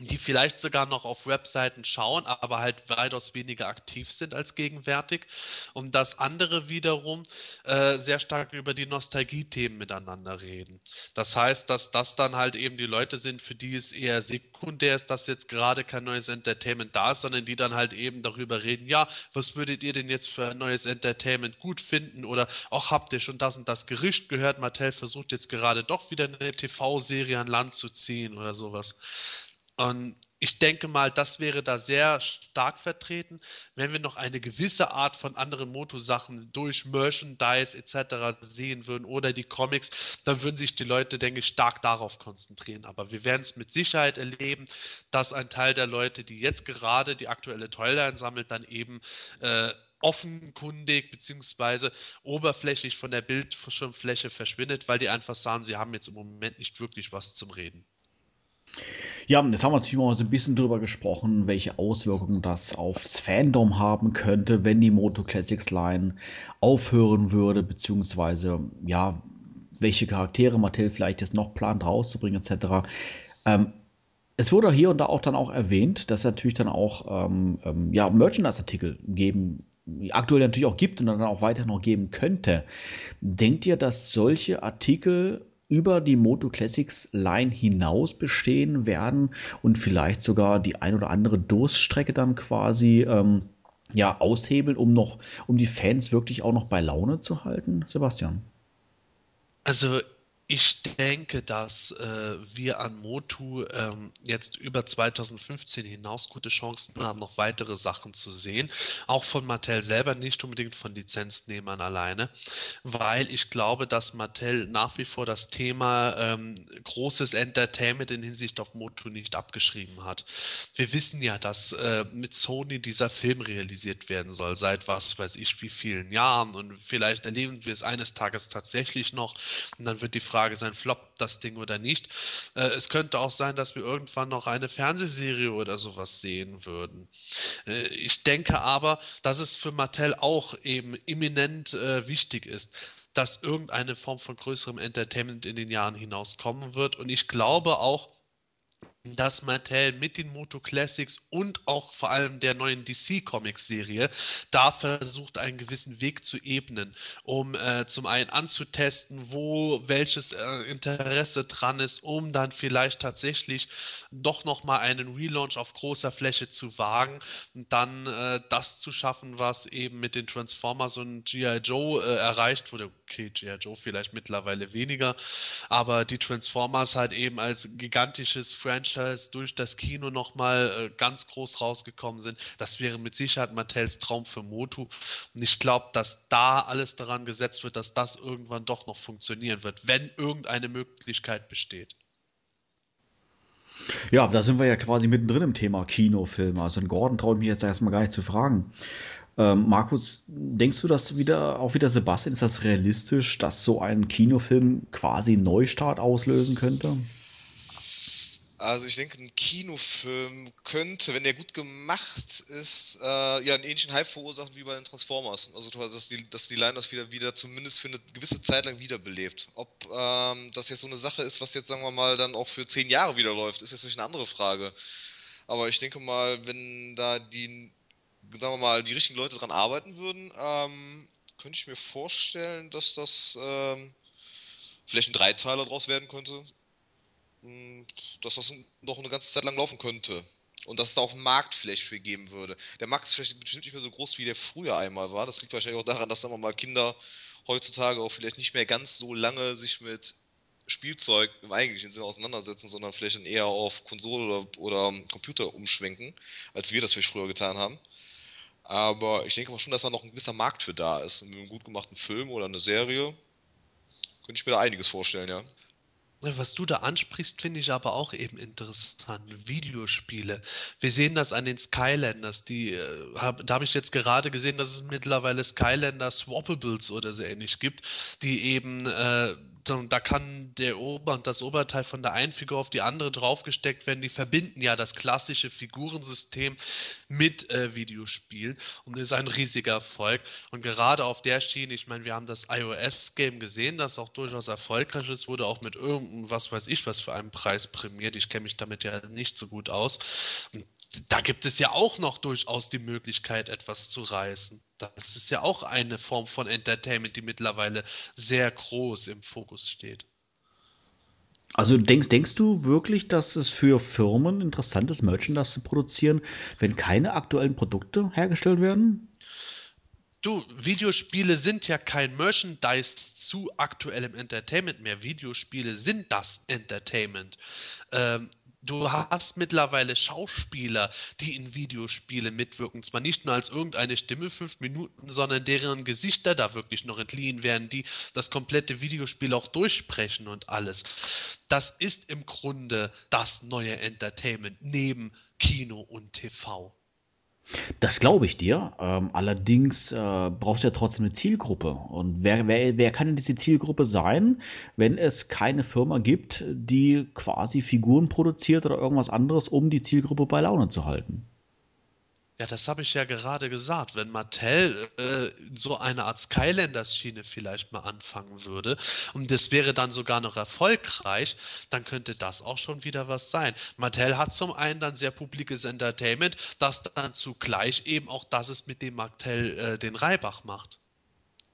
S7: die vielleicht sogar noch auf Webseiten schauen, aber halt weitaus weniger aktiv sind als gegenwärtig. Und dass andere wiederum äh, sehr stark über die Nostalgie-Themen miteinander reden. Das heißt, dass das dann halt eben die Leute sind, für die es eher sekundär ist, dass jetzt gerade kein neues Entertainment da ist, sondern die dann halt eben darüber reden, ja, was würdet ihr denn jetzt für ein neues Entertainment gut finden? Oder auch habt ihr schon das und das Gericht gehört, Mattel versucht jetzt gerade doch wieder eine TV-Serie an Land zu ziehen oder sowas. Und ich denke mal, das wäre da sehr stark vertreten, wenn wir noch eine gewisse Art von anderen Moto-Sachen durch Merchandise etc. sehen würden oder die Comics, dann würden sich die Leute, denke ich, stark darauf konzentrieren. Aber wir werden es mit Sicherheit erleben, dass ein Teil der Leute, die jetzt gerade die aktuelle Toyline sammelt, dann eben äh, offenkundig bzw. oberflächlich von der Bildschirmfläche verschwindet, weil die einfach sagen, sie haben jetzt im Moment nicht wirklich was zum Reden.
S1: Ja, jetzt haben wir natürlich mal so ein bisschen drüber gesprochen, welche Auswirkungen das aufs Fandom haben könnte, wenn die Moto Classics Line aufhören würde, beziehungsweise ja, welche Charaktere Mattel vielleicht jetzt noch plant rauszubringen, etc. Ähm, es wurde hier und da auch dann auch erwähnt, dass es natürlich dann auch ähm, ähm, ja, Merchandise-Artikel geben aktuell natürlich auch gibt und dann auch weiter noch geben könnte. Denkt ihr, dass solche Artikel über die Moto Classics Line hinaus bestehen werden und vielleicht sogar die ein oder andere Durststrecke dann quasi ähm, ja aushebeln, um noch, um die Fans wirklich auch noch bei Laune zu halten, Sebastian?
S7: Also ich denke, dass äh, wir an Motu ähm, jetzt über 2015 hinaus gute Chancen haben, noch weitere Sachen zu sehen. Auch von Mattel selber, nicht unbedingt von Lizenznehmern alleine, weil ich glaube, dass Mattel nach wie vor das Thema ähm, großes Entertainment in Hinsicht auf Motu nicht abgeschrieben hat. Wir wissen ja, dass äh, mit Sony dieser Film realisiert werden soll, seit was weiß ich wie vielen Jahren. Und vielleicht erleben wir es eines Tages tatsächlich noch. Und dann wird die Frage sein, floppt das Ding oder nicht. Äh, es könnte auch sein, dass wir irgendwann noch eine Fernsehserie oder sowas sehen würden. Äh, ich denke aber, dass es für Mattel auch eben imminent äh, wichtig ist dass irgendeine Form von größerem Entertainment in den Jahren hinaus kommen wird. Und ich glaube auch, dass Mattel mit den Moto Classics und auch vor allem der neuen DC Comics Serie da versucht, einen gewissen Weg zu ebnen, um äh, zum einen anzutesten, wo welches äh, Interesse dran ist, um dann vielleicht tatsächlich doch nochmal einen Relaunch auf großer Fläche zu wagen und dann äh, das zu schaffen, was eben mit den Transformers und G.I. Joe äh, erreicht wurde. Okay, G.I. Joe vielleicht mittlerweile weniger, aber die Transformers halt eben als gigantisches Franchise Franchise durch das Kino nochmal äh, ganz groß rausgekommen sind. Das wäre mit Sicherheit Mattels Traum für Motu. Und ich glaube, dass da alles daran gesetzt wird, dass das irgendwann doch noch funktionieren wird, wenn irgendeine Möglichkeit besteht.
S1: Ja, da sind wir ja quasi mittendrin im Thema Kinofilme. Also in Gordon traue ich mich jetzt erstmal gar nicht zu fragen. Ähm, Markus, denkst du, dass wieder, auch wieder Sebastian, ist das realistisch, dass so ein Kinofilm quasi einen Neustart auslösen könnte?
S2: Also ich denke, ein Kinofilm könnte, wenn der gut gemacht ist, äh, ja einen ähnlichen Hype verursachen wie bei den Transformers. Also dass die, dass die Line das wieder, wieder zumindest für eine gewisse Zeit lang wiederbelebt. Ob ähm, das jetzt so eine Sache ist, was jetzt, sagen wir mal, dann auch für zehn Jahre wieder läuft, ist jetzt nicht eine andere Frage. Aber ich denke mal, wenn da die, sagen wir mal, die richtigen Leute dran arbeiten würden, ähm, könnte ich mir vorstellen, dass das ähm, vielleicht ein Dreiteiler draus werden könnte dass das noch eine ganze Zeit lang laufen könnte. Und dass es da auch einen Markt vielleicht für geben würde. Der Markt ist vielleicht bestimmt nicht mehr so groß, wie der früher einmal war. Das liegt wahrscheinlich auch daran, dass sagen wir mal Kinder heutzutage auch vielleicht nicht mehr ganz so lange sich mit Spielzeug im eigentlichen Sinne auseinandersetzen, sondern vielleicht dann eher auf Konsole oder, oder Computer umschwenken, als wir das vielleicht früher getan haben. Aber ich denke mal schon, dass da noch ein gewisser Markt für da ist. Und mit einem gut gemachten Film oder einer Serie könnte ich mir da einiges vorstellen, ja.
S7: Was du da ansprichst, finde ich aber auch eben interessant. Videospiele. Wir sehen das an den Skylanders. Die, äh, hab, da habe ich jetzt gerade gesehen, dass es mittlerweile Skylander Swappables oder so ähnlich gibt, die eben äh, da kann der Ober- und das Oberteil von der einen Figur auf die andere draufgesteckt werden. Die verbinden ja das klassische Figurensystem mit äh, Videospielen und ist ein riesiger Erfolg. Und gerade auf der Schiene, ich meine, wir haben das iOS-Game gesehen, das auch durchaus erfolgreich ist, wurde auch mit irgendeinem, was weiß ich, was für einem Preis prämiert. Ich kenne mich damit ja nicht so gut aus. Und da gibt es ja auch noch durchaus die Möglichkeit, etwas zu reißen. Das ist ja auch eine Form von Entertainment, die mittlerweile sehr groß im Fokus steht.
S1: Also denkst, denkst du wirklich, dass es für Firmen interessant ist, Merchandise zu produzieren, wenn keine aktuellen Produkte hergestellt werden?
S7: Du, Videospiele sind ja kein Merchandise zu aktuellem Entertainment mehr. Videospiele sind das Entertainment. Ähm, Du hast mittlerweile Schauspieler, die in Videospiele mitwirken. Zwar nicht nur als irgendeine Stimme fünf Minuten, sondern deren Gesichter da wirklich noch entliehen werden, die das komplette Videospiel auch durchsprechen und alles. Das ist im Grunde das neue Entertainment neben Kino und TV.
S1: Das glaube ich dir. Ähm, allerdings äh, brauchst du ja trotzdem eine Zielgruppe. Und wer, wer, wer kann denn diese Zielgruppe sein, wenn es keine Firma gibt, die quasi Figuren produziert oder irgendwas anderes, um die Zielgruppe bei Laune zu halten?
S7: Ja, das habe ich ja gerade gesagt. Wenn Mattel äh, so eine Art Skylanders-Schiene vielleicht mal anfangen würde und das wäre dann sogar noch erfolgreich, dann könnte das auch schon wieder was sein. Mattel hat zum einen dann sehr publikes Entertainment, das dann zugleich eben auch das ist, mit dem Mattel äh, den Reibach macht.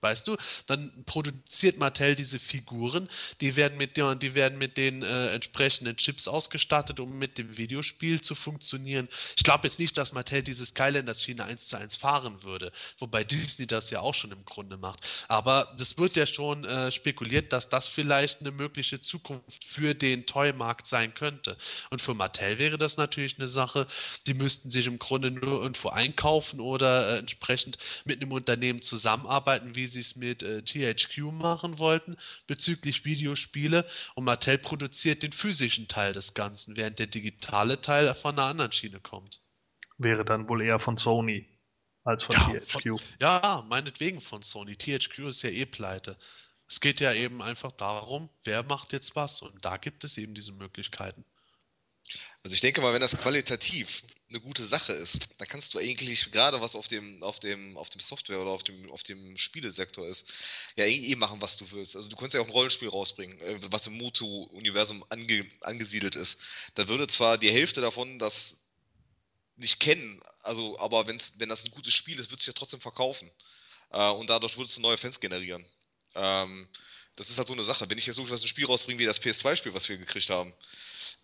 S7: Weißt du, dann produziert Mattel diese Figuren, die werden mit, ja, die werden mit den äh, entsprechenden Chips ausgestattet, um mit dem Videospiel zu funktionieren. Ich glaube jetzt nicht, dass Mattel diese Skylanders-Schiene 1 zu 1 fahren würde, wobei Disney das ja auch schon im Grunde macht. Aber das wird ja schon äh, spekuliert, dass das vielleicht eine mögliche Zukunft für den Toy-Markt sein könnte. Und für Mattel wäre das natürlich eine Sache, die müssten sich im Grunde nur irgendwo einkaufen oder äh, entsprechend mit einem Unternehmen zusammenarbeiten, wie sie es mit äh, THQ machen wollten bezüglich Videospiele und Mattel produziert den physischen Teil des Ganzen, während der digitale Teil von einer anderen Schiene kommt.
S3: Wäre dann wohl eher von Sony als von ja, THQ. Von,
S7: ja, meinetwegen von Sony. THQ ist ja eh pleite. Es geht ja eben einfach darum, wer macht jetzt was und da gibt es eben diese Möglichkeiten.
S2: Also ich denke mal, wenn das qualitativ eine gute Sache ist, dann kannst du eigentlich gerade was auf dem, auf dem, auf dem Software oder auf dem, auf dem Spielesektor ist, ja eh, eh machen, was du willst. Also du könntest ja auch ein Rollenspiel rausbringen, äh, was im Motu-Universum ange, angesiedelt ist. Dann würde zwar die Hälfte davon das nicht kennen, also aber wenn's, wenn das ein gutes Spiel ist, wird es ja trotzdem verkaufen. Äh, und dadurch würdest du neue Fans generieren. Ähm, das ist halt so eine Sache. Wenn ich jetzt so ein Spiel rausbringe wie das PS2-Spiel, was wir gekriegt haben,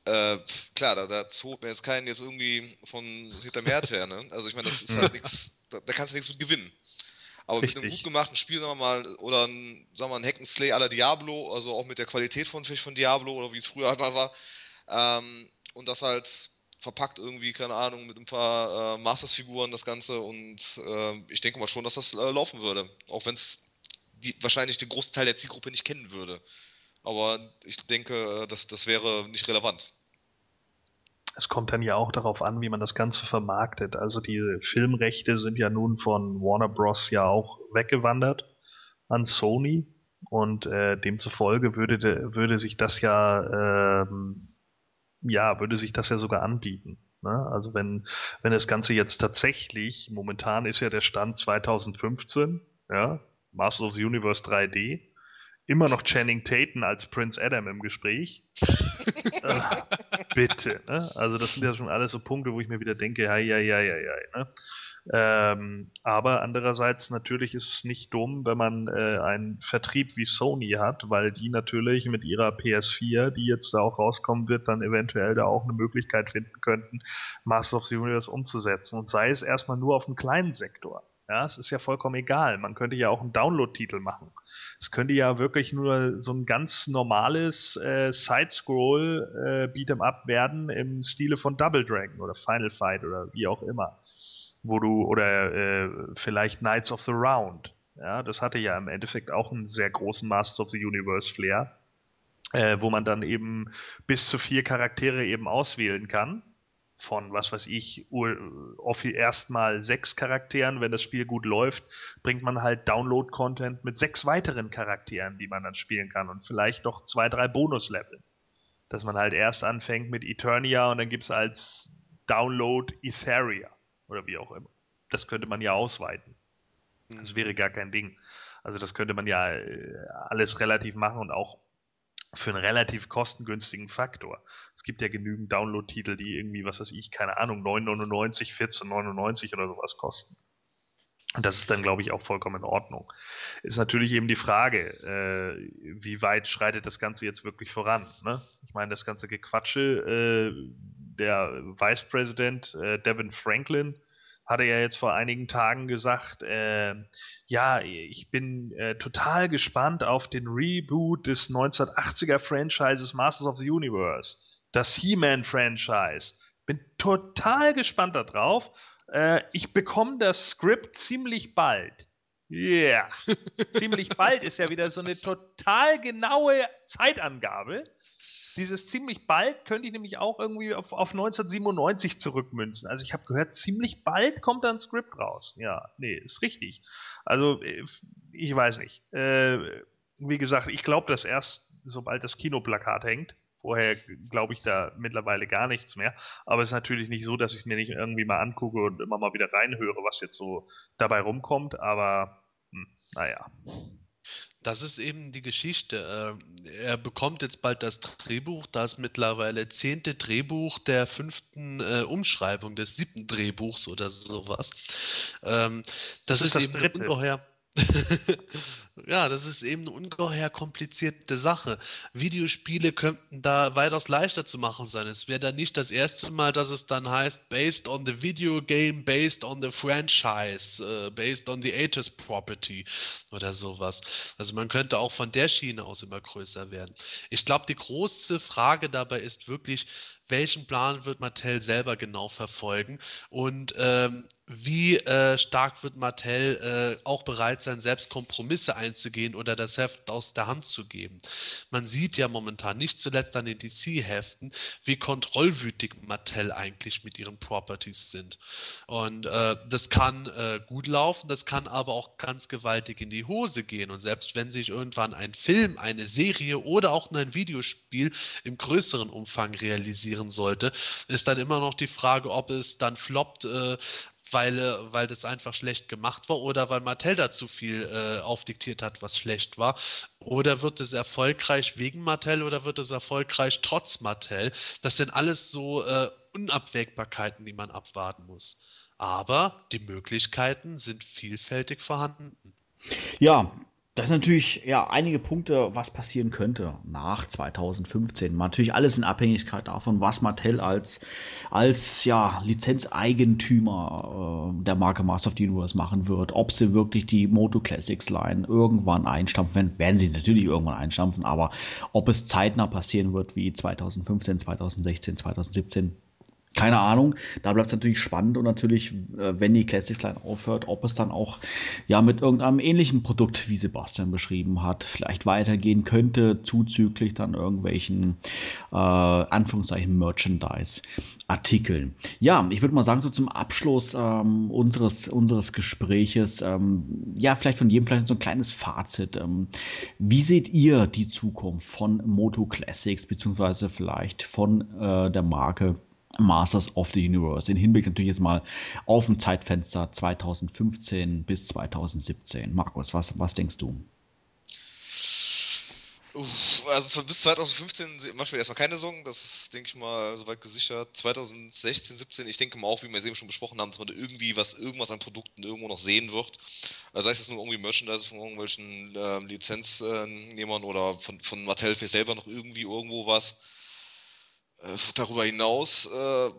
S2: äh, klar, da, da zog mir jetzt keinen jetzt irgendwie von hinterm Herd her, ne? Also ich meine, das ist halt nichts, da, da, kannst du nichts mit gewinnen. Aber Richtig. mit einem gut gemachten Spiel, sagen wir mal, oder ein, sagen wir mal, ein Hack'n'Slay à la Diablo, also auch mit der Qualität von Fisch von Diablo oder wie es früher halt mal war, ähm, und das halt verpackt irgendwie, keine Ahnung, mit ein paar äh, Masters-Figuren das Ganze und äh, ich denke mal schon, dass das äh, laufen würde. Auch wenn es wahrscheinlich den großen Teil der Zielgruppe nicht kennen würde. Aber ich denke, äh, das, das wäre nicht relevant
S3: es kommt dann ja auch darauf an, wie man das Ganze vermarktet. Also die Filmrechte sind ja nun von Warner Bros. ja auch weggewandert an Sony und äh, demzufolge würde, würde sich das ja, ähm, ja, würde sich das ja sogar anbieten. Ne? Also wenn, wenn das Ganze jetzt tatsächlich, momentan ist ja der Stand 2015, ja, Masters of the Universe 3D, immer noch Channing Tatum als Prince Adam im Gespräch. äh, bitte. Ne? Also das sind ja schon alles so Punkte, wo ich mir wieder denke, ja, ja, ja, ja, ja. Ne? Ähm, aber andererseits natürlich ist es nicht dumm, wenn man äh, einen Vertrieb wie Sony hat, weil die natürlich mit ihrer PS4, die jetzt da auch rauskommen wird, dann eventuell da auch eine Möglichkeit finden könnten, Masters of the Universe umzusetzen. Und sei es erstmal nur auf einem kleinen Sektor. Ja, es ist ja vollkommen egal. Man könnte ja auch einen Download-Titel machen. Es könnte ja wirklich nur so ein ganz normales äh, Side-Scroll äh, Beat'em Up werden im Stile von Double Dragon oder Final Fight oder wie auch immer. Wo du, oder äh, vielleicht Knights of the Round. Ja, das hatte ja im Endeffekt auch einen sehr großen Masters of the Universe Flair. äh, wo man dann eben bis zu vier Charaktere eben auswählen kann. Von, was weiß ich, erstmal sechs Charakteren. Wenn das Spiel gut läuft, bringt man halt Download-Content mit sechs weiteren Charakteren, die man dann spielen kann und vielleicht noch zwei, drei Bonus-Level. Dass man halt erst anfängt mit Eternia und dann gibt es als Download Etheria oder wie auch immer. Das könnte man ja ausweiten. Das wäre gar kein Ding. Also das könnte man ja äh, alles relativ machen und auch für einen relativ kostengünstigen Faktor. Es gibt ja genügend Download-Titel, die irgendwie, was weiß ich, keine Ahnung, 9,99, 14,99 oder sowas kosten. Und das ist dann, glaube ich, auch vollkommen in Ordnung. Ist natürlich eben die Frage, äh, wie weit schreitet das Ganze jetzt wirklich voran? Ne? Ich meine, das ganze Gequatsche, äh, der Vice President äh, Devin Franklin hatte ja jetzt vor einigen Tagen gesagt, äh, ja, ich bin äh, total gespannt auf den Reboot des 1980er Franchises Masters of the Universe, das He-Man-Franchise. Bin total gespannt darauf. Äh, ich bekomme das Skript ziemlich bald. Yeah. ziemlich bald ist ja wieder so eine total genaue Zeitangabe. Dieses ziemlich bald könnte ich nämlich auch irgendwie auf, auf 1997 zurückmünzen. Also ich habe gehört, ziemlich bald kommt da ein Skript raus. Ja, nee, ist richtig. Also äh, ich weiß nicht. Äh, wie gesagt, ich glaube das erst, sobald das Kinoplakat hängt. Vorher glaube ich da mittlerweile gar nichts mehr. Aber es ist natürlich nicht so, dass ich mir nicht irgendwie mal angucke und immer mal wieder reinhöre, was jetzt so dabei rumkommt. Aber hm, naja.
S7: Das ist eben die Geschichte. Ähm, er bekommt jetzt bald das Drehbuch, das mittlerweile zehnte Drehbuch der fünften äh, Umschreibung des siebten Drehbuchs oder sowas. Ähm, das, das, ist, ist das eben dritte. ungeheuer. Ja, das ist eben eine ungeheuer komplizierte Sache. Videospiele könnten da weitaus leichter zu machen sein. Es wäre dann nicht das erste Mal, dass es dann heißt, based on the video game, based on the franchise, uh, based on the Aegis property oder sowas. Also man könnte auch von der Schiene aus immer größer werden. Ich glaube, die große Frage dabei ist wirklich, welchen Plan wird Mattel selber genau verfolgen und ähm, wie äh, stark wird Mattel äh, auch bereit sein, selbst Kompromisse einzugehen oder das Heft aus der Hand zu geben. Man sieht ja momentan, nicht zuletzt an den DC-Heften, wie kontrollwütig Mattel eigentlich mit ihren Properties sind. Und äh, das kann äh, gut laufen, das kann aber auch ganz gewaltig in die Hose gehen. Und selbst wenn sich irgendwann ein Film, eine Serie oder auch nur ein Videospiel im größeren Umfang realisieren sollte, ist dann immer noch die Frage, ob es dann floppt, äh, weil, äh, weil das einfach schlecht gemacht war oder weil Mattel da zu viel äh, aufdiktiert hat, was schlecht war? Oder wird es erfolgreich wegen Mattel oder wird es erfolgreich trotz Mattel? Das sind alles so äh, Unabwägbarkeiten, die man abwarten muss. Aber die Möglichkeiten sind vielfältig vorhanden.
S1: Ja, das sind natürlich ja einige Punkte, was passieren könnte nach 2015. Natürlich alles in Abhängigkeit davon, was Mattel als, als ja, Lizenzeigentümer äh, der Marke Master of the Universe machen wird. Ob sie wirklich die Moto Classics Line irgendwann einstampfen, werden sie natürlich irgendwann einstampfen, aber ob es zeitnah passieren wird wie 2015, 2016, 2017, keine Ahnung. Da bleibt es natürlich spannend und natürlich, äh, wenn die Classics Line aufhört, ob es dann auch ja mit irgendeinem ähnlichen Produkt, wie Sebastian beschrieben hat, vielleicht weitergehen könnte, zuzüglich dann irgendwelchen äh, Anführungszeichen Merchandise-Artikeln. Ja, ich würde mal sagen, so zum Abschluss ähm, unseres, unseres Gespräches, ähm, ja, vielleicht von jedem vielleicht so ein kleines Fazit. Ähm, wie seht ihr die Zukunft von Moto Classics, beziehungsweise vielleicht von äh, der Marke Masters of the Universe. In Hinblick natürlich jetzt mal auf ein Zeitfenster 2015 bis 2017. Markus, was, was denkst du?
S2: Also bis 2015 machen wir erstmal keine Sorgen, das ist, denke ich mal, soweit gesichert. 2016, 17, ich denke mal auch, wie wir es eben schon besprochen haben, dass man da irgendwie was, irgendwas an Produkten irgendwo noch sehen wird. Also sei es nur irgendwie Merchandise von irgendwelchen äh, Lizenznehmern oder von, von Mattel für selber noch irgendwie irgendwo was. Äh, darüber hinaus, äh,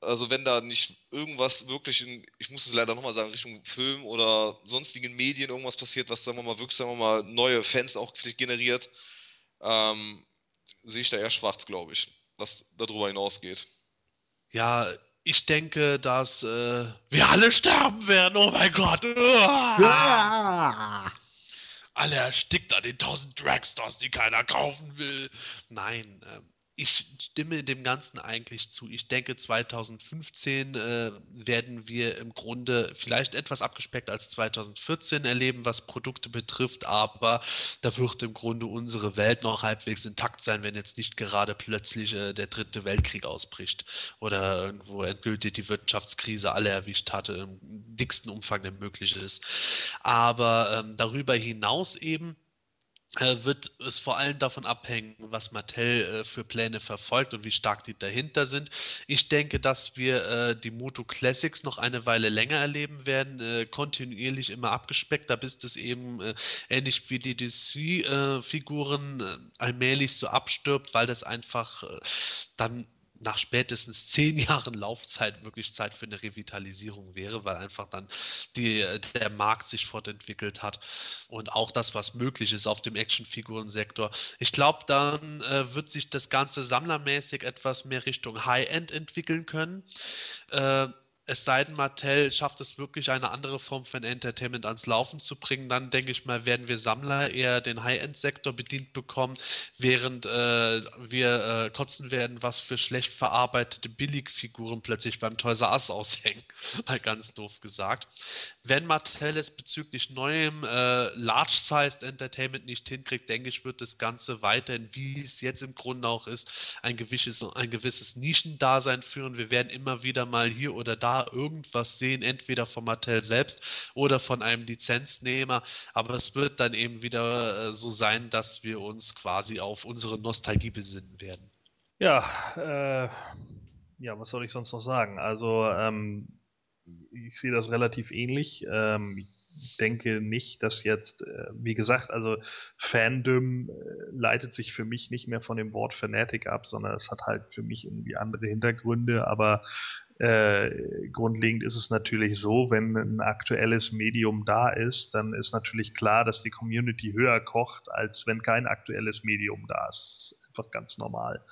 S2: also wenn da nicht irgendwas wirklich in, ich muss es leider nochmal sagen, Richtung Film oder sonstigen Medien irgendwas passiert, was sagen wir mal wirklich, sagen wir mal, neue Fans auch generiert, ähm, sehe ich da eher schwarz, glaube ich, was darüber hinausgeht.
S7: Ja, ich denke, dass äh, wir alle sterben werden. Oh mein Gott. Alle erstickt an den tausend Dragstars, die keiner kaufen will. Nein, ähm, ich stimme dem Ganzen eigentlich zu. Ich denke, 2015 äh, werden wir im Grunde vielleicht etwas abgespeckt als 2014 erleben, was Produkte betrifft, aber da wird im Grunde unsere Welt noch halbwegs intakt sein, wenn jetzt nicht gerade plötzlich äh, der dritte Weltkrieg ausbricht oder irgendwo endgültig die Wirtschaftskrise alle erwischt hatte, im dicksten Umfang, der möglich ist. Aber ähm, darüber hinaus eben wird es vor allem davon abhängen, was Mattel äh, für Pläne verfolgt und wie stark die dahinter sind. Ich denke, dass wir äh, die Moto Classics noch eine Weile länger erleben werden, äh, kontinuierlich immer abgespeckt, da bis es eben äh, ähnlich wie die DC-Figuren äh, allmählich so abstirbt, weil das einfach dann nach spätestens zehn Jahren Laufzeit wirklich Zeit für eine Revitalisierung wäre, weil einfach dann die, der Markt sich fortentwickelt hat und auch das, was möglich ist auf dem Actionfigurensektor. Ich glaube, dann äh, wird sich das Ganze sammlermäßig etwas mehr Richtung High-End entwickeln können. Äh, es sei denn, Mattel schafft es wirklich, eine andere Form von Entertainment ans Laufen zu bringen, dann denke ich mal, werden wir Sammler eher den High-End-Sektor bedient bekommen, während äh, wir äh, kotzen werden, was für schlecht verarbeitete Billigfiguren plötzlich beim Toys R Us aushängen. Mal ganz doof gesagt. Wenn Mattel es bezüglich neuem äh, Large-Sized Entertainment nicht hinkriegt, denke ich, wird das Ganze weiterhin, wie es jetzt im Grunde auch ist, ein gewisses, ein gewisses Nischendasein führen. Wir werden immer wieder mal hier oder da irgendwas sehen, entweder von Mattel selbst oder von einem Lizenznehmer. Aber es wird dann eben wieder äh, so sein, dass wir uns quasi auf unsere Nostalgie besinnen werden.
S3: Ja, äh, ja, was soll ich sonst noch sagen? Also, ähm, ich sehe das relativ ähnlich. Ähm, denke nicht, dass jetzt, äh, wie gesagt, also Fandom äh, leitet sich für mich nicht mehr von dem Wort Fanatic ab, sondern es hat halt für mich irgendwie andere Hintergründe, aber äh, grundlegend ist es natürlich so, wenn ein aktuelles Medium da ist, dann ist natürlich klar, dass die Community höher kocht, als wenn kein aktuelles Medium da ist. Einfach ganz normal.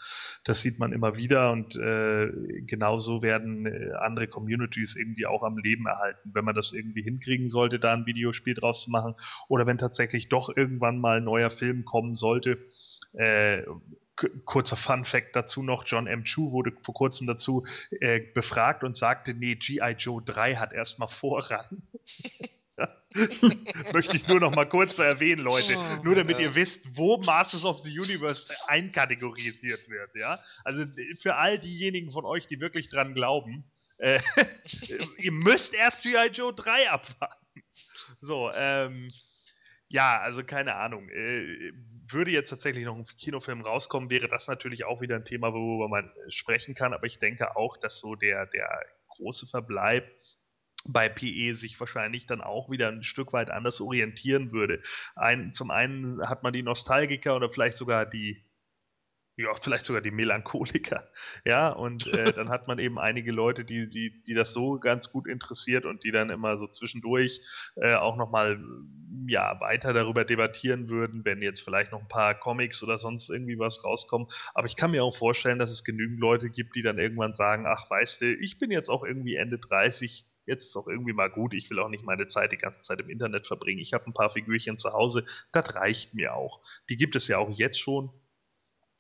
S3: Das sieht man immer wieder und äh, genauso werden äh, andere Communities irgendwie auch am Leben erhalten. Wenn man das irgendwie hinkriegen sollte, da ein Videospiel draus zu machen oder wenn tatsächlich doch irgendwann mal ein neuer Film kommen sollte, äh, kurzer Fun Fact dazu noch, John M. Chu wurde vor kurzem dazu äh, befragt und sagte, nee, G.I. Joe 3 hat erstmal Vorrang. Möchte ich nur noch mal kurz erwähnen, Leute. Oh, nur damit ja. ihr wisst, wo Masters of the Universe einkategorisiert wird, ja. Also für all diejenigen von euch, die wirklich dran glauben, äh, ihr müsst erst G.I. Joe 3 abwarten. So, ähm, ja, also keine Ahnung. Äh, würde jetzt tatsächlich noch ein Kinofilm rauskommen, wäre das natürlich auch wieder ein Thema, worüber man sprechen kann. Aber ich denke auch, dass so der, der große Verbleib bei PE sich wahrscheinlich dann auch wieder ein Stück weit anders orientieren würde. Ein, zum einen hat man die Nostalgiker oder vielleicht sogar die ja, vielleicht sogar die Melancholiker. Ja, und äh, dann hat man eben einige Leute, die, die, die das so ganz gut interessiert und die dann immer so zwischendurch äh, auch nochmal ja, weiter darüber debattieren würden, wenn jetzt vielleicht noch ein paar Comics oder sonst irgendwie was rauskommen. Aber ich kann mir auch vorstellen, dass es genügend Leute gibt, die dann irgendwann sagen, ach, weißt du, ich bin jetzt auch irgendwie Ende 30, jetzt ist auch irgendwie mal gut, ich will auch nicht meine Zeit die ganze Zeit im Internet verbringen. Ich habe ein paar Figürchen zu Hause, das reicht mir auch. Die gibt es ja auch jetzt schon,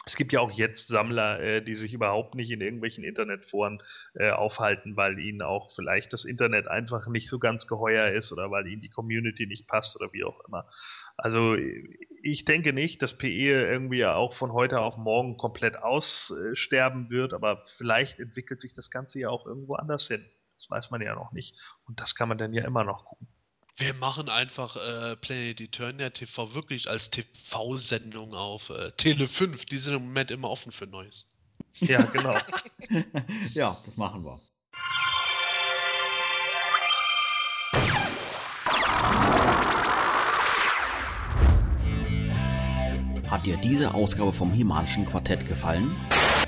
S3: es gibt ja auch jetzt Sammler, äh, die sich überhaupt nicht in irgendwelchen Internetforen äh, aufhalten, weil ihnen auch vielleicht das Internet einfach nicht so ganz geheuer ist oder weil ihnen die Community nicht passt oder wie auch immer. Also ich denke nicht, dass PE irgendwie auch von heute auf morgen komplett aussterben wird, aber vielleicht entwickelt sich das Ganze ja auch irgendwo anders hin. Das weiß man ja noch nicht. Und das kann man dann ja immer noch gucken.
S7: Wir machen einfach äh, Planet Eternia TV wirklich als TV-Sendung auf äh, Tele 5. Die sind im Moment immer offen für Neues.
S3: Ja, genau.
S1: ja, das machen wir. Hat dir diese Ausgabe vom Himalischen Quartett gefallen?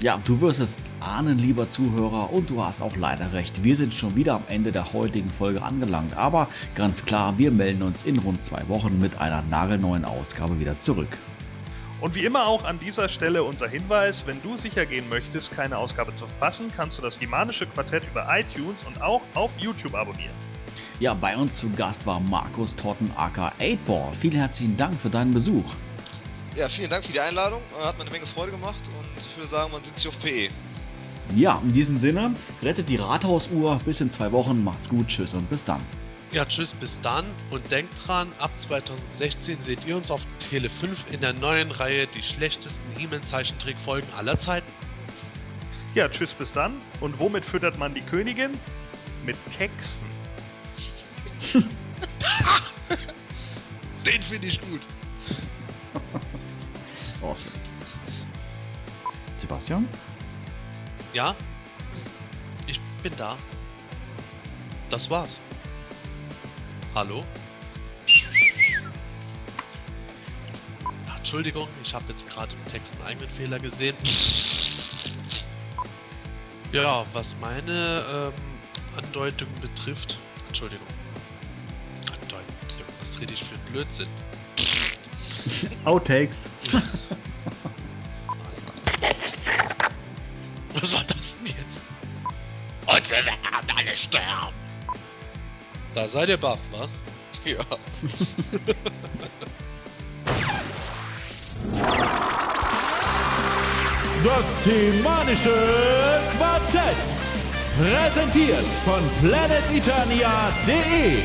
S1: Ja, du wirst es ahnen, lieber Zuhörer, und du hast auch leider recht. Wir sind schon wieder am Ende der heutigen Folge angelangt. Aber ganz klar, wir melden uns in rund zwei Wochen mit einer nagelneuen Ausgabe wieder zurück.
S3: Und wie immer auch an dieser Stelle unser Hinweis, wenn du sicher gehen möchtest, keine Ausgabe zu verpassen, kannst du das Himanische Quartett über iTunes und auch auf YouTube abonnieren.
S1: Ja, bei uns zu Gast war Markus Totten aka 8ball. Vielen herzlichen Dank für deinen Besuch.
S2: Ja, vielen Dank für die Einladung. Hat mir eine Menge Freude gemacht und ich würde sagen, man sieht sich auf PE.
S1: Ja, in diesem Sinne, rettet die Rathausuhr. Bis in zwei Wochen. Macht's gut. Tschüss und bis dann.
S7: Ja, tschüss, bis dann und denkt dran, ab 2016 seht ihr uns auf Tele 5 in der neuen Reihe die schlechtesten E-Mail-Zeichentrickfolgen aller Zeiten.
S3: Ja, tschüss, bis dann. Und womit füttert man die Königin? Mit Keksen.
S7: Den finde ich gut.
S1: Awesome. Sebastian?
S7: Ja? Ich bin da. Das war's. Hallo? Entschuldigung, ich habe jetzt gerade im Text einen eigenen Fehler gesehen. Ja, was meine ähm, Andeutung betrifft. Entschuldigung. Andeutung. Was rede ich für Blödsinn?
S1: Outtakes.
S7: Was war das denn jetzt? Und wir werden alle sterben. Da seid ihr baff, was?
S2: Ja.
S6: Das Semanische Quartett. Präsentiert von planeteternia.de.